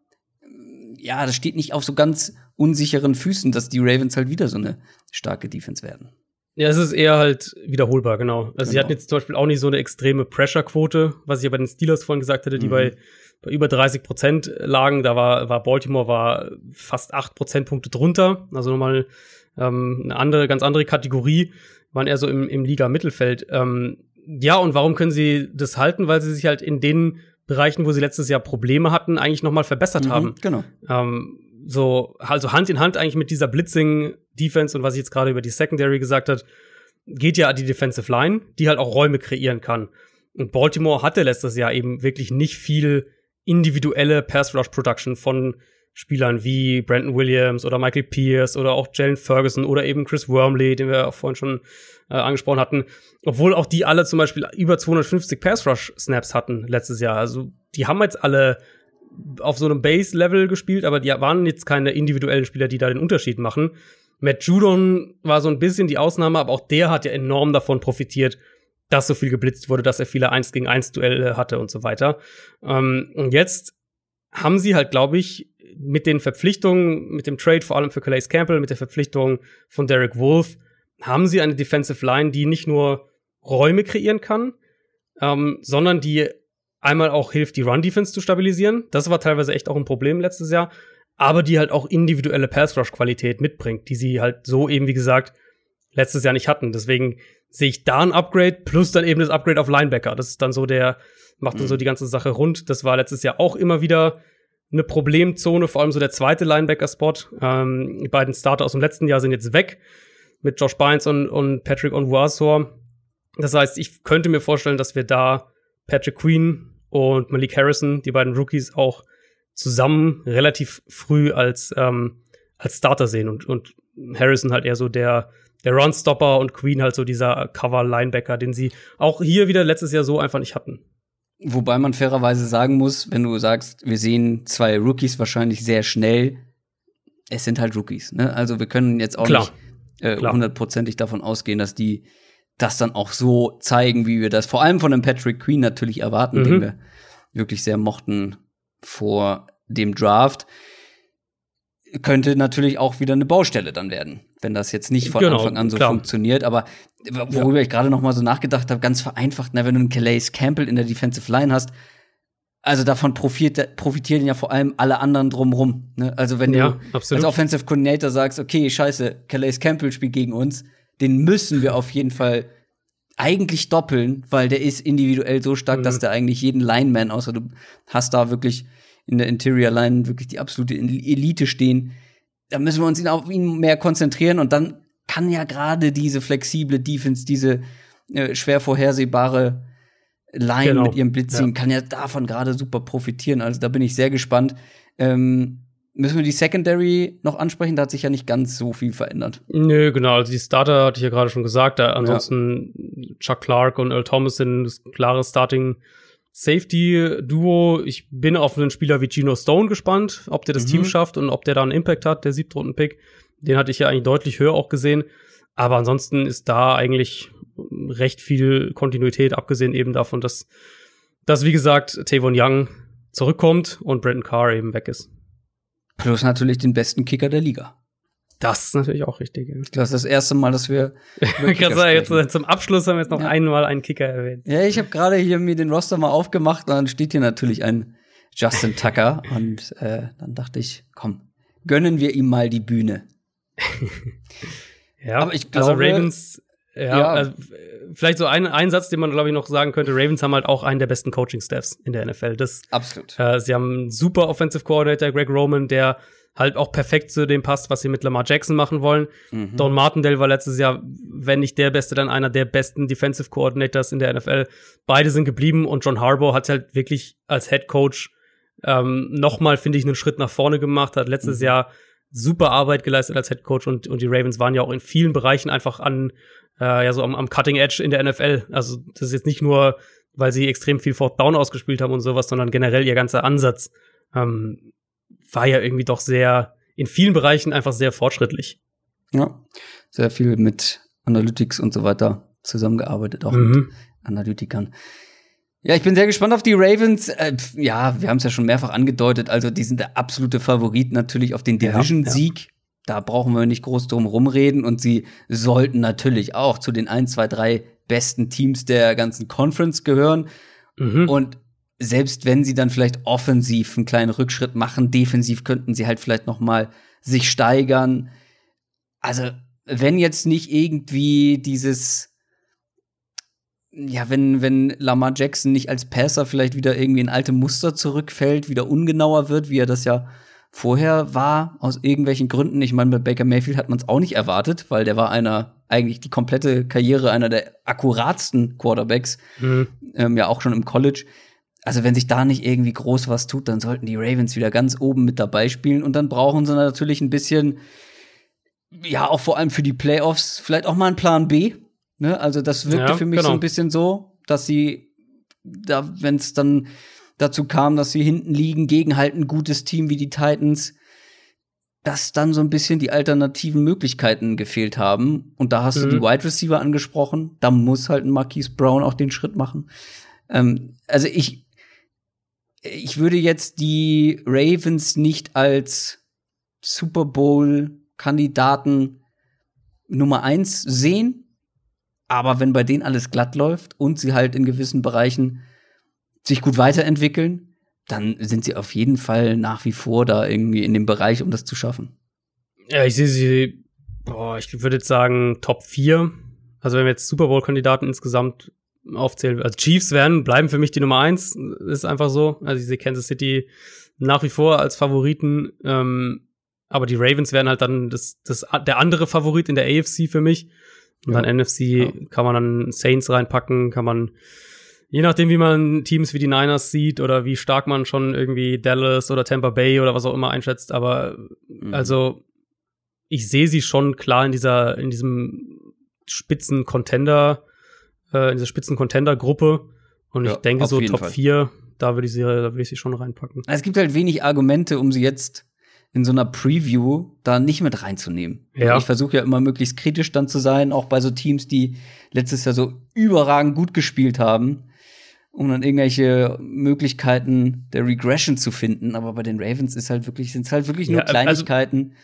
ja, das steht nicht auf so ganz unsicheren Füßen, dass die Ravens halt wieder so eine starke Defense werden. Ja, es ist eher halt wiederholbar, genau. Also genau. sie hatten jetzt zum Beispiel auch nicht so eine extreme Pressure-Quote, was ich ja bei den Steelers vorhin gesagt hatte, die mhm. bei, bei über 30 Prozent lagen. Da war, war Baltimore war fast acht Prozentpunkte drunter. Also nochmal ähm, eine andere, ganz andere Kategorie, waren eher so im, im Liga-Mittelfeld. Ähm, ja, und warum können sie das halten? Weil sie sich halt in den Bereichen, wo sie letztes Jahr Probleme hatten, eigentlich nochmal verbessert mhm, haben. Genau. Ähm, so, also Hand in Hand eigentlich mit dieser Blitzing-Defense und was ich jetzt gerade über die Secondary gesagt hat, geht ja die Defensive Line, die halt auch Räume kreieren kann. Und Baltimore hatte letztes Jahr eben wirklich nicht viel individuelle Pass-Rush-Production von Spielern wie Brandon Williams oder Michael Pierce oder auch Jalen Ferguson oder eben Chris Wormley, den wir auch vorhin schon äh, angesprochen hatten. Obwohl auch die alle zum Beispiel über 250 Pass-Rush-Snaps hatten letztes Jahr. Also die haben jetzt alle auf so einem Base-Level gespielt, aber die waren jetzt keine individuellen Spieler, die da den Unterschied machen. Matt Judon war so ein bisschen die Ausnahme, aber auch der hat ja enorm davon profitiert, dass so viel geblitzt wurde, dass er viele 1 gegen 1 Duelle hatte und so weiter. Ähm, und jetzt haben sie halt, glaube ich, mit den Verpflichtungen, mit dem Trade vor allem für Calais Campbell, mit der Verpflichtung von Derek Wolf, haben sie eine Defensive Line, die nicht nur Räume kreieren kann, ähm, sondern die einmal auch hilft, die Run-Defense zu stabilisieren. Das war teilweise echt auch ein Problem letztes Jahr. Aber die halt auch individuelle Pass-Rush-Qualität mitbringt, die sie halt so eben, wie gesagt, letztes Jahr nicht hatten. Deswegen sehe ich da ein Upgrade plus dann eben das Upgrade auf Linebacker. Das ist dann so der, macht dann mhm. so die ganze Sache rund. Das war letztes Jahr auch immer wieder eine Problemzone, vor allem so der zweite Linebacker-Spot. Ähm, die beiden Starter aus dem letzten Jahr sind jetzt weg mit Josh Bynes und, und Patrick Onwuasor. Das heißt, ich könnte mir vorstellen, dass wir da Patrick Queen und Malik Harrison, die beiden Rookies, auch zusammen relativ früh als, ähm, als Starter sehen und, und Harrison halt eher so der, der Runstopper und Queen halt so dieser Cover-Linebacker, den sie auch hier wieder letztes Jahr so einfach nicht hatten. Wobei man fairerweise sagen muss, wenn du sagst, wir sehen zwei Rookies wahrscheinlich sehr schnell, es sind halt Rookies. Ne? Also wir können jetzt auch Klar. nicht äh, hundertprozentig davon ausgehen, dass die das dann auch so zeigen, wie wir das vor allem von dem Patrick Queen natürlich erwarten, mhm. den wir wirklich sehr mochten vor dem Draft. könnte natürlich auch wieder eine Baustelle dann werden, wenn das jetzt nicht von Genau, Anfang an so klar. funktioniert. Aber worüber ich gerade noch mal so nachgedacht habe, ganz vereinfacht, na, wenn du einen Calais Campbell in der Defensive Line hast, also davon profitiert, profitieren ja vor allem alle anderen drumrum. Ne? Also wenn Ja, du absolut. als Offensive Coordinator sagst, okay, scheiße, Calais Campbell spielt gegen uns, den müssen wir auf jeden Fall eigentlich doppeln, weil der ist individuell so stark, Mhm. dass der eigentlich jeden Lineman, außer du hast da wirklich in der Interior Line wirklich die absolute Elite stehen. Da müssen wir uns ihn auf ihn mehr konzentrieren und dann kann ja gerade diese flexible Defense, diese äh, schwer vorhersehbare Line Genau, mit ihrem Blitzing, ja. kann ja davon gerade super profitieren. Also da bin ich sehr gespannt. Ähm, müssen wir die Secondary noch ansprechen? Da hat sich ja nicht ganz so viel verändert. Nö, genau. Also die Starter hatte ich ja gerade schon gesagt. Da ansonsten Chuck Clark und Earl Thomas sind das klare Starting Safety Duo. Ich bin auf einen Spieler wie Geno Stone gespannt, ob der das Mhm. Team schafft und ob der da einen Impact hat, der siebtrunden Pick. Den hatte ich ja eigentlich deutlich höher auch gesehen. Aber ansonsten ist da eigentlich recht viel Kontinuität, abgesehen eben davon, dass, dass wie gesagt, Tavon Young zurückkommt und Brandon Carr eben weg ist. Plus natürlich den besten Kicker der Liga. Das ist natürlich auch richtig. Ja. Das ist das erste Mal, dass wir. Ich kann sagen, jetzt zum Abschluss haben wir jetzt noch Ja. einmal einen Kicker erwähnt. Ja, ich habe gerade hier mir den Roster mal aufgemacht und dann steht hier natürlich ein Justin Tucker und äh, dann dachte ich, komm, gönnen wir ihm mal die Bühne. Ja, Aber ich also glaube- Ravens, ja, Ja. Also, äh, vielleicht so ein, ein Satz, den man, glaube ich, noch sagen könnte. Ravens haben halt auch einen der besten Coaching-Staffs in der NFL. Das, Absolut. äh, sie haben einen super Offensive Coordinator, Greg Roman, der halt auch perfekt zu dem passt, was sie mit Lamar Jackson machen wollen. Mhm. Don Martindale war letztes Jahr, wenn nicht der Beste, dann einer der besten Defensive Coordinators in der NFL. Beide sind geblieben und John Harbaugh hat halt wirklich als Head Coach ähm, nochmal, finde ich, einen Schritt nach vorne gemacht, hat letztes Mhm. Jahr super Arbeit geleistet als Head Coach und, und die Ravens waren ja auch in vielen Bereichen einfach an, äh, ja, so am, am Cutting Edge in der NFL. Also, das ist jetzt nicht nur, weil sie extrem viel Fourth Down ausgespielt haben und sowas, sondern generell ihr ganzer Ansatz ähm, war ja irgendwie doch sehr, in vielen Bereichen einfach sehr fortschrittlich. Ja, sehr viel mit Analytics und so weiter zusammengearbeitet, auch mit Mhm. Analytikern. Ja, ich bin sehr gespannt auf die Ravens. Äh, ja, wir haben es ja schon mehrfach angedeutet. Also, die sind der absolute Favorit natürlich auf den Ja, Division-Sieg. Da brauchen wir nicht groß drum rumreden. Und sie sollten natürlich auch zu den 1, 2, 3 besten Teams der ganzen Conference gehören. Mhm. Und selbst wenn sie dann vielleicht offensiv einen kleinen Rückschritt machen, defensiv könnten sie halt vielleicht noch mal sich steigern. Also, wenn jetzt nicht irgendwie dieses ja, wenn, wenn Lamar Jackson nicht als Passer vielleicht wieder irgendwie in alte Muster zurückfällt, wieder ungenauer wird, wie er das ja vorher war, aus irgendwelchen Gründen. Ich meine, bei Baker Mayfield hat man es auch nicht erwartet, weil der war einer, eigentlich die komplette Karriere einer der akkuratsten Quarterbacks, Mhm. ähm, ja auch schon im College. Also wenn sich da nicht irgendwie groß was tut, dann sollten die Ravens wieder ganz oben mit dabei spielen und dann brauchen sie natürlich ein bisschen, ja, auch vor allem für die Playoffs, vielleicht auch mal einen Plan B. Ne? Also das wirkte Ja, für mich so genau. ein bisschen so, dass sie, da, wenn es dann dazu kam, dass sie hinten liegen gegen halt ein gutes Team wie die Titans, dass dann so ein bisschen die alternativen Möglichkeiten gefehlt haben. Und da hast du Mhm. die Wide Receiver angesprochen. Da muss halt ein Marquise Brown auch den Schritt machen. Ähm, also ich, ich würde jetzt die Ravens nicht als Super Bowl-Kandidaten Nummer eins sehen. Aber wenn bei denen alles glatt läuft und sie halt in gewissen Bereichen sich gut weiterentwickeln, dann sind sie auf jeden Fall nach wie vor da irgendwie in dem Bereich, um das zu schaffen. Ja, ich sehe sie, boah, ich würde jetzt sagen Top 4. Also wenn wir jetzt Super Bowl-Kandidaten insgesamt aufzählen, also Chiefs werden, bleiben für mich die Nummer eins, ist einfach so. Also ich sehe Kansas City nach wie vor als Favoriten, ähm, aber die Ravens werden halt dann das, das, der andere Favorit in der AFC für mich. Und Ja. dann NFC Ja. kann man dann Saints reinpacken, kann man Je nachdem, wie man Teams wie die Niners sieht oder wie stark man schon irgendwie Dallas oder Tampa Bay oder was auch immer einschätzt, aber Mhm. also ich sehe sie schon klar in dieser, in diesem spitzen Contender, äh, in dieser spitzen Contender-Gruppe. Und Ja, ich denke so Top Fall. 4, da würde ich sie, da würde ich sie schon reinpacken. Es gibt halt wenig Argumente, um sie jetzt in so einer Preview da nicht mit reinzunehmen. Ja. Ich versuche ja immer möglichst kritisch dann zu sein, auch bei so Teams, die letztes Jahr so überragend gut gespielt haben. um dann irgendwelche Möglichkeiten der Regression zu finden. Aber bei den Ravens ist halt wirklich, sind es halt wirklich nur ja, also Kleinigkeiten. Also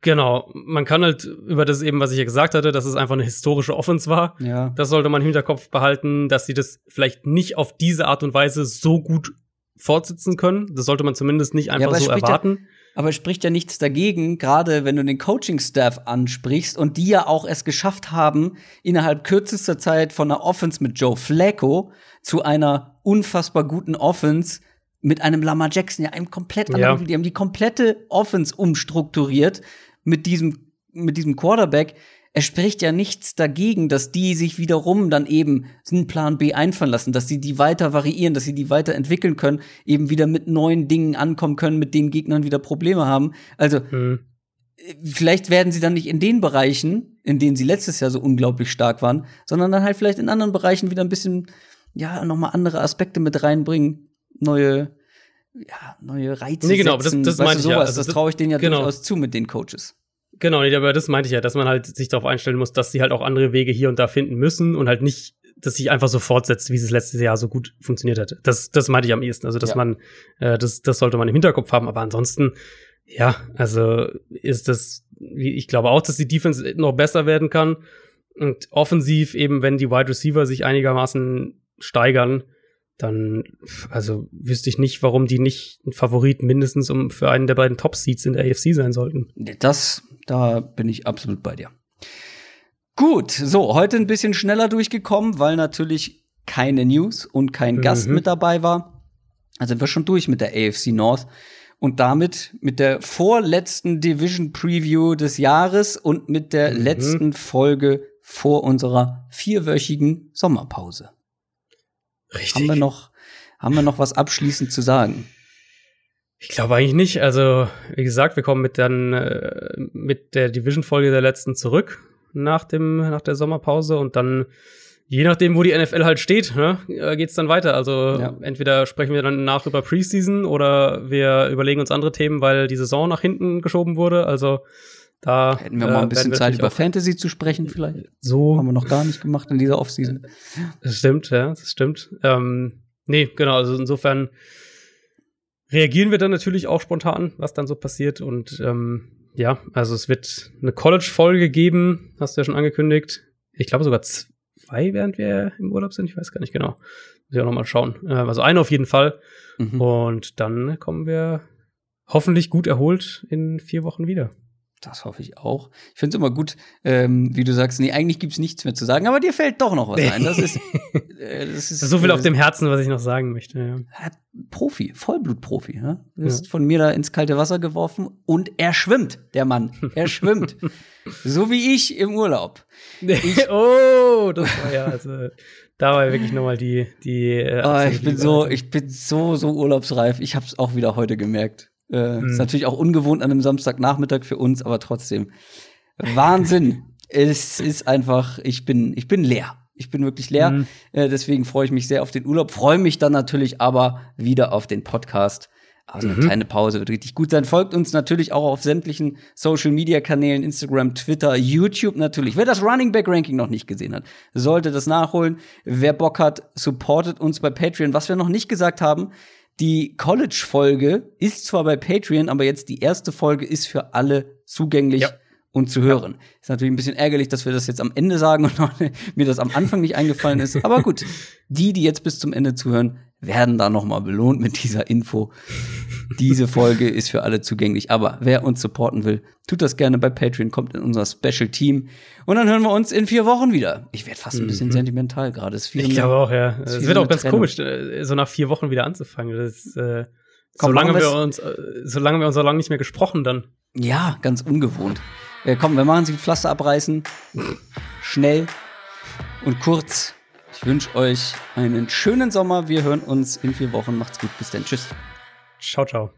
Genau, man kann halt über das eben, was ich ja gesagt hatte, dass es einfach eine historische Offense war. Ja. Das sollte man im Hinterkopf behalten, dass sie das vielleicht nicht auf diese Art und Weise so gut fortsetzen können. Das sollte man zumindest nicht einfach ja, so erwarten. Ja, aber es spricht ja nichts dagegen, gerade wenn du den Coaching-Staff ansprichst und die ja auch es geschafft haben, innerhalb kürzester Zeit von einer Offense mit Joe Flacco zu einer unfassbar guten Offense mit einem Lamar Jackson, ja, einem komplett anderen, ja. die haben die komplette Offense umstrukturiert mit diesem, mit diesem Quarterback, es spricht ja nichts dagegen, dass die sich wiederum dann eben einen Plan B einfallen lassen, dass sie die weiter variieren, dass sie die weiter entwickeln können, eben wieder mit neuen Dingen ankommen können, mit denen Gegnern wieder Probleme haben. Also, mhm. vielleicht werden sie dann nicht in den Bereichen, in denen sie letztes Jahr so unglaublich stark waren, sondern dann halt vielleicht in anderen Bereichen wieder ein bisschen, ja, nochmal andere Aspekte mit reinbringen, neue, ja, neue Reize. Nee, genau, aber das, das meine ich sowas. ja. Also, das traue ich denen ja genau. durchaus zu mit den Coaches. Genau, aber das meinte ich ja, dass man halt sich darauf einstellen muss, dass sie halt auch andere Wege hier und da finden müssen und halt nicht, dass sich einfach so fortsetzt, wie es letztes Jahr so gut funktioniert hat. Das, das meinte ich am ehesten. Also, dass ja. man, äh, das, das sollte man im Hinterkopf haben, aber ansonsten, ja, also ist das, ich glaube auch, dass die Defense noch besser werden kann. Und offensiv eben, wenn die Wide Receiver sich einigermaßen steigern, dann, also wüsste ich nicht, warum die nicht ein Favorit mindestens um für einen der beiden Top-Seeds in der AFC sein sollten. Das, da bin ich absolut bei dir. Gut, so, heute ein bisschen schneller durchgekommen, weil natürlich keine News und kein mhm. Gast mit dabei war. Also sind wir schon durch mit der AFC North und damit mit der vorletzten Division Preview des Jahres und mit der mhm. letzten Folge vor unserer vierwöchigen Sommerpause. Richtig. Haben wir noch, haben wir noch was abschließend zu sagen? Ich glaube eigentlich nicht. Also, wie gesagt, wir kommen mit dann äh, mit der Division-Folge der letzten zurück nach dem, nach der Sommerpause und dann, je nachdem, wo die NFL halt steht, ne, äh, geht's dann weiter. Also ja. entweder sprechen wir dann nach über Preseason oder wir überlegen uns andere Themen, weil die Saison nach hinten geschoben wurde. Also da hätten wir mal ein äh, bisschen Zeit über Fantasy zu sprechen, vielleicht. So haben wir noch gar nicht gemacht in dieser Offseason. Das stimmt, ja, das stimmt. Ähm, nee, genau. Also insofern reagieren wir dann natürlich auch spontan, was dann so passiert. Und ähm, ja, also es wird eine College-Folge geben, hast du ja schon angekündigt. Ich glaube sogar zwei, während wir im Urlaub sind. Ich weiß gar nicht genau. Muss ich auch noch mal schauen. Äh, also eine auf jeden Fall. Mhm. Und dann kommen wir hoffentlich gut erholt in vier Wochen wieder. Das hoffe ich auch. Ich finde es immer gut, ähm, wie du sagst, nee, eigentlich gibt's nichts mehr zu sagen, aber dir fällt doch noch was ein. Das ist, äh, das ist so viel äh, auf dem Herzen, was ich noch sagen möchte. Ja. Profi, Vollblutprofi. Ja? Du bist ja. von mir da ins kalte Wasser geworfen und er schwimmt, der Mann. Er schwimmt. so wie ich im Urlaub. Ich, oh, das war ja, also, da war wirklich nochmal die, die. Äh, oh, ich bin so, ich bin so, so urlaubsreif. Ich habe es auch wieder heute gemerkt. Äh, mhm. Ist natürlich auch ungewohnt an einem Samstagnachmittag für uns, aber trotzdem. Wahnsinn. es ist einfach, ich bin, ich bin leer. Ich bin wirklich leer. Mhm. Äh, deswegen freue ich mich sehr auf den Urlaub. Freue mich dann natürlich aber wieder auf den Podcast. Also eine mhm. kleine Pause wird richtig gut sein. Folgt uns natürlich auch auf sämtlichen Social Media Kanälen, Instagram, Twitter, YouTube natürlich. Wer das Running Back Ranking noch nicht gesehen hat, sollte das nachholen. Wer Bock hat, supportet uns bei Patreon. Was wir noch nicht gesagt haben, die College-Folge ist zwar bei Patreon, aber jetzt die erste Folge ist für alle zugänglich ja. und zu hören. Ja. Ist natürlich ein bisschen ärgerlich, dass wir das jetzt am Ende sagen und mir das am Anfang nicht eingefallen ist. Aber gut, die, die jetzt bis zum Ende zuhören, werden da noch mal belohnt mit dieser Info. Diese Folge ist für alle zugänglich. Aber wer uns supporten will, tut das gerne bei Patreon, kommt in unser Special Team. Und dann hören wir uns in vier Wochen wieder. Ich werde fast ein bisschen mhm. sentimental gerade. Ich glaube auch, ja. Es wird auch ganz Trennung. komisch, äh, so nach vier Wochen wieder anzufangen. Das, äh, komm, solange wir uns, äh, solange wir uns so lange nicht mehr gesprochen dann. Ja, ganz ungewohnt. Äh, komm, wir machen sie Pflaster abreißen. Schnell und kurz. Ich wünsche euch einen schönen Sommer. Wir hören uns in vier Wochen. Macht's gut. Bis dann. Tschüss. Ciao, ciao.